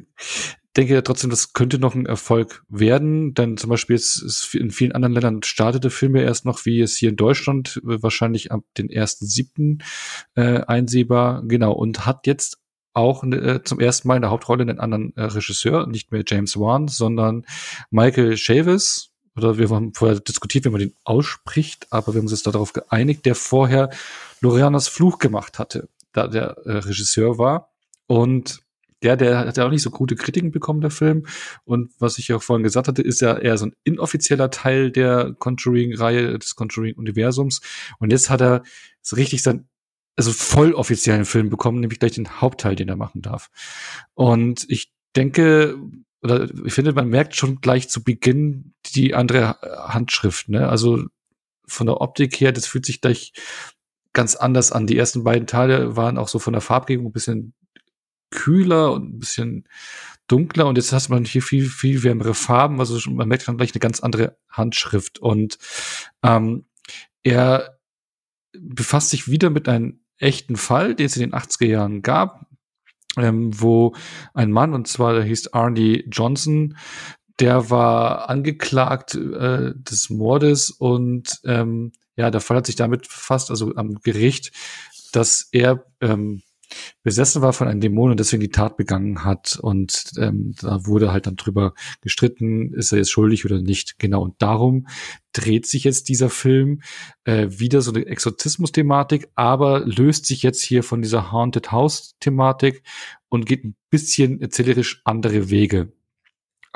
Speaker 3: denke trotzdem, das könnte noch ein Erfolg werden, denn zum Beispiel ist, ist in vielen anderen Ländern startete Filme erst noch, wie es hier in Deutschland äh, wahrscheinlich ab den ersten siebten äh, einsehbar, genau, und hat jetzt auch äh, zum ersten Mal in der Hauptrolle einen anderen äh, Regisseur, nicht mehr James Wan, sondern Michael Chavis, oder wir haben vorher diskutiert, wie man den ausspricht, aber wir haben uns jetzt darauf geeinigt, der vorher Loreanas Fluch gemacht hatte, da der äh, Regisseur war. Und ja, der hat ja auch nicht so gute Kritiken bekommen, der Film. Und was ich ja auch vorhin gesagt hatte, ist ja eher so ein inoffizieller Teil der Conjuring-Reihe, des Conjuring-Universums. Und jetzt hat er so richtig sein, also voll offiziellen Film bekommen, nämlich gleich den Hauptteil, den er machen darf. Und ich denke, oder ich finde, man merkt schon gleich zu Beginn die andere Handschrift, ne? Also von der Optik her, das fühlt sich gleich ganz anders an. Die ersten beiden Teile waren auch so von der Farbgebung ein bisschen kühler und ein bisschen dunkler und jetzt hast man hier viel, viel wärmere Farben, also man merkt dann gleich eine ganz andere Handschrift und ähm, er befasst sich wieder mit einem echten Fall, den es in den 80er Jahren gab, ähm, wo ein Mann, und zwar der hieß Arnie Johnson, der war angeklagt äh, des Mordes und ähm, ja, der Fall hat sich damit befasst, also am Gericht, dass er ähm, besessen war von einem Dämon und deswegen die Tat begangen hat. Und ähm, da wurde halt dann drüber gestritten, ist er jetzt schuldig oder nicht. Genau. Und darum dreht sich jetzt dieser Film äh, wieder so eine Exorzismus-Thematik, aber löst sich jetzt hier von dieser Haunted House-Thematik und geht ein bisschen erzählerisch andere Wege.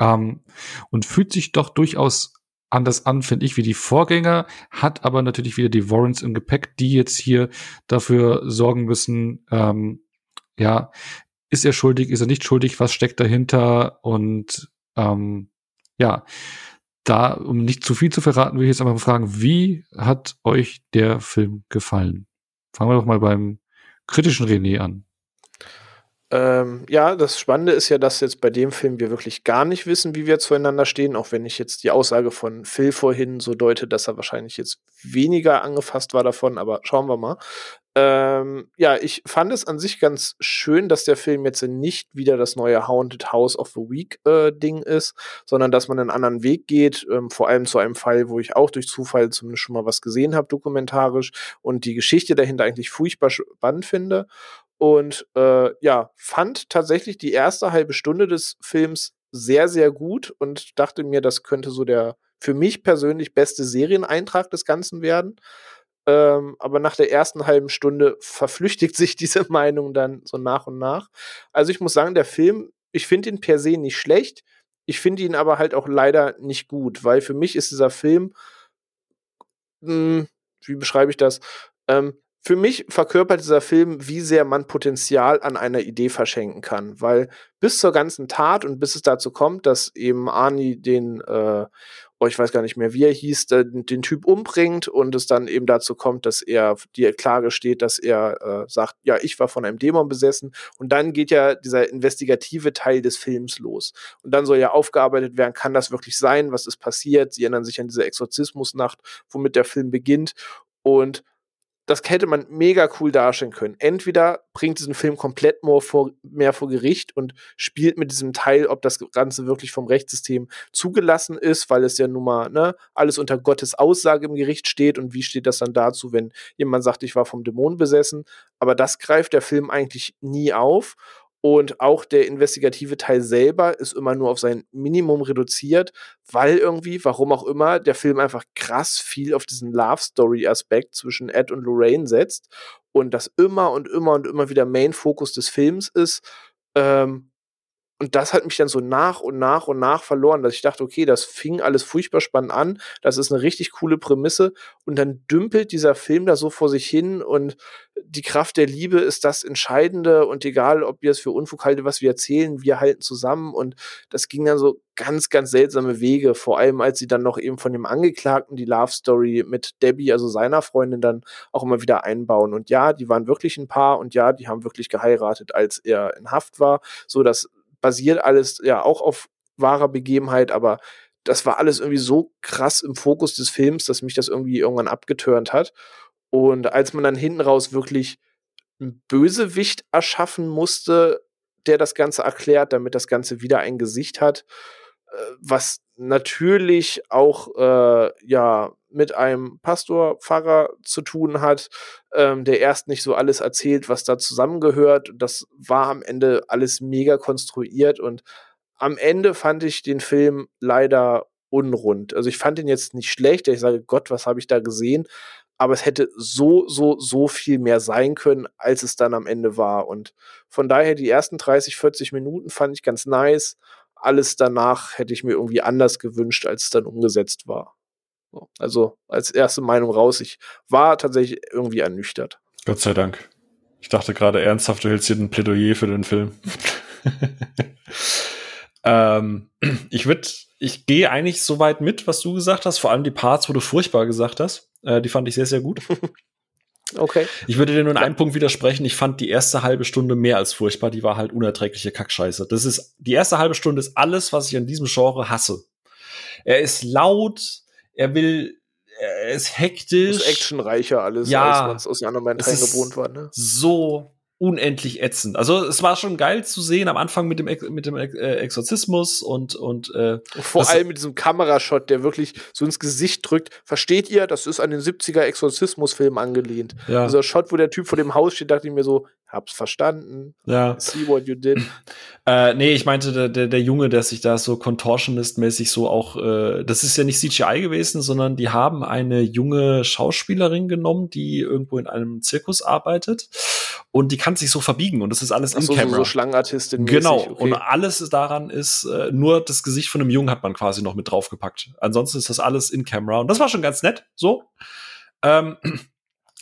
Speaker 3: Ähm, und fühlt sich doch durchaus anders an, finde ich, wie die Vorgänger, hat aber natürlich wieder die Warrens im Gepäck, die jetzt hier dafür sorgen müssen, ähm, ja, ist er schuldig, ist er nicht schuldig, was steckt dahinter und ähm, ja, da, um nicht zu viel zu verraten, will ich jetzt einmal fragen, wie hat euch der Film gefallen? Fangen wir doch mal beim kritischen René an.
Speaker 2: Ähm, ja, das Spannende ist ja, dass jetzt bei dem Film wir wirklich gar nicht wissen, wie wir zueinander stehen, auch wenn ich jetzt die Aussage von Phil vorhin so deute, dass er wahrscheinlich jetzt weniger angefasst war davon, aber schauen wir mal. Ähm, ja, ich fand es an sich ganz schön, dass der Film jetzt nicht wieder das neue Haunted House of the Week äh, Ding ist, sondern dass man einen anderen Weg geht, ähm, vor allem zu einem Fall, wo ich auch durch Zufall zumindest schon mal was gesehen habe, dokumentarisch und die Geschichte dahinter eigentlich furchtbar spannend finde. Und äh, ja, fand tatsächlich die erste halbe Stunde des Films sehr, sehr gut und dachte mir, das könnte so der für mich persönlich beste Serieneintrag des Ganzen werden. Ähm, aber nach der ersten halben Stunde verflüchtigt sich diese Meinung dann so nach und nach. Also ich muss sagen, der Film, ich finde ihn per se nicht schlecht. Ich finde ihn aber halt auch leider nicht gut, weil für mich ist dieser Film, mh, hm, wie beschreibe ich das? Ähm, für mich verkörpert dieser Film, wie sehr man Potenzial an einer Idee verschenken kann, weil bis zur ganzen Tat und bis es dazu kommt, dass eben Arnie den, äh, oh, ich weiß gar nicht mehr, wie er hieß, den, den Typ umbringt und es dann eben dazu kommt, dass er dir Klage steht, dass er äh, sagt, ja, ich war von einem Dämon besessen und dann geht ja dieser investigative Teil des Films los. Und dann soll ja aufgearbeitet werden, kann das wirklich sein, was ist passiert? Sie erinnern sich an diese Exorzismusnacht, womit der Film beginnt. Und das hätte man mega cool darstellen können. Entweder bringt diesen Film komplett mehr vor, mehr vor Gericht und spielt mit diesem Teil, ob das Ganze wirklich vom Rechtssystem zugelassen ist, weil es ja nun mal ne, alles unter Gottes Aussage im Gericht steht und wie steht das dann dazu, wenn jemand sagt, ich war vom Dämon besessen. Aber das greift der Film eigentlich nie auf und auch der investigative Teil selber ist immer nur auf sein Minimum reduziert, weil irgendwie, warum auch immer, der Film einfach krass viel auf diesen Love Story Aspekt zwischen Ed und Lorraine setzt und das immer und immer und immer wieder Main Fokus des Films ist. Ähm, und das hat mich dann so nach und nach und nach verloren, dass ich dachte, okay, das fing alles furchtbar spannend an, das ist eine richtig coole Prämisse. Und dann dümpelt dieser Film da so vor sich hin und die Kraft der Liebe ist das Entscheidende. Und egal, ob wir es für Unfug halten, was wir erzählen, wir halten zusammen. Und das ging dann so ganz, ganz seltsame Wege, vor allem als sie dann noch eben von dem Angeklagten die Love Story mit Debbie, also seiner Freundin, dann auch immer wieder einbauen. Und ja, die waren wirklich ein Paar. Und ja, die haben wirklich geheiratet, als er in Haft war, so dass basiert alles ja auch auf wahrer Begebenheit, aber das war alles irgendwie so krass im Fokus des Films, dass mich das irgendwie irgendwann abgeturnt hat. Und als man dann hinten raus wirklich einen Bösewicht erschaffen musste, der das Ganze erklärt, damit das Ganze wieder ein Gesicht hat, äh, was natürlich auch äh, ja mit einem Pastor, Pfarrer zu tun hat, ähm, der erst nicht so alles erzählt, was da zusammengehört. Das war am Ende alles mega konstruiert und am Ende fand ich den Film leider unrund. Also ich fand ihn jetzt nicht schlecht, ich sage, Gott, was habe ich da gesehen? Aber es hätte so, so, so viel mehr sein können, als es dann am Ende war. Und von daher, die ersten 30, 40 Minuten fand ich ganz nice. Alles danach hätte ich mir irgendwie anders gewünscht, als es dann umgesetzt war. Also als erste Meinung raus, ich war tatsächlich irgendwie ernüchtert.
Speaker 1: Gott sei Dank. Ich dachte gerade ernsthaft, du hältst hier ein Plädoyer für den Film. ähm, ich würde, ich gehe eigentlich so weit mit, was du gesagt hast, vor allem die Parts, wo du furchtbar gesagt hast. Äh, die fand ich sehr, sehr gut.
Speaker 2: Okay.
Speaker 1: Ich würde dir nur in einem Punkt widersprechen. Ich fand die erste halbe Stunde mehr als furchtbar. Die war halt unerträgliche Kackscheiße. Das ist, die erste halbe Stunde ist alles, was ich an diesem Genre hasse. Er ist laut, er will, er ist hektisch. Ist
Speaker 2: actionreicher alles,
Speaker 1: ja, als
Speaker 2: man es aus den anderen Teilen gewohnt war, ne?
Speaker 1: So unendlich ätzend. Also es war schon geil zu sehen am Anfang mit dem Ex mit dem äh, Exorzismus und und äh,
Speaker 2: vor allem mit diesem Kamerashot, der wirklich so ins Gesicht drückt. Versteht ihr? Das ist an den 70er Exorzismusfilm angelehnt. Ja. Dieser Shot, wo der Typ vor dem Haus steht, dachte ich mir so, hab's verstanden.
Speaker 1: Ja.
Speaker 2: See what you did.
Speaker 1: Äh, nee, ich meinte, der, der, der Junge, der sich da so Contortionist-mäßig so auch, äh, das ist ja nicht CGI gewesen, sondern die haben eine junge Schauspielerin genommen, die irgendwo in einem Zirkus arbeitet und die kann sich so verbiegen und das ist alles in Camera. So, so
Speaker 2: Schlangenartistin.
Speaker 1: Genau. Okay. Und alles daran ist, äh, nur das Gesicht von einem Jungen hat man quasi noch mit draufgepackt. Ansonsten ist das alles in Camera und das war schon ganz nett, so. Ähm,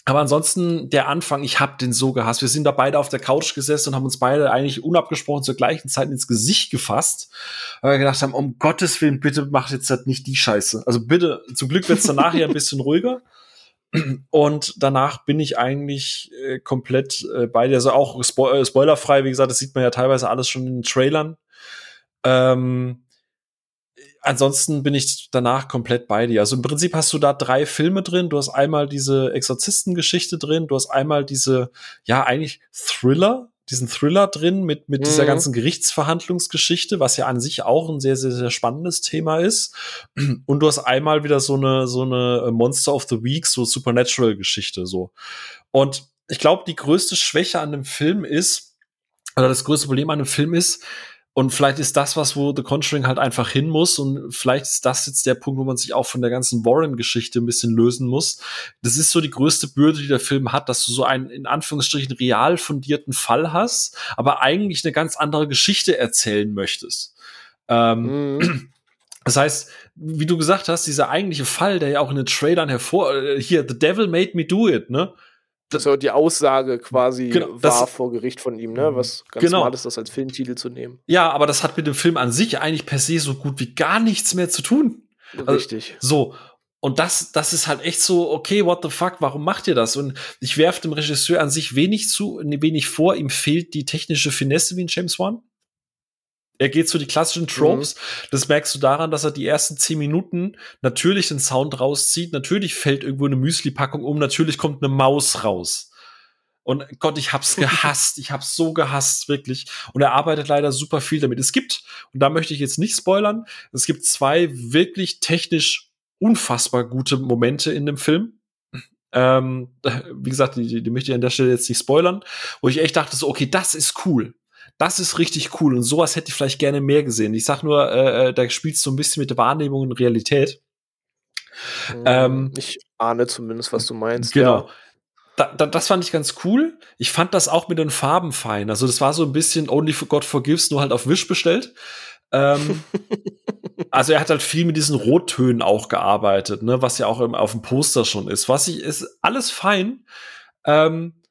Speaker 1: aber ansonsten, der Anfang, ich hab den so gehasst. Wir sind da beide auf der Couch gesessen und haben uns beide eigentlich unabgesprochen zur gleichen Zeit ins Gesicht gefasst, weil wir gedacht haben, um Gottes Willen, bitte macht jetzt halt nicht die Scheiße. Also bitte, zum Glück wird's danach ja ein bisschen ruhiger. Und danach bin ich eigentlich äh, komplett äh, bei dir. Also auch spo äh, spoilerfrei, wie gesagt, das sieht man ja teilweise alles schon in den Trailern. Ähm, ansonsten bin ich danach komplett bei dir. Also im Prinzip hast du da drei Filme drin. Du hast einmal diese Exorzistengeschichte drin, du hast einmal diese, ja, eigentlich Thriller, diesen Thriller drin mit, mit mhm. dieser ganzen Gerichtsverhandlungsgeschichte, was ja an sich auch ein sehr, sehr, sehr spannendes Thema ist. Und du hast einmal wieder so eine, so eine Monster of the Week, so Supernatural-Geschichte, so. Und ich glaube, die größte Schwäche an dem Film ist, oder das größte Problem an dem Film ist, und vielleicht ist das was, wo The Conjuring halt einfach hin muss. Und vielleicht ist das jetzt der Punkt, wo man sich auch von der ganzen Warren-Geschichte ein bisschen lösen muss. Das ist so die größte Bürde, die der Film hat, dass du so einen in Anführungsstrichen real fundierten Fall hast, aber eigentlich eine ganz andere Geschichte erzählen möchtest. Ähm, mhm. Das heißt, wie du gesagt hast, dieser eigentliche Fall, der ja auch in den Trailern hervor, äh, hier, The Devil Made Me Do It, ne?
Speaker 2: Das war die Aussage quasi genau, war vor Gericht von ihm, ne? Was ganz genau. normal ist, das als Filmtitel zu nehmen.
Speaker 1: Ja, aber das hat mit dem Film an sich eigentlich per se so gut wie gar nichts mehr zu tun.
Speaker 2: Richtig.
Speaker 1: Also, so. Und das, das ist halt echt so, okay, what the fuck, warum macht ihr das? Und ich werfe dem Regisseur an sich wenig zu, wenig vor, ihm fehlt die technische Finesse wie in James Wan. Er geht zu die klassischen Tropes. Mhm. Das merkst du daran, dass er die ersten zehn Minuten natürlich den Sound rauszieht. Natürlich fällt irgendwo eine Müsli-Packung um. Natürlich kommt eine Maus raus. Und Gott, ich hab's gehasst. Ich hab's so gehasst, wirklich. Und er arbeitet leider super viel damit. Es gibt, und da möchte ich jetzt nicht spoilern, es gibt zwei wirklich technisch unfassbar gute Momente in dem Film. Ähm, wie gesagt, die, die möchte ich an der Stelle jetzt nicht spoilern, wo ich echt dachte so, okay, das ist cool das ist richtig cool und sowas hätte ich vielleicht gerne mehr gesehen. Ich sag nur, äh, äh da spielst du ein bisschen mit der Wahrnehmung und Realität.
Speaker 2: Mhm, ähm, ich ahne zumindest, was du meinst.
Speaker 1: Genau. Ja. Da, da, das fand ich ganz cool. Ich fand das auch mit den Farben fein. Also das war so ein bisschen Only for God Forgives, nur halt auf Wish bestellt. Ähm, also er hat halt viel mit diesen Rottönen auch gearbeitet, ne, was ja auch im, auf dem Poster schon ist. Was ich ist alles fein. Ähm,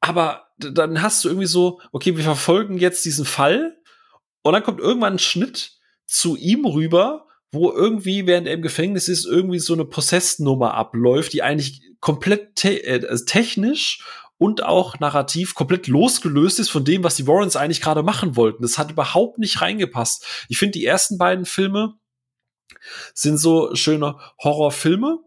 Speaker 1: aber dann hast du irgendwie so, okay, wir verfolgen jetzt diesen Fall und dann kommt irgendwann ein Schnitt zu ihm rüber, wo irgendwie, während er im Gefängnis ist, irgendwie so eine Possessed-Nummer abläuft, die eigentlich komplett te äh, also technisch und auch narrativ komplett losgelöst ist von dem, was die Warrens eigentlich gerade machen wollten. Das hat überhaupt nicht reingepasst. Ich finde die ersten beiden Filme, sind so schöne Horrorfilme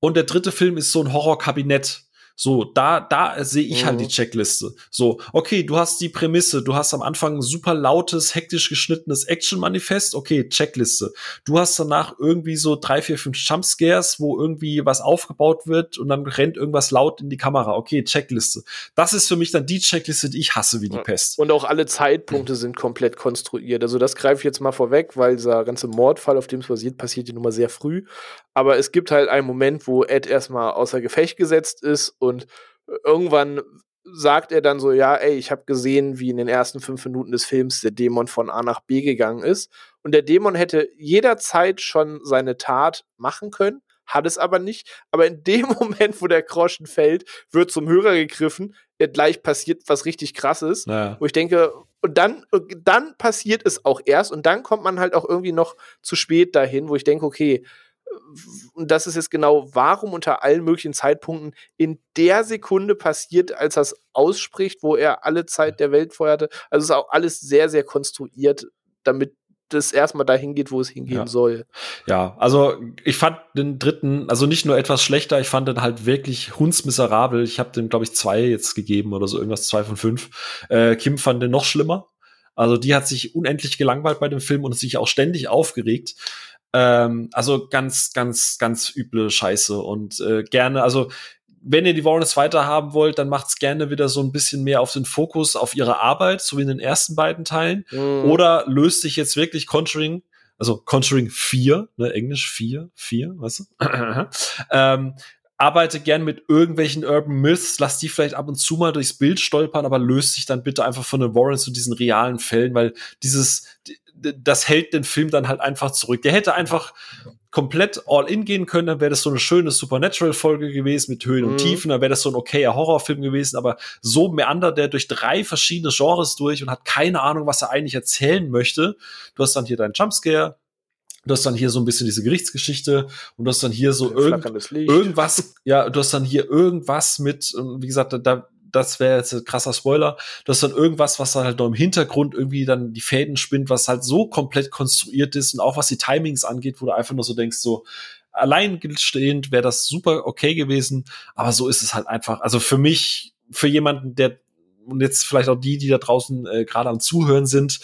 Speaker 1: und der dritte Film ist so ein Horrorkabinett. So, da, da sehe ich mhm. halt die mhm. Checkliste. So, okay, du hast die Prämisse, du hast am Anfang ein super lautes, hektisch geschnittenes Action-Manifest, okay, Checkliste. Du hast danach irgendwie so drei, vier, fünf Jumpscares, wo irgendwie was aufgebaut wird und dann rennt irgendwas laut in die Kamera, okay, Checkliste. Das ist für mich dann die Checkliste, die ich hasse wie die Pest.
Speaker 2: Und auch alle Zeitpunkte mhm. sind komplett konstruiert. Also das greife ich jetzt mal vorweg, weil dieser ganze Mordfall, auf dem es basiert, passiert die Nummer sehr früh. Aber es gibt halt einen Moment, wo Ed erstmal außer Gefecht gesetzt ist und irgendwann sagt er dann so, ja, ey, ich habe gesehen, wie in den ersten fünf Minuten des Films der Dämon von A nach B gegangen ist. Und der Dämon hätte jederzeit schon seine Tat machen können, hat es aber nicht. Aber in dem Moment, wo der Groschen fällt, wird zum Hörer gegriffen, gleich passiert was richtig krasses, naja. wo ich denke, und dann, dann passiert es auch erst und dann kommt man halt auch irgendwie noch zu spät dahin, wo ich denke, okay, und das ist jetzt genau, warum unter allen möglichen Zeitpunkten in der Sekunde passiert, als er es ausspricht, wo er alle Zeit der Welt vorher hatte. Also es ist auch alles sehr, sehr konstruiert, damit das erstmal dahin geht, wo es hingehen
Speaker 1: ja.
Speaker 2: soll.
Speaker 1: Ja, also ich fand den dritten, also nicht nur etwas schlechter, ich fand den halt wirklich hundsmiserabel. Ich habe dem, glaube ich, zwei jetzt gegeben oder so, irgendwas zwei von fünf. Äh, Kim fand den noch schlimmer. Also die hat sich unendlich gelangweilt bei dem Film und sich auch ständig aufgeregt. Ähm, also ganz, ganz, ganz üble Scheiße und äh, gerne, also wenn ihr die Warrens weiter haben wollt, dann macht's gerne wieder so ein bisschen mehr auf den Fokus auf ihre Arbeit, so wie in den ersten beiden Teilen. Mhm. Oder löst sich jetzt wirklich Conjuring, also Conjuring 4, ne, Englisch 4, 4, weißt du? ähm, arbeite gern mit irgendwelchen Urban Myths, lass die vielleicht ab und zu mal durchs Bild stolpern, aber löst sich dann bitte einfach von den Warrens zu diesen realen Fällen, weil dieses, das hält den Film dann halt einfach zurück. Der hätte einfach komplett all in gehen können, dann wäre das so eine schöne Supernatural-Folge gewesen mit Höhen mhm. und Tiefen, dann wäre das so ein okayer Horrorfilm gewesen, aber so meandert der durch drei verschiedene Genres durch und hat keine Ahnung, was er eigentlich erzählen möchte. Du hast dann hier deinen Jumpscare, Du hast dann hier so ein bisschen diese Gerichtsgeschichte und du hast dann hier so irgend, irgendwas, ja, du hast dann hier irgendwas mit, wie gesagt, da, das wäre jetzt ein krasser Spoiler, du hast dann irgendwas, was dann halt noch im Hintergrund irgendwie dann die Fäden spinnt, was halt so komplett konstruiert ist und auch was die Timings angeht, wo du einfach nur so denkst, so alleinstehend wäre das super okay gewesen, aber so ist es halt einfach. Also für mich, für jemanden, der und jetzt vielleicht auch die, die da draußen äh, gerade am Zuhören sind,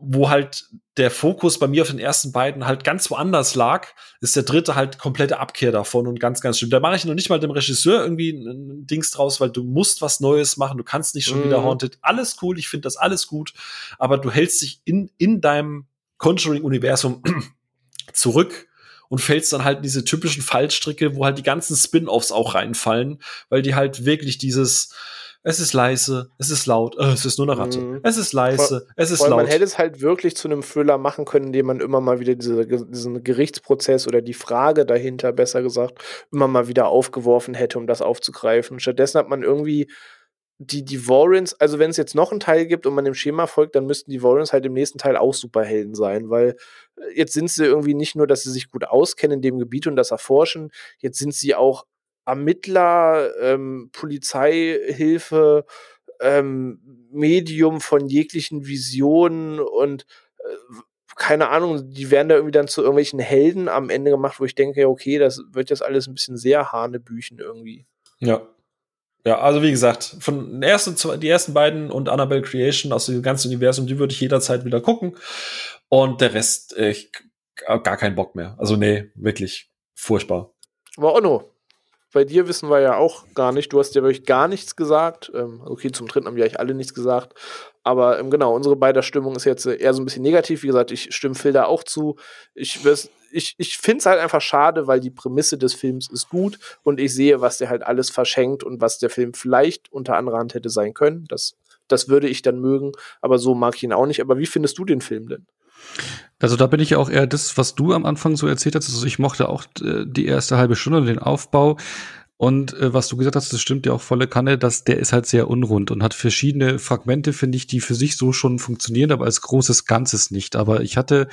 Speaker 1: wo halt der Fokus bei mir auf den ersten beiden halt ganz woanders lag, ist der dritte halt komplette Abkehr davon und ganz, ganz schön. Da mache ich noch nicht mal dem Regisseur irgendwie ein, Dings draus, weil du musst was Neues machen, du kannst nicht schon mm. wieder Haunted. Alles cool, ich finde das alles gut, aber du hältst dich in, in deinem Conjuring-Universum zurück und fällst dann halt in diese typischen Fallstricke, wo halt die ganzen Spin-offs auch reinfallen, weil die halt wirklich dieses es ist leise, es ist laut, oh, es ist nur eine Ratte. Mhm. Es ist leise, vor, es ist laut.
Speaker 2: Man hätte es halt wirklich zu einem Thriller machen können, indem man immer mal wieder diese, diesen Gerichtsprozess oder die Frage dahinter, besser gesagt, immer mal wieder aufgeworfen hätte, um das aufzugreifen. Stattdessen hat man irgendwie die, die Warrens, also wenn es jetzt noch einen Teil gibt und man dem Schema folgt, dann müssten die Warrens halt im nächsten Teil auch Superhelden sein, weil äh, jetzt sind sie irgendwie nicht nur, dass sie sich gut auskennen in dem Gebiet und das erforschen, jetzt sind sie auch Ermittler, ähm, Polizeihilfe, ähm, Medium von jeglichen Visionen und äh, keine Ahnung, die werden da irgendwie dann zu irgendwelchen Helden am Ende gemacht, wo ich denke, okay, das wird jetzt alles ein bisschen sehr Hanebüchen irgendwie.
Speaker 1: Ja. Ja, also wie gesagt, von den ersten, die ersten beiden und Annabelle Creation aus dem ganzen Universum, die würde ich jederzeit wieder gucken. Und der Rest, äh, ich, gar keinen Bock mehr. Also nee, wirklich furchtbar.
Speaker 2: Aber Onno, bei dir wissen wir ja auch gar nicht. Du hast ja wirklich gar nichts gesagt. Ähm, okay, zum dritten haben wir eigentlich alle nichts gesagt. Aber ähm, genau, unsere beider Stimmung ist jetzt eher so ein bisschen negativ. Wie gesagt, ich stimme Phil da auch zu. Ich, ich, ich finde es halt einfach schade, weil die Prämisse des Films ist gut und ich sehe, was der halt alles verschenkt und was der Film vielleicht unter anderer Hand hätte sein können. Das, das würde ich dann mögen, aber so mag ich ihn auch nicht. Aber wie findest du den Film denn?
Speaker 3: Also da bin ich auch eher das, was du am Anfang so erzählt hast. Also ich mochte auch äh, die erste halbe Stunde, den Aufbau. Und äh, was du gesagt hast, das stimmt ja auch volle Kanne, dass der ist halt sehr unrund und hat verschiedene Fragmente, finde ich, die für sich so schon funktionieren, aber als großes Ganzes nicht. Aber ich hatte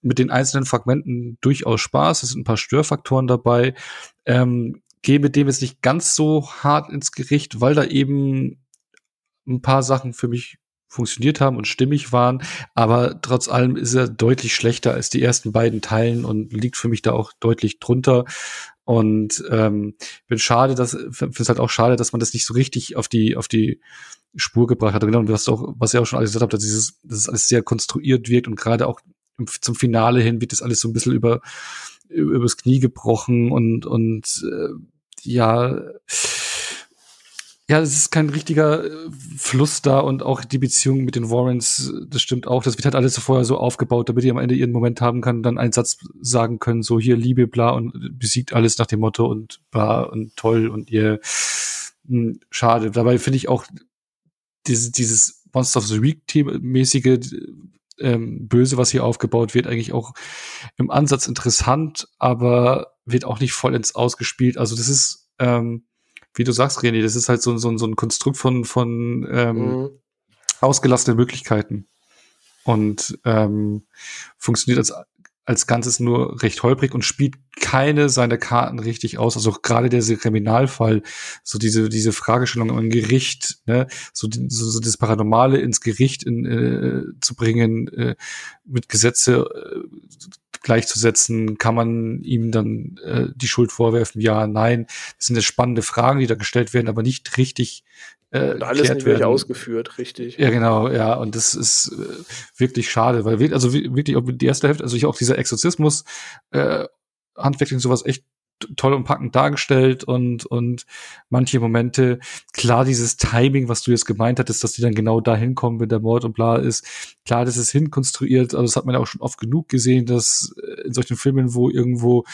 Speaker 3: mit den einzelnen Fragmenten durchaus Spaß. Es sind ein paar Störfaktoren dabei. Ähm, gehe mit dem jetzt nicht ganz so hart ins Gericht, weil da eben ein paar Sachen für mich funktioniert haben und stimmig waren, aber trotz allem ist er deutlich schlechter als die ersten beiden Teilen und liegt für mich da auch deutlich drunter. Und ähm, bin schade, dass finde es halt auch schade, dass man das nicht so richtig auf die auf die Spur gebracht hat. Genau, was auch, was ihr auch schon alles gesagt habt, dass dieses, dass es alles sehr konstruiert wirkt und gerade auch zum Finale hin wird das alles so ein bisschen über übers Knie gebrochen und und äh, ja ja, es ist kein richtiger äh, Fluss da und auch die Beziehung mit den Warrens, das stimmt auch. Das wird halt alles vorher so aufgebaut, damit die am Ende ihren Moment haben kann, dann einen Satz sagen können, so hier Liebe, bla und besiegt alles nach dem Motto und bla und toll und ihr hm, schade. Dabei finde ich auch dieses, dieses Monster of the Week mäßige ähm, Böse, was hier aufgebaut wird, eigentlich auch im Ansatz interessant, aber wird auch nicht vollends ausgespielt. Also das ist ähm, wie du sagst, René, das ist halt so, so, so ein Konstrukt von, von ähm, mhm. ausgelassenen Möglichkeiten. Und ähm, funktioniert als, als Ganzes nur recht holprig und spielt keine seiner Karten richtig aus. Also gerade der Kriminalfall, so diese, diese Fragestellung im Gericht, ne, so, so, so das Paranormale ins Gericht in, äh, zu bringen, äh, mit Gesetze äh, gleichzusetzen? Kann man ihm dann äh, die Schuld vorwerfen? Ja, nein. Das sind ja spannende Fragen, die da gestellt werden, aber nicht richtig
Speaker 2: äh, und alles nicht werden. ausgeführt, richtig.
Speaker 3: Ja, genau, ja, und das ist äh, wirklich schade, weil also wirklich die erste Hälfte, also ich auch dieser Exorzismus äh, handwerklich sowas echt toll und packend dargestellt und, und manche Momente, klar, dieses Timing, was du jetzt gemeint hattest, dass die dann genau dahin kommen, wenn der Mord und bla ist, klar, das ist hinkonstruiert, also das hat man ja auch schon oft genug gesehen, dass äh, in solchen Filmen, wo irgendwo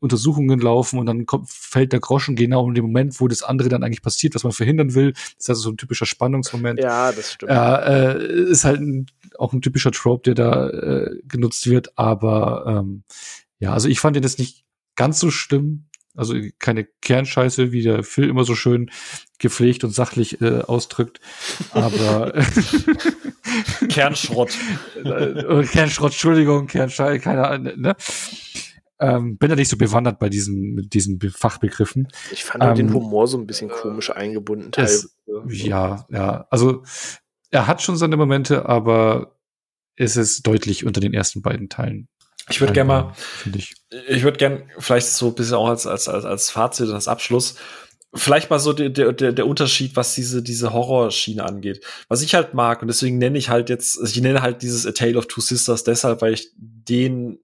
Speaker 3: Untersuchungen laufen und dann kommt, fällt der Groschen genau in dem Moment, wo das andere dann eigentlich passiert, was man verhindern will. Das ist also so ein typischer Spannungsmoment.
Speaker 2: Ja, das stimmt.
Speaker 3: Ja, äh, ist halt ein, auch ein typischer Trope, der da äh, genutzt wird, aber ähm, ja, also ich fand den jetzt nicht ganz so schlimm. Also keine Kernscheiße, wie der Phil immer so schön gepflegt und sachlich äh, ausdrückt. Aber
Speaker 1: Kernschrott.
Speaker 3: Äh, Kernschrott, Entschuldigung, Kernscheiße, keine Ahnung. Ne? Ähm, bin ja nicht so bewandert bei diesen, mit diesen Fachbegriffen.
Speaker 2: Ich fand ähm, den Humor so ein bisschen komisch eingebunden.
Speaker 3: Es, ja, ja. Also er hat schon seine Momente, aber es ist deutlich unter den ersten beiden Teilen
Speaker 1: ich würde gerne mal, ich, ich würde gerne vielleicht so ein bisschen auch als, als, als, als Fazit und als Abschluss, vielleicht mal so der, der, der Unterschied, was diese, diese Horrorschiene angeht. Was ich halt mag, und deswegen nenne ich halt jetzt, ich nenne halt dieses A Tale of Two Sisters deshalb, weil ich den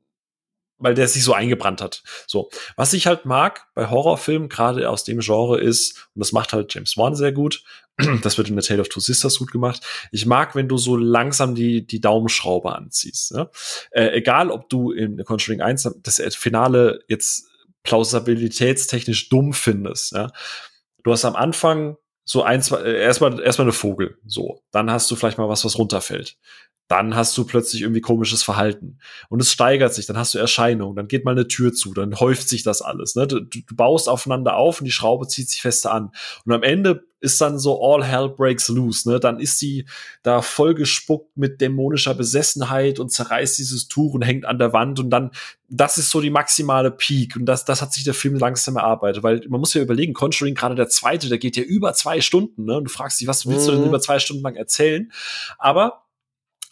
Speaker 1: weil der sich so eingebrannt hat. So, was ich halt mag bei Horrorfilmen, gerade aus dem Genre ist, und das macht halt James Wan sehr gut, das wird in The Tale of Two Sisters gut gemacht. Ich mag, wenn du so langsam die, die Daumenschraube anziehst. Ne? Äh, egal, ob du in Conjuring 1 das Finale jetzt plausibilitätstechnisch dumm findest. Ja? Du hast am Anfang so ein, zwei, äh, erstmal, erstmal eine Vogel, so. Dann hast du vielleicht mal was, was runterfällt dann hast du plötzlich irgendwie komisches Verhalten. Und es steigert sich, dann hast du Erscheinungen, dann geht mal eine Tür zu, dann häuft sich das alles. Ne? Du, du baust aufeinander auf und die Schraube zieht sich fester an. Und am Ende ist dann so all hell breaks loose, ne? Dann ist sie da vollgespuckt mit dämonischer Besessenheit und zerreißt dieses Tuch und hängt an der Wand und dann, das ist so die maximale Peak und das, das hat sich der Film langsam erarbeitet, weil man muss ja überlegen, Conjuring, gerade der zweite, der geht ja über zwei Stunden, ne? Und du fragst dich, was willst du denn mhm. über zwei Stunden lang erzählen? Aber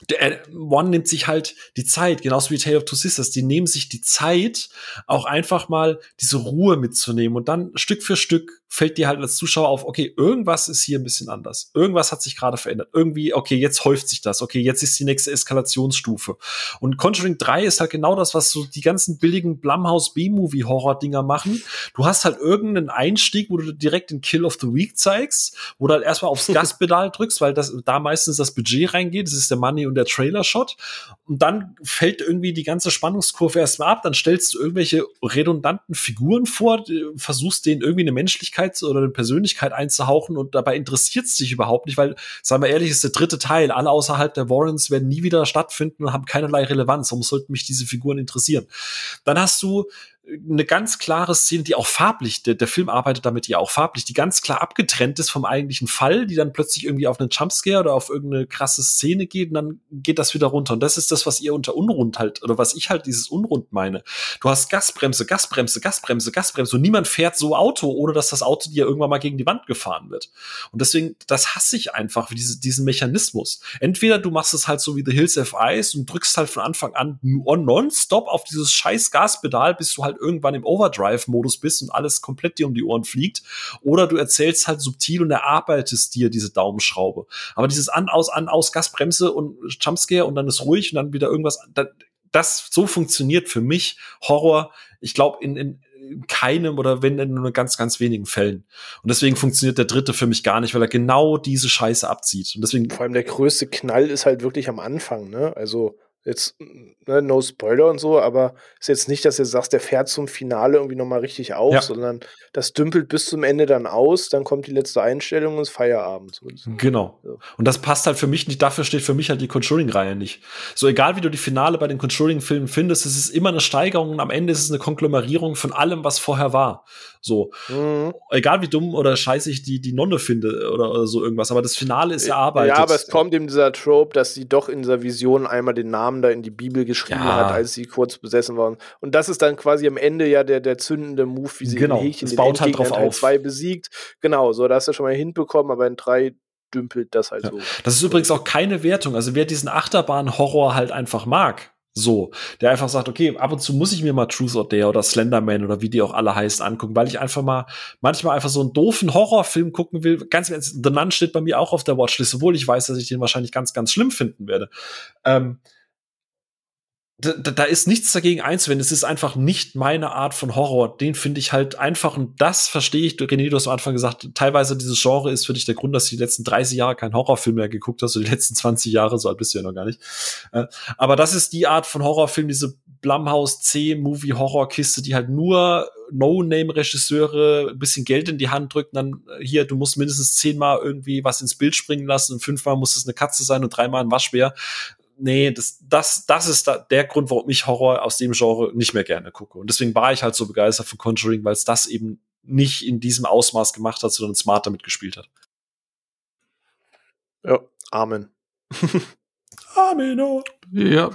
Speaker 1: der One nimmt sich halt die Zeit, genauso wie Tale of Two Sisters, die nehmen sich die Zeit, auch einfach mal diese Ruhe mitzunehmen und dann Stück für Stück fällt dir halt als Zuschauer auf, okay, irgendwas ist hier ein bisschen anders. Irgendwas hat sich gerade verändert. Irgendwie, okay, jetzt häuft sich das. Okay, jetzt ist die nächste Eskalationsstufe. Und Conjuring 3 ist halt genau das, was so die ganzen billigen Blumhouse B-Movie Horror Dinger machen. Du hast halt irgendeinen Einstieg, wo du direkt den Kill of the Week zeigst, wo du halt erstmal aufs Gaspedal drückst, weil das da meistens das Budget reingeht. Das ist der Money und der Trailer Shot. Und dann fällt irgendwie die ganze Spannungskurve erstmal ab. Dann stellst du irgendwelche redundanten Figuren vor, versuchst denen irgendwie eine Menschlichkeit Persönlichkeit oder eine Persönlichkeit einzuhauchen und dabei interessiert es sich überhaupt nicht, weil, sagen wir ehrlich, ist der dritte Teil. Alle außerhalb der Warrens werden nie wieder stattfinden und haben keinerlei Relevanz. Warum sollten mich diese Figuren interessieren? Dann hast du eine ganz klare Szene, die auch farblich, der, der Film arbeitet damit ja auch farblich, die ganz klar abgetrennt ist vom eigentlichen Fall, die dann plötzlich irgendwie auf einen Jumpscare oder auf irgendeine krasse Szene geht und dann geht das wieder runter. Und das ist das, was ihr unter unrund halt, oder was ich halt dieses unrund meine. Du hast Gasbremse, Gasbremse, Gasbremse, Gasbremse und niemand fährt so Auto, ohne dass das Auto dir irgendwann mal gegen die Wand gefahren wird. Und deswegen, das hasse ich einfach, diese, diesen Mechanismus. Entweder du machst es halt so wie The Hills of Ice und drückst halt von Anfang an nonstop auf dieses scheiß Gaspedal, bis du halt irgendwann im Overdrive-Modus bist und alles komplett dir um die Ohren fliegt. Oder du erzählst halt subtil und erarbeitest dir diese Daumenschraube. Aber dieses An, Aus, An, Aus, Gasbremse und Jumpscare und dann ist ruhig und dann wieder irgendwas, das, so funktioniert für mich Horror. Ich glaube, in, in keinem oder wenn in nur ganz, ganz wenigen Fällen. Und deswegen funktioniert der dritte für mich gar nicht, weil er genau diese Scheiße abzieht. Und deswegen.
Speaker 2: Vor allem der größte Knall ist halt wirklich am Anfang, ne? Also Jetzt, ne, no Spoiler und so, aber ist jetzt nicht, dass du sagst, der fährt zum Finale irgendwie nochmal richtig auf, ja. sondern das dümpelt bis zum Ende dann aus, dann kommt die letzte Einstellung und ist Feierabend.
Speaker 1: Genau. So. Und das passt halt für mich nicht, dafür steht für mich halt die Conjuring-Reihe nicht. So egal wie du die Finale bei den Conjuring-Filmen findest, es ist immer eine Steigerung und am Ende ist es eine Konglomerierung von allem, was vorher war. So. Mhm. Egal wie dumm oder scheiße ich die, die Nonne finde oder, oder so irgendwas, aber das Finale ist erarbeitet.
Speaker 2: Ja, aber es kommt eben dieser Trope, dass sie doch in dieser Vision einmal den Namen da in die Bibel geschrieben ja. hat, als sie kurz besessen waren. Und das ist dann quasi am Ende ja der, der zündende Move, wie sie
Speaker 1: genau. den Häkchen, es baut halt drauf auf.
Speaker 2: zwei besiegt. Genau, so, da hast du schon mal hinbekommen, aber in drei dümpelt das halt ja. so.
Speaker 1: Das ist übrigens auch keine Wertung. Also wer diesen Achterbahn-Horror halt einfach mag, so, der einfach sagt, okay, ab und zu muss ich mir mal Truth or Dare oder Slenderman oder wie die auch alle heißen angucken, weil ich einfach mal manchmal einfach so einen doofen Horrorfilm gucken will. Ganz The Nun steht bei mir auch auf der Watchlist, obwohl ich weiß, dass ich den wahrscheinlich ganz, ganz schlimm finden werde. Ähm, da, da ist nichts dagegen einzuwenden. Es ist einfach nicht meine Art von Horror. Den finde ich halt einfach, und das verstehe ich. René, du hast am Anfang gesagt, teilweise dieses Genre ist für dich der Grund, dass du die letzten 30 Jahre keinen Horrorfilm mehr geguckt hast, oder die letzten 20 Jahre, so alt bist du ja noch gar nicht. Äh, aber das ist die Art von Horrorfilm, diese Blumhouse C-Movie-Horror-Kiste, die halt nur No-Name-Regisseure ein bisschen Geld in die Hand drücken, dann äh, hier, du musst mindestens zehnmal irgendwie was ins Bild springen lassen und fünfmal muss es eine Katze sein und dreimal ein Waschbär nee, das, das, das ist da der Grund, warum ich Horror aus dem Genre nicht mehr gerne gucke. Und deswegen war ich halt so begeistert von Conjuring, weil es das eben nicht in diesem Ausmaß gemacht hat, sondern smart damit gespielt hat.
Speaker 2: Ja, Amen.
Speaker 3: Amen. Oh. Ja,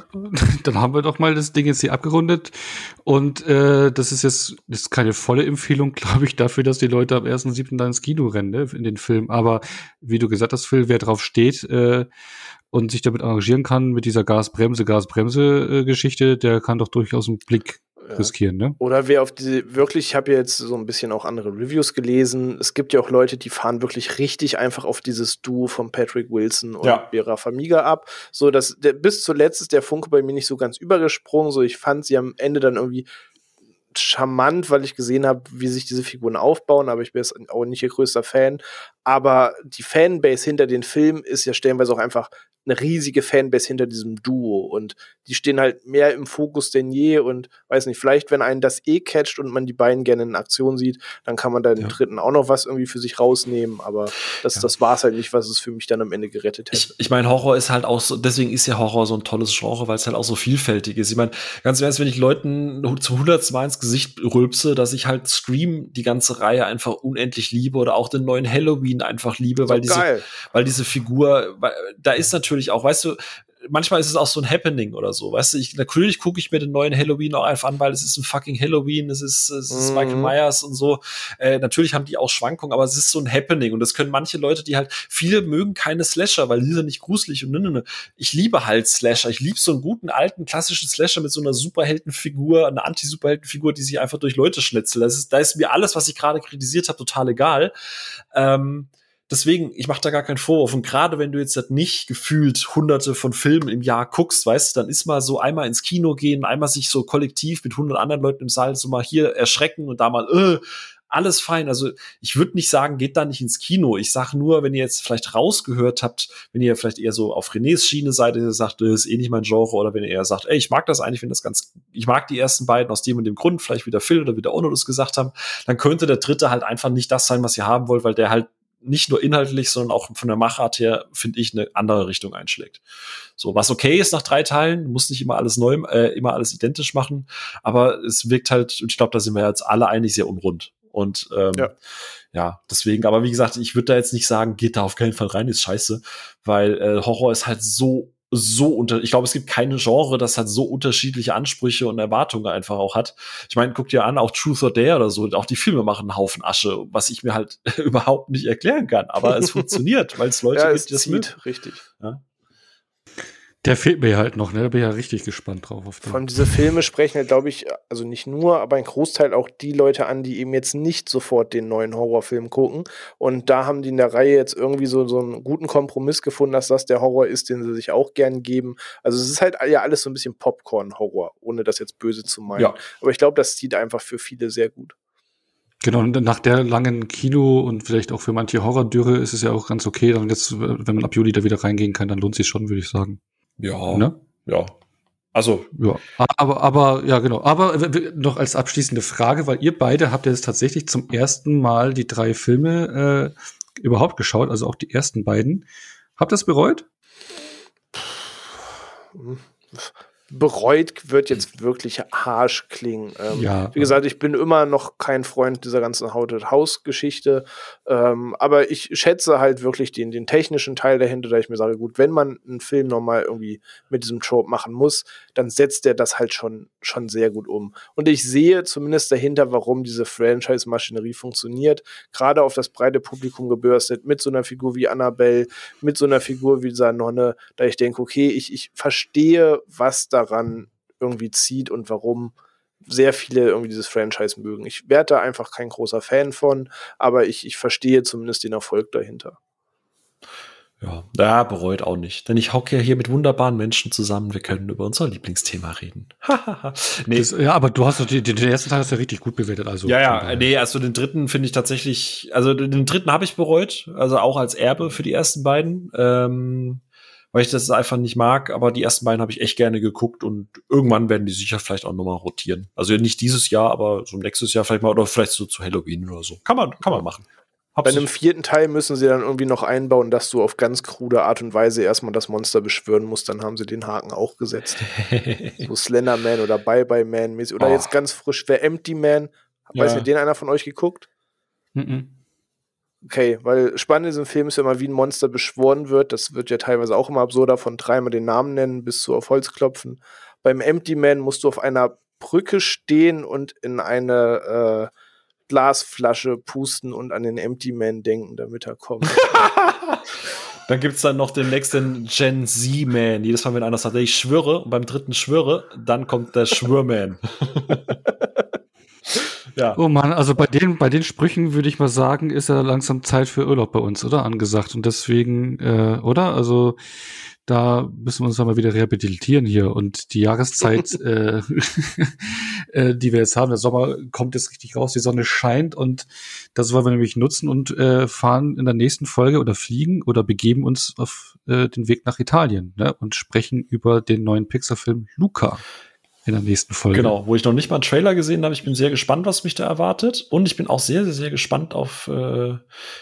Speaker 3: dann haben wir doch mal das Ding jetzt hier abgerundet. Und äh, das ist jetzt das ist keine volle Empfehlung, glaube ich, dafür, dass die Leute am 1.7. dann ins Kino rennen, ne, in den Film. Aber wie du gesagt hast, Phil, wer drauf steht, äh, und sich damit arrangieren kann mit dieser Gasbremse, Gasbremse-Geschichte, der kann doch durchaus einen Blick ja. riskieren, ne?
Speaker 2: Oder wer auf diese wirklich, ich habe jetzt so ein bisschen auch andere Reviews gelesen. Es gibt ja auch Leute, die fahren wirklich richtig einfach auf dieses Duo von Patrick Wilson und ja. Vera Famiga ab. So, dass der, bis zuletzt ist der Funke bei mir nicht so ganz übergesprungen. So, ich fand sie am Ende dann irgendwie charmant, weil ich gesehen habe, wie sich diese Figuren aufbauen, aber ich bin jetzt auch nicht ihr größter Fan. Aber die Fanbase hinter den Filmen ist ja stellenweise auch einfach eine riesige Fanbase hinter diesem Duo und die stehen halt mehr im Fokus denn je und weiß nicht, vielleicht wenn einen das eh catcht und man die beiden gerne in Aktion sieht, dann kann man da den ja. dritten auch noch was irgendwie für sich rausnehmen, aber das, ja. das war es halt nicht, was es für mich dann am Ende gerettet hätte.
Speaker 1: Ich, ich meine, Horror ist halt auch so, deswegen ist ja Horror so ein tolles Genre, weil es halt auch so vielfältig ist. Ich meine, ganz ehrlich, wenn ich Leuten zu 100 Mal ins Gesicht rülpse, dass ich halt Scream die ganze Reihe einfach unendlich liebe oder auch den neuen Halloween einfach liebe, weil diese, weil diese Figur, weil, da ist natürlich natürlich auch, weißt du, manchmal ist es auch so ein Happening oder so, weißt du, ich, natürlich gucke ich mir den neuen Halloween auch einfach an, weil es ist ein fucking Halloween, es ist, es ist mhm. Michael Myers und so. Äh, natürlich haben die auch Schwankungen, aber es ist so ein Happening und das können manche Leute, die halt, viele mögen keine Slasher, weil die sind nicht gruselig und ne, ne, ne. Ich liebe halt Slasher, ich liebe so einen guten alten klassischen Slasher mit so einer Superheldenfigur, einer Anti-Superheldenfigur, die sich einfach durch Leute schnetzelt. Das ist, da ist mir alles, was ich gerade kritisiert habe, total egal. Ähm, deswegen, ich mache da gar keinen Vorwurf. Und gerade wenn du jetzt halt nicht gefühlt hunderte von Filmen im Jahr guckst, weißt du, dann ist mal so einmal ins Kino gehen, einmal sich so kollektiv mit hundert anderen Leuten im Saal so mal hier erschrecken und da mal, äh, alles fein. Also ich würde nicht sagen, geht da nicht ins Kino. Ich sage nur, wenn ihr jetzt vielleicht rausgehört habt, wenn ihr vielleicht eher so auf Renés Schiene seid, ihr sagt, das ist eh nicht mein Genre, oder wenn ihr eher sagt, ey, ich mag das eigentlich, wenn das ganz, ich mag die ersten beiden aus dem und dem Grund, vielleicht wieder Phil oder wieder Ono das gesagt haben, dann könnte der dritte halt einfach nicht das sein, was ihr haben wollt, weil der halt nicht nur inhaltlich, sondern auch von der Machart her, finde ich, eine andere Richtung einschlägt. So, was okay ist nach drei Teilen, du musst nicht immer alles neu, äh, immer alles identisch machen, aber es wirkt halt, und ich glaube, da sind wir jetzt alle einig, sehr unrund. Und ähm, ja. ja, deswegen, aber wie gesagt, ich würde da jetzt nicht sagen, geht da auf keinen Fall rein, ist scheiße, weil äh, Horror ist halt so so unter, ich glaube, es gibt keine Genre, das halt so unterschiedliche Ansprüche und Erwartungen einfach auch hat. Ich meine, guck dir an, auch Truth or Dare oder so, auch die Filme machen einen Haufen Asche, was ich mir halt überhaupt nicht erklären kann, aber es funktioniert, weil es Leute
Speaker 2: ja, gibt, die das zieht, richtig. Ja?
Speaker 3: Der fehlt mir halt noch, ne? Da bin ich ja richtig gespannt drauf. Auf
Speaker 2: den. Vor allem diese Filme sprechen halt, glaube ich, also nicht nur, aber ein Großteil auch die Leute an, die eben jetzt nicht sofort den neuen Horrorfilm gucken. Und da haben die in der Reihe jetzt irgendwie so, so einen guten Kompromiss gefunden, dass das der Horror ist, den sie sich auch gern geben. Also es ist halt ja alles so ein bisschen Popcorn-Horror, ohne das jetzt böse zu meinen. Ja. Aber ich glaube, das zieht einfach für viele sehr gut.
Speaker 3: Genau, und nach der langen Kino und vielleicht auch für manche Horrordürre ist es ja auch ganz okay. Dann jetzt, wenn man ab Juli da wieder reingehen kann, dann lohnt sich schon, würde ich sagen.
Speaker 1: Ja. Ne? Ja. Also.
Speaker 3: Ja. Aber, aber, ja, genau. Aber noch als abschließende Frage, weil ihr beide habt jetzt tatsächlich zum ersten Mal die drei Filme äh, überhaupt geschaut, also auch die ersten beiden. Habt ihr das bereut?
Speaker 2: Bereut wird jetzt wirklich harsch klingen. Ähm,
Speaker 3: ja.
Speaker 2: Wie gesagt, ich bin immer noch kein Freund dieser ganzen Haunted-House-Geschichte, ähm, aber ich schätze halt wirklich den, den technischen Teil dahinter, da ich mir sage, gut, wenn man einen Film nochmal irgendwie mit diesem Trope machen muss, dann setzt er das halt schon, schon sehr gut um. Und ich sehe zumindest dahinter, warum diese Franchise-Maschinerie funktioniert, gerade auf das breite Publikum gebürstet, mit so einer Figur wie Annabelle, mit so einer Figur wie dieser Nonne, da ich denke, okay, ich, ich verstehe, was da daran irgendwie zieht und warum sehr viele irgendwie dieses Franchise mögen. Ich werde da einfach kein großer Fan von, aber ich, ich verstehe zumindest den Erfolg dahinter.
Speaker 1: Ja, ja, bereut auch nicht. Denn ich hocke ja hier mit wunderbaren Menschen zusammen. Wir können über unser Lieblingsthema reden.
Speaker 3: nee. Das, ja, aber du hast doch die, den ersten Teil hast du ja richtig gut bewertet. Also
Speaker 1: ja, ja, nee, also den dritten finde ich tatsächlich, also den dritten habe ich bereut, also auch als Erbe für die ersten beiden. Ähm, weil ich das einfach nicht mag. Aber die ersten beiden habe ich echt gerne geguckt und irgendwann werden die sicher vielleicht auch nochmal rotieren. Also nicht dieses Jahr, aber so nächstes Jahr vielleicht mal oder vielleicht so zu Halloween oder so. Kann man, kann man machen.
Speaker 2: Bei einem vierten Teil müssen sie dann irgendwie noch einbauen, dass du auf ganz krude Art und Weise erstmal das Monster beschwören musst. Dann haben sie den Haken auch gesetzt. so Slenderman oder Bye-Bye-Man mäßig. Oder oh. jetzt ganz frisch, wer Empty Man? Weiß ja. nicht, den einer von euch geguckt? Mm, -mm. Okay, weil spannend in diesem Film ist ja immer, wie ein Monster beschworen wird. Das wird ja teilweise auch immer absurder, von dreimal den Namen nennen bis zu auf Holz klopfen. Beim Empty Man musst du auf einer Brücke stehen und in eine äh, Glasflasche pusten und an den Empty Man denken, damit er kommt.
Speaker 1: dann gibt es dann noch den nächsten Gen Z-Man. Jedes Mal, wenn einer sagt, ich schwöre, und beim dritten schwöre, dann kommt der Schwörman.
Speaker 3: Ja. Oh Mann, also bei den, bei den Sprüchen würde ich mal sagen, ist ja langsam Zeit für Urlaub bei uns, oder? Angesagt. Und deswegen, äh, oder? Also da müssen wir uns mal wieder rehabilitieren hier. Und die Jahreszeit, äh, äh, die wir jetzt haben, der Sommer kommt jetzt richtig raus, die Sonne scheint und das wollen wir nämlich nutzen und äh, fahren in der nächsten Folge oder fliegen oder begeben uns auf äh, den Weg nach Italien ne? und sprechen über den neuen Pixar-Film Luca in der nächsten Folge.
Speaker 1: Genau, wo ich noch nicht mal einen Trailer gesehen habe. Ich bin sehr gespannt, was mich da erwartet. Und ich bin auch sehr, sehr, sehr gespannt auf äh,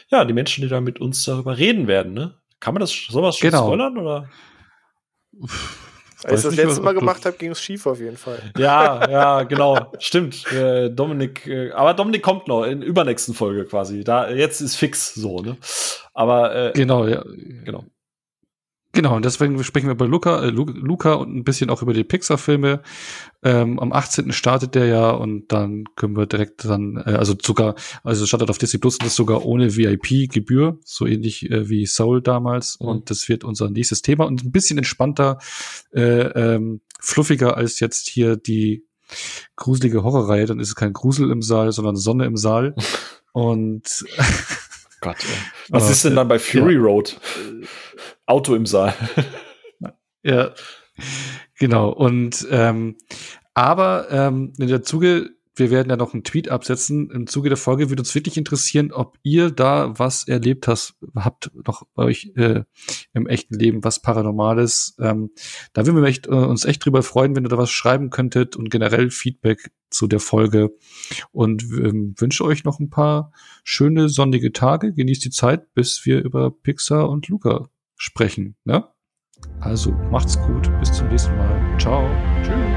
Speaker 1: ja, die Menschen, die da mit uns darüber reden werden. Ne? Kann man das sowas schon
Speaker 3: genau.
Speaker 1: spoilern? Oder?
Speaker 2: Als ich das letzte Mal gemacht habe, ging es schief auf jeden Fall.
Speaker 1: Ja, ja, genau. Stimmt. Äh, Dominik, äh, aber Dominik kommt noch in übernächsten Folge quasi. Da, jetzt ist fix so, ne? Aber
Speaker 3: äh, genau, ja. Genau. Genau, und deswegen sprechen wir über Luca, äh, Luca und ein bisschen auch über die Pixar-Filme. Ähm, am 18. startet der ja und dann können wir direkt dann, äh, also sogar, also startet auf Disney Plus und ist sogar ohne VIP-Gebühr, so ähnlich äh, wie Soul damals. Mhm. Und das wird unser nächstes Thema und ein bisschen entspannter, äh, ähm, fluffiger als jetzt hier die gruselige Horrorreihe. Dann ist es kein Grusel im Saal, sondern Sonne im Saal. und
Speaker 1: Gott, ey. was ist denn dann bei Fury ja. Road? Auto im Saal.
Speaker 3: ja, genau. Und ähm, aber ähm, in der Zuge wir werden ja noch einen Tweet absetzen. Im Zuge der Folge würde uns wirklich interessieren, ob ihr da was erlebt hast, habt noch bei euch äh, im echten Leben was Paranormales. Ähm, da würden wir echt, äh, uns echt drüber freuen, wenn ihr da was schreiben könntet und generell Feedback zu der Folge. Und ähm, wünsche euch noch ein paar schöne sonnige Tage. Genießt die Zeit, bis wir über Pixar und Luca sprechen. Ne? Also macht's gut, bis zum nächsten Mal. Ciao. Tschüss.